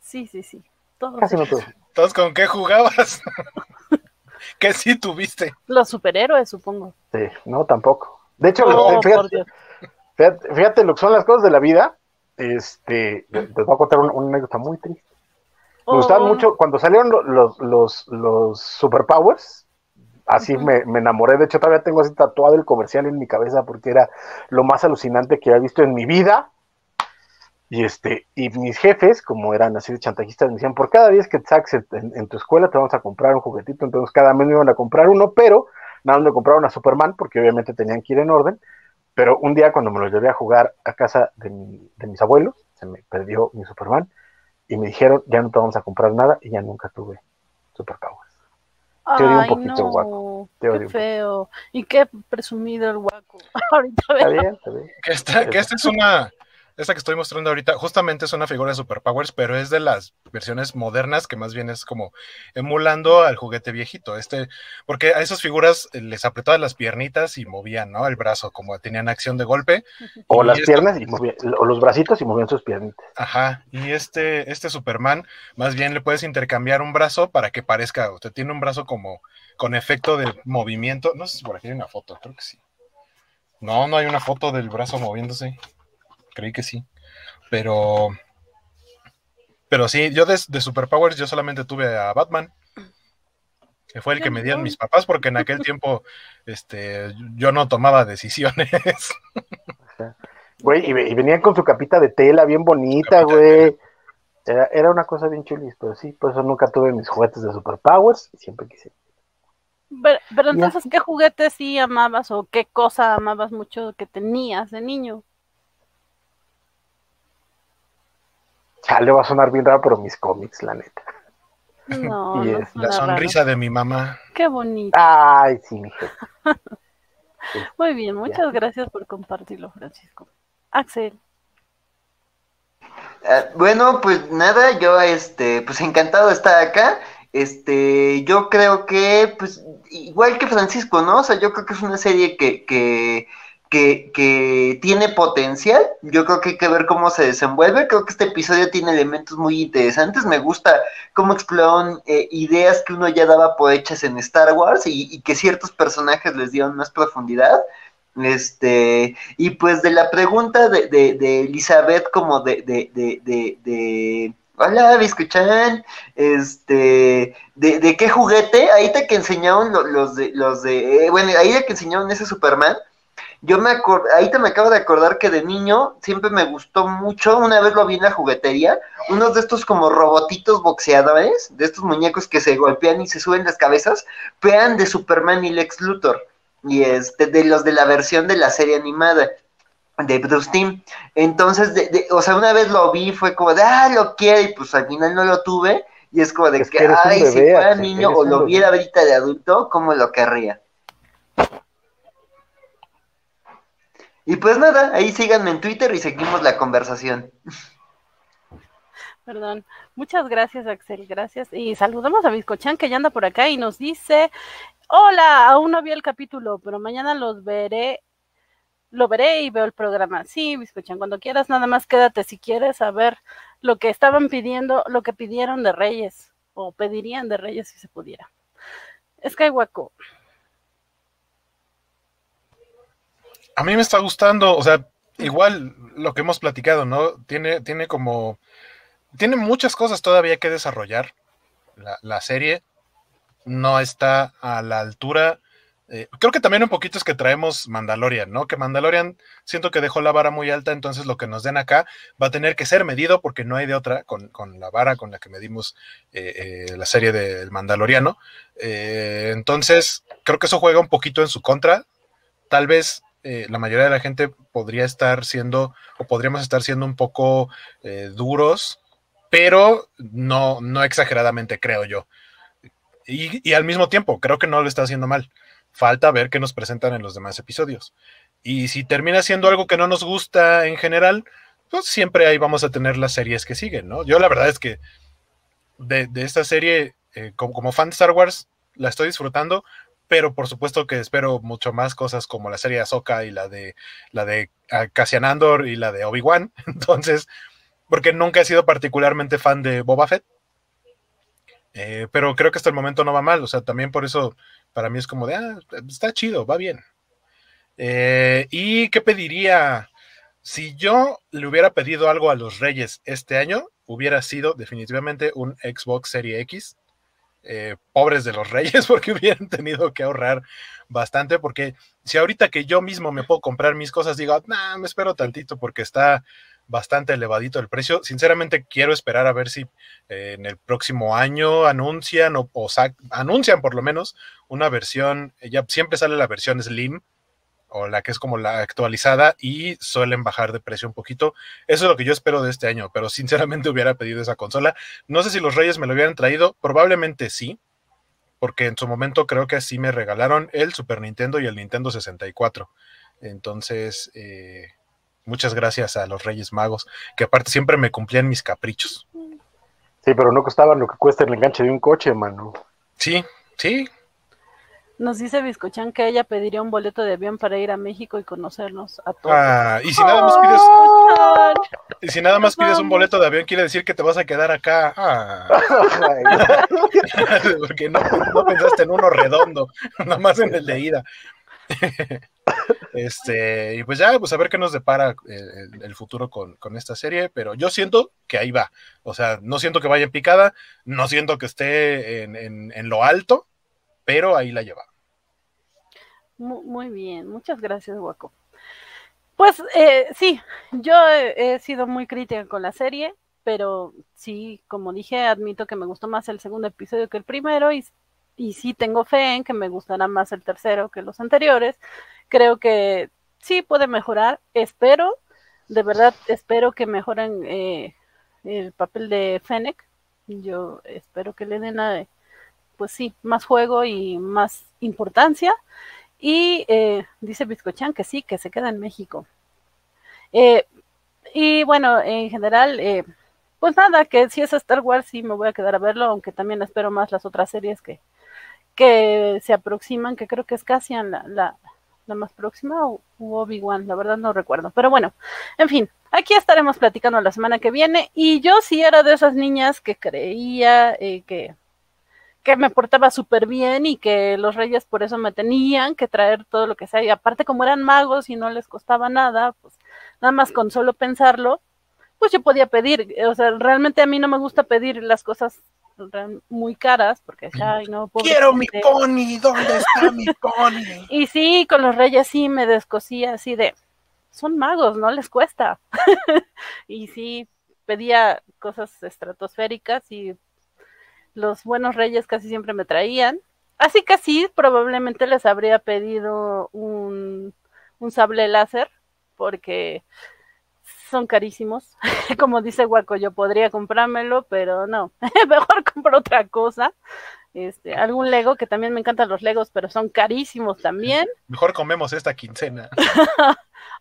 Sí, sí, sí. Todos Casi no todos. Entonces, ¿con qué jugabas? ¿Qué sí tuviste? Los superhéroes, supongo. Sí, no, tampoco. De hecho, Oh, fíjate, lo que son las cosas de la vida. Este, les voy a contar una, una anécdota muy triste. Me Oh, gustaban mucho cuando salieron lo- los, los, los superpowers. Así me, me enamoré. De hecho, todavía tengo así tatuado el comercial en mi cabeza porque era lo más alucinante que había visto en mi vida. Y este, y mis jefes, como eran así de chantajistas, me decían, por cada vez que te saques en, en tu escuela te vamos a comprar un juguetito. Entonces cada mes me iban a comprar uno, pero nada más me compraron a Superman porque obviamente tenían que ir en orden. Pero un día cuando me lo llevé a jugar a casa de, mi- de mis abuelos, se me perdió mi Superman y me dijeron, ya no te vamos a comprar nada y ya nunca tuve superpowers. Te odio un poquito, no, guaco. Te odio qué feo. Y qué presumido el guaco. Ahorita Está veo. bien, está bien. Que esta, que esta es una. Esta que estoy mostrando ahorita, justamente es una figura de Superpowers, pero es de las versiones modernas, que más bien es como emulando al juguete viejito. Este, porque a esas figuras eh, les apretaban las piernitas y movían, ¿no? El brazo, como tenían acción de golpe. O Y las esto- piernas y movían- o los bracitos y movían sus piernitas. Ajá, y este, este Superman, más bien le puedes intercambiar un brazo para que parezca, usted tiene un brazo como con efecto de movimiento. No sé si por aquí hay una foto, creo que sí. No, no hay una foto del brazo moviéndose. Creí que sí. Pero. Pero sí, yo de, de Superpowers yo solamente tuve a Batman. Que fue el que me dieron mis papás, porque en aquel tiempo este, yo no tomaba decisiones. Güey, y, ve- y venían con su capita de tela bien bonita, güey. Era, era una cosa bien chulis, pero sí, por eso nunca tuve mis juguetes de Superpowers y siempre quise. Pero, pero entonces, ¿qué juguete sí amabas o qué cosa amabas mucho que tenías de niño? Chale, va a sonar bien raro, pero mis cómics, la neta. No, Y no es suena La raro. sonrisa de mi mamá. Qué bonito. Ay, sí, mi jefe. Muy bien, muchas gracias por compartirlo, Francisco. Axel. Ah, bueno, pues nada, yo este, pues encantado de estar acá. Este, yo creo que, pues, igual que Francisco, ¿no? O sea, yo creo que es una serie que, que, que, tiene potencial. Yo creo que hay que ver cómo se desenvuelve. Creo que este episodio tiene elementos muy interesantes. Me gusta cómo exploraron eh, ideas que uno ya daba por hechas en Star Wars y, que ciertos personajes les dieron más profundidad. Este, y pues de la pregunta de, de, de Elizabeth como de, de, de, de, hola, ¿me escuchan? Este, de, qué juguete, ahorita que enseñaron lo- los de, los de, eh, bueno, ahorita que enseñaron ese Superman, yo me acordé, ahorita me acabo de acordar que de niño siempre me gustó mucho, una vez lo vi en la juguetería, unos de estos como robotitos boxeadores, de estos muñecos que se golpean y se suben las cabezas, pean de Superman y Lex Luthor y este de los de la versión de la serie animada de Bruce Timm. Entonces, de, de- o sea, una vez lo vi, fue como de, ah, lo quiero, y pues al final no lo tuve, y es como de Es que, que ay, si fuera niño o lo bebé". viera ahorita de adulto, ¿cómo lo querría? Y pues nada, ahí síganme en Twitter y seguimos la conversación. Perdón. Muchas gracias, Axel. Gracias. Y saludamos a Biscochan que ya anda por acá y nos dice: Hola, aún no vi el capítulo, pero mañana los veré. Lo veré y veo el programa. Sí, Biscochan, cuando quieras, nada más quédate si quieres saber lo que estaban pidiendo, lo que pidieron de Reyes, o pedirían de Reyes si se pudiera. Skywalker. A mí me está gustando, o sea, igual lo que hemos platicado, ¿no? Tiene, tiene como, tiene muchas cosas todavía que desarrollar. La, la serie no está a la altura. eh, creo que también un poquito es que traemos Mandalorian, ¿no? Que Mandalorian siento que dejó la vara muy alta, entonces lo que nos den acá va a tener que ser medido porque no hay de otra con, con la vara con la que medimos eh, eh, la serie del Mandaloriano. Entonces, creo que eso juega un poquito en su contra. Tal vez eh, la mayoría de la gente podría estar siendo, o podríamos estar siendo un poco eh, duros, pero no, no exageradamente, creo yo. Y, y al mismo tiempo, creo que no lo está haciendo mal. Falta ver qué nos presentan en los demás episodios. Y si termina siendo algo que no nos gusta en general, pues siempre ahí vamos a tener las series que siguen, ¿no? Yo la verdad es que de, de esta serie, eh, como, como fan de Star Wars, la estoy disfrutando, pero por supuesto que espero mucho más cosas como la serie Ahsoka y la de la de uh, Cassian Andor y la de Obi-Wan. Entonces, porque nunca he sido particularmente fan de Boba Fett. Eh, pero creo que hasta el momento no va mal. O sea, también por eso para mí es como de, ah, está chido, va bien. Eh, ¿Y qué pediría? Si yo le hubiera pedido algo a los Reyes este año, hubiera sido definitivamente un Xbox Serie X. Eh, pobres de los reyes porque hubieran tenido que ahorrar bastante porque si ahorita que yo mismo me puedo comprar mis cosas digo, nah, me espero tantito porque está bastante elevadito el precio, sinceramente quiero esperar a ver si eh, en el próximo año anuncian o, o anuncian por lo menos una versión, ya siempre sale la versión Slim o la que es como la actualizada y suelen bajar de precio un poquito. Eso es lo que yo espero de este año, pero sinceramente hubiera pedido esa consola. No sé si los Reyes me lo hubieran traído, probablemente sí, porque en su momento creo que así me regalaron el Super Nintendo y el Nintendo 64. Entonces, eh, muchas gracias a los Reyes Magos, que aparte siempre me cumplían mis caprichos. Sí, pero no costaban lo que cuesta el enganche de un coche, mano. Sí, sí. Nos dice Biscochan que ella pediría un boleto de avión para ir a México y conocernos a todos. Ah, y si nada más pides, y si nada más Nos pides un boleto de avión, quiere decir que te vas a quedar acá. Ah, porque no, no pensaste en uno redondo, nada más en el de ida. Este, y pues ya, pues a ver qué nos depara eh, el, el futuro con, con esta serie, pero yo siento que ahí va. O sea, no siento que vaya en picada, no siento que esté en, en- en lo alto, pero ahí la lleva. Mu- Muy bien, muchas gracias, Guaco. Pues eh, sí, yo he, sido muy crítica con la serie, pero sí, como dije, admito que me gustó más el segundo episodio que el primero y, y sí tengo fe en que me gustará más el tercero que los anteriores. Creo que sí puede mejorar, espero, de verdad espero que mejoren eh, el papel de Fennec. Yo espero que le den, a- pues sí, más juego y más importancia. Y eh, dice Biscochan que sí, que se queda en México. Eh, y bueno, en general, eh, pues nada, que si es Star Wars sí me voy a quedar a verlo, aunque también espero más las otras series que, que se aproximan, que creo que es Cassian la, la, la más próxima, o Obi-Wan, la verdad no recuerdo. Pero bueno, en fin, aquí estaremos platicando la semana que viene. Y yo sí era de esas niñas que creía eh, que que me portaba súper bien y que los reyes por eso me tenían que traer todo lo que sea. Y aparte, como eran magos y no les costaba nada, pues nada más con solo pensarlo, pues yo podía pedir. O sea, realmente a mí no me gusta pedir las cosas muy caras porque, ay, no, pobre Quiero mi pony, ¿dónde está mi pony? Y sí, con los reyes sí me descosía así de, son magos, no les cuesta. y sí, pedía cosas estratosféricas y los buenos reyes casi siempre me traían. Así que sí, probablemente les habría pedido un, un sable láser porque son carísimos. Como dice Guaco, yo podría comprármelo, pero no, mejor compro otra cosa. Este, algún Lego, que también me encantan los Legos, pero son carísimos también. Mejor comemos esta quincena.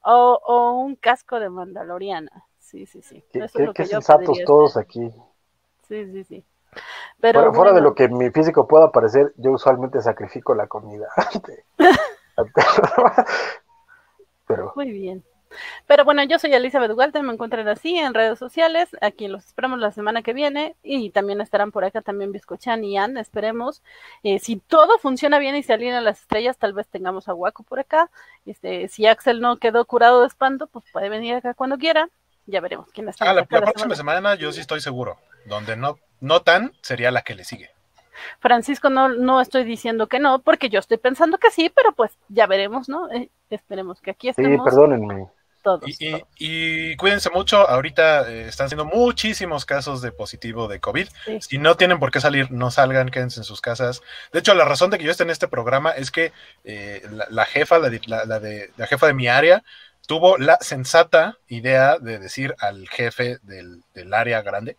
O, o un casco de Mandaloriana. Sí, sí, sí. Qué, Eso es qué- lo qué que yo sensatos todos aquí. Sí, sí, sí. Pero fuera, fuera de bueno, lo que mi físico pueda parecer, yo usualmente sacrifico la comida. Pero Muy bien. Pero bueno, yo soy Elizabeth Walter, me encuentran así en redes sociales. Aquí los esperamos la semana que viene y también estarán por acá también Biscochan y Ann, esperemos. Eh, si todo funciona bien y se alinean las estrellas, tal vez tengamos a Waco por acá. Este, si Axel no quedó curado de espanto, pues puede venir acá cuando quiera. Ya veremos quién está. Ah, la, próxima semana. semana yo sí estoy seguro. Donde no, no tan sería la que le sigue. Francisco, no, no estoy diciendo que no, porque yo estoy pensando que sí, pero pues ya veremos, ¿no? Eh, esperemos que aquí sí, estemos perdónenme. todos. Y, y- todos. y cuídense mucho, ahorita eh, están siendo muchísimos casos de positivo de COVID. Sí. Si no tienen por qué salir, no salgan, quédense en sus casas. De hecho, la razón de que yo esté en este programa es que eh, la, la jefa, la, de- la- la de, la jefa de mi área, tuvo la sensata idea de decir al jefe del, del área grande,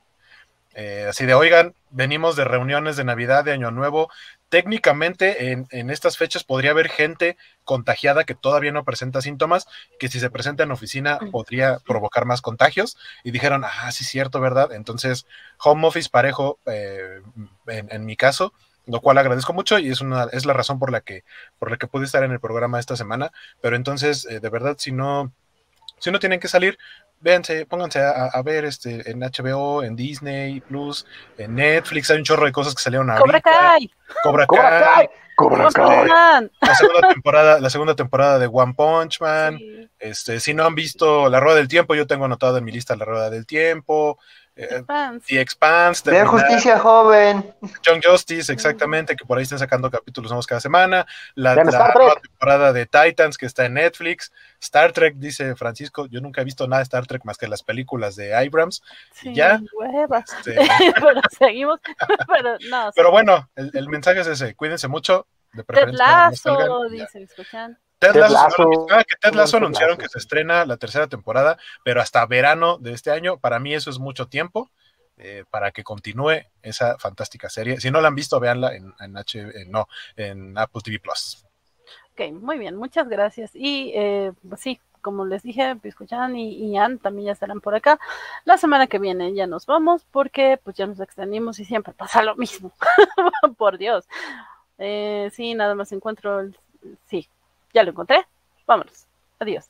eh, así de, oigan, venimos de reuniones de Navidad, de Año Nuevo. Técnicamente en, en estas fechas podría haber gente contagiada que todavía no presenta síntomas, que si se presenta en oficina podría provocar más contagios. Y dijeron, ah, sí, cierto, ¿verdad? Entonces, home office parejo eh, en, en mi caso, lo cual agradezco mucho y es, una, es la razón por la, que, por la que pude estar en el programa esta semana. Pero entonces, eh, de verdad, si no, si no tienen que salir, véanse, pónganse a, a ver este, en HBO, en Disney Plus, en Netflix, hay un chorro de cosas que salieron ahorita. Cobra Kai, Cobra ¡Cobra Kai, Kai! ¡Cobra One Punch Kai! Man. la segunda temporada, la segunda temporada de One Punch Man. Sí, Este, si no han visto La Rueda del Tiempo, yo tengo anotado en mi lista La Rueda del Tiempo. Fans. The Expanse, terminar- Justicia Joven. Young Justice, exactamente, que por ahí están sacando capítulos nuevos cada semana. La, la nueva temporada de Titans que está en Netflix. Star Trek, dice Francisco. Yo nunca he visto nada de Star Trek más que las películas de Abrams. Sí, ya. huevas. Este, pero seguimos. pero no. pero bueno, el, el mensaje es ese: cuídense mucho. De preferencia, no salgan, y ya. dice Biscochan. Ted Lasso, ah, que Ted Lasso anunciaron que se estrena la tercera temporada, pero hasta verano de este año. Para mí eso es mucho tiempo. eh, para que continúe esa fantástica serie. Si no la han visto, véanla en, en H, no, en Apple TV Plus. Ok, muy bien, muchas gracias. Y eh, pues sí, como les dije, Piscuchan y, y Ann también ya estarán por acá. La semana que viene ya nos vamos porque pues ya nos extendimos y siempre pasa lo mismo. por Dios. Eh, sí, nada más encuentro el... Sí, ya lo encontré. Vámonos. Adiós.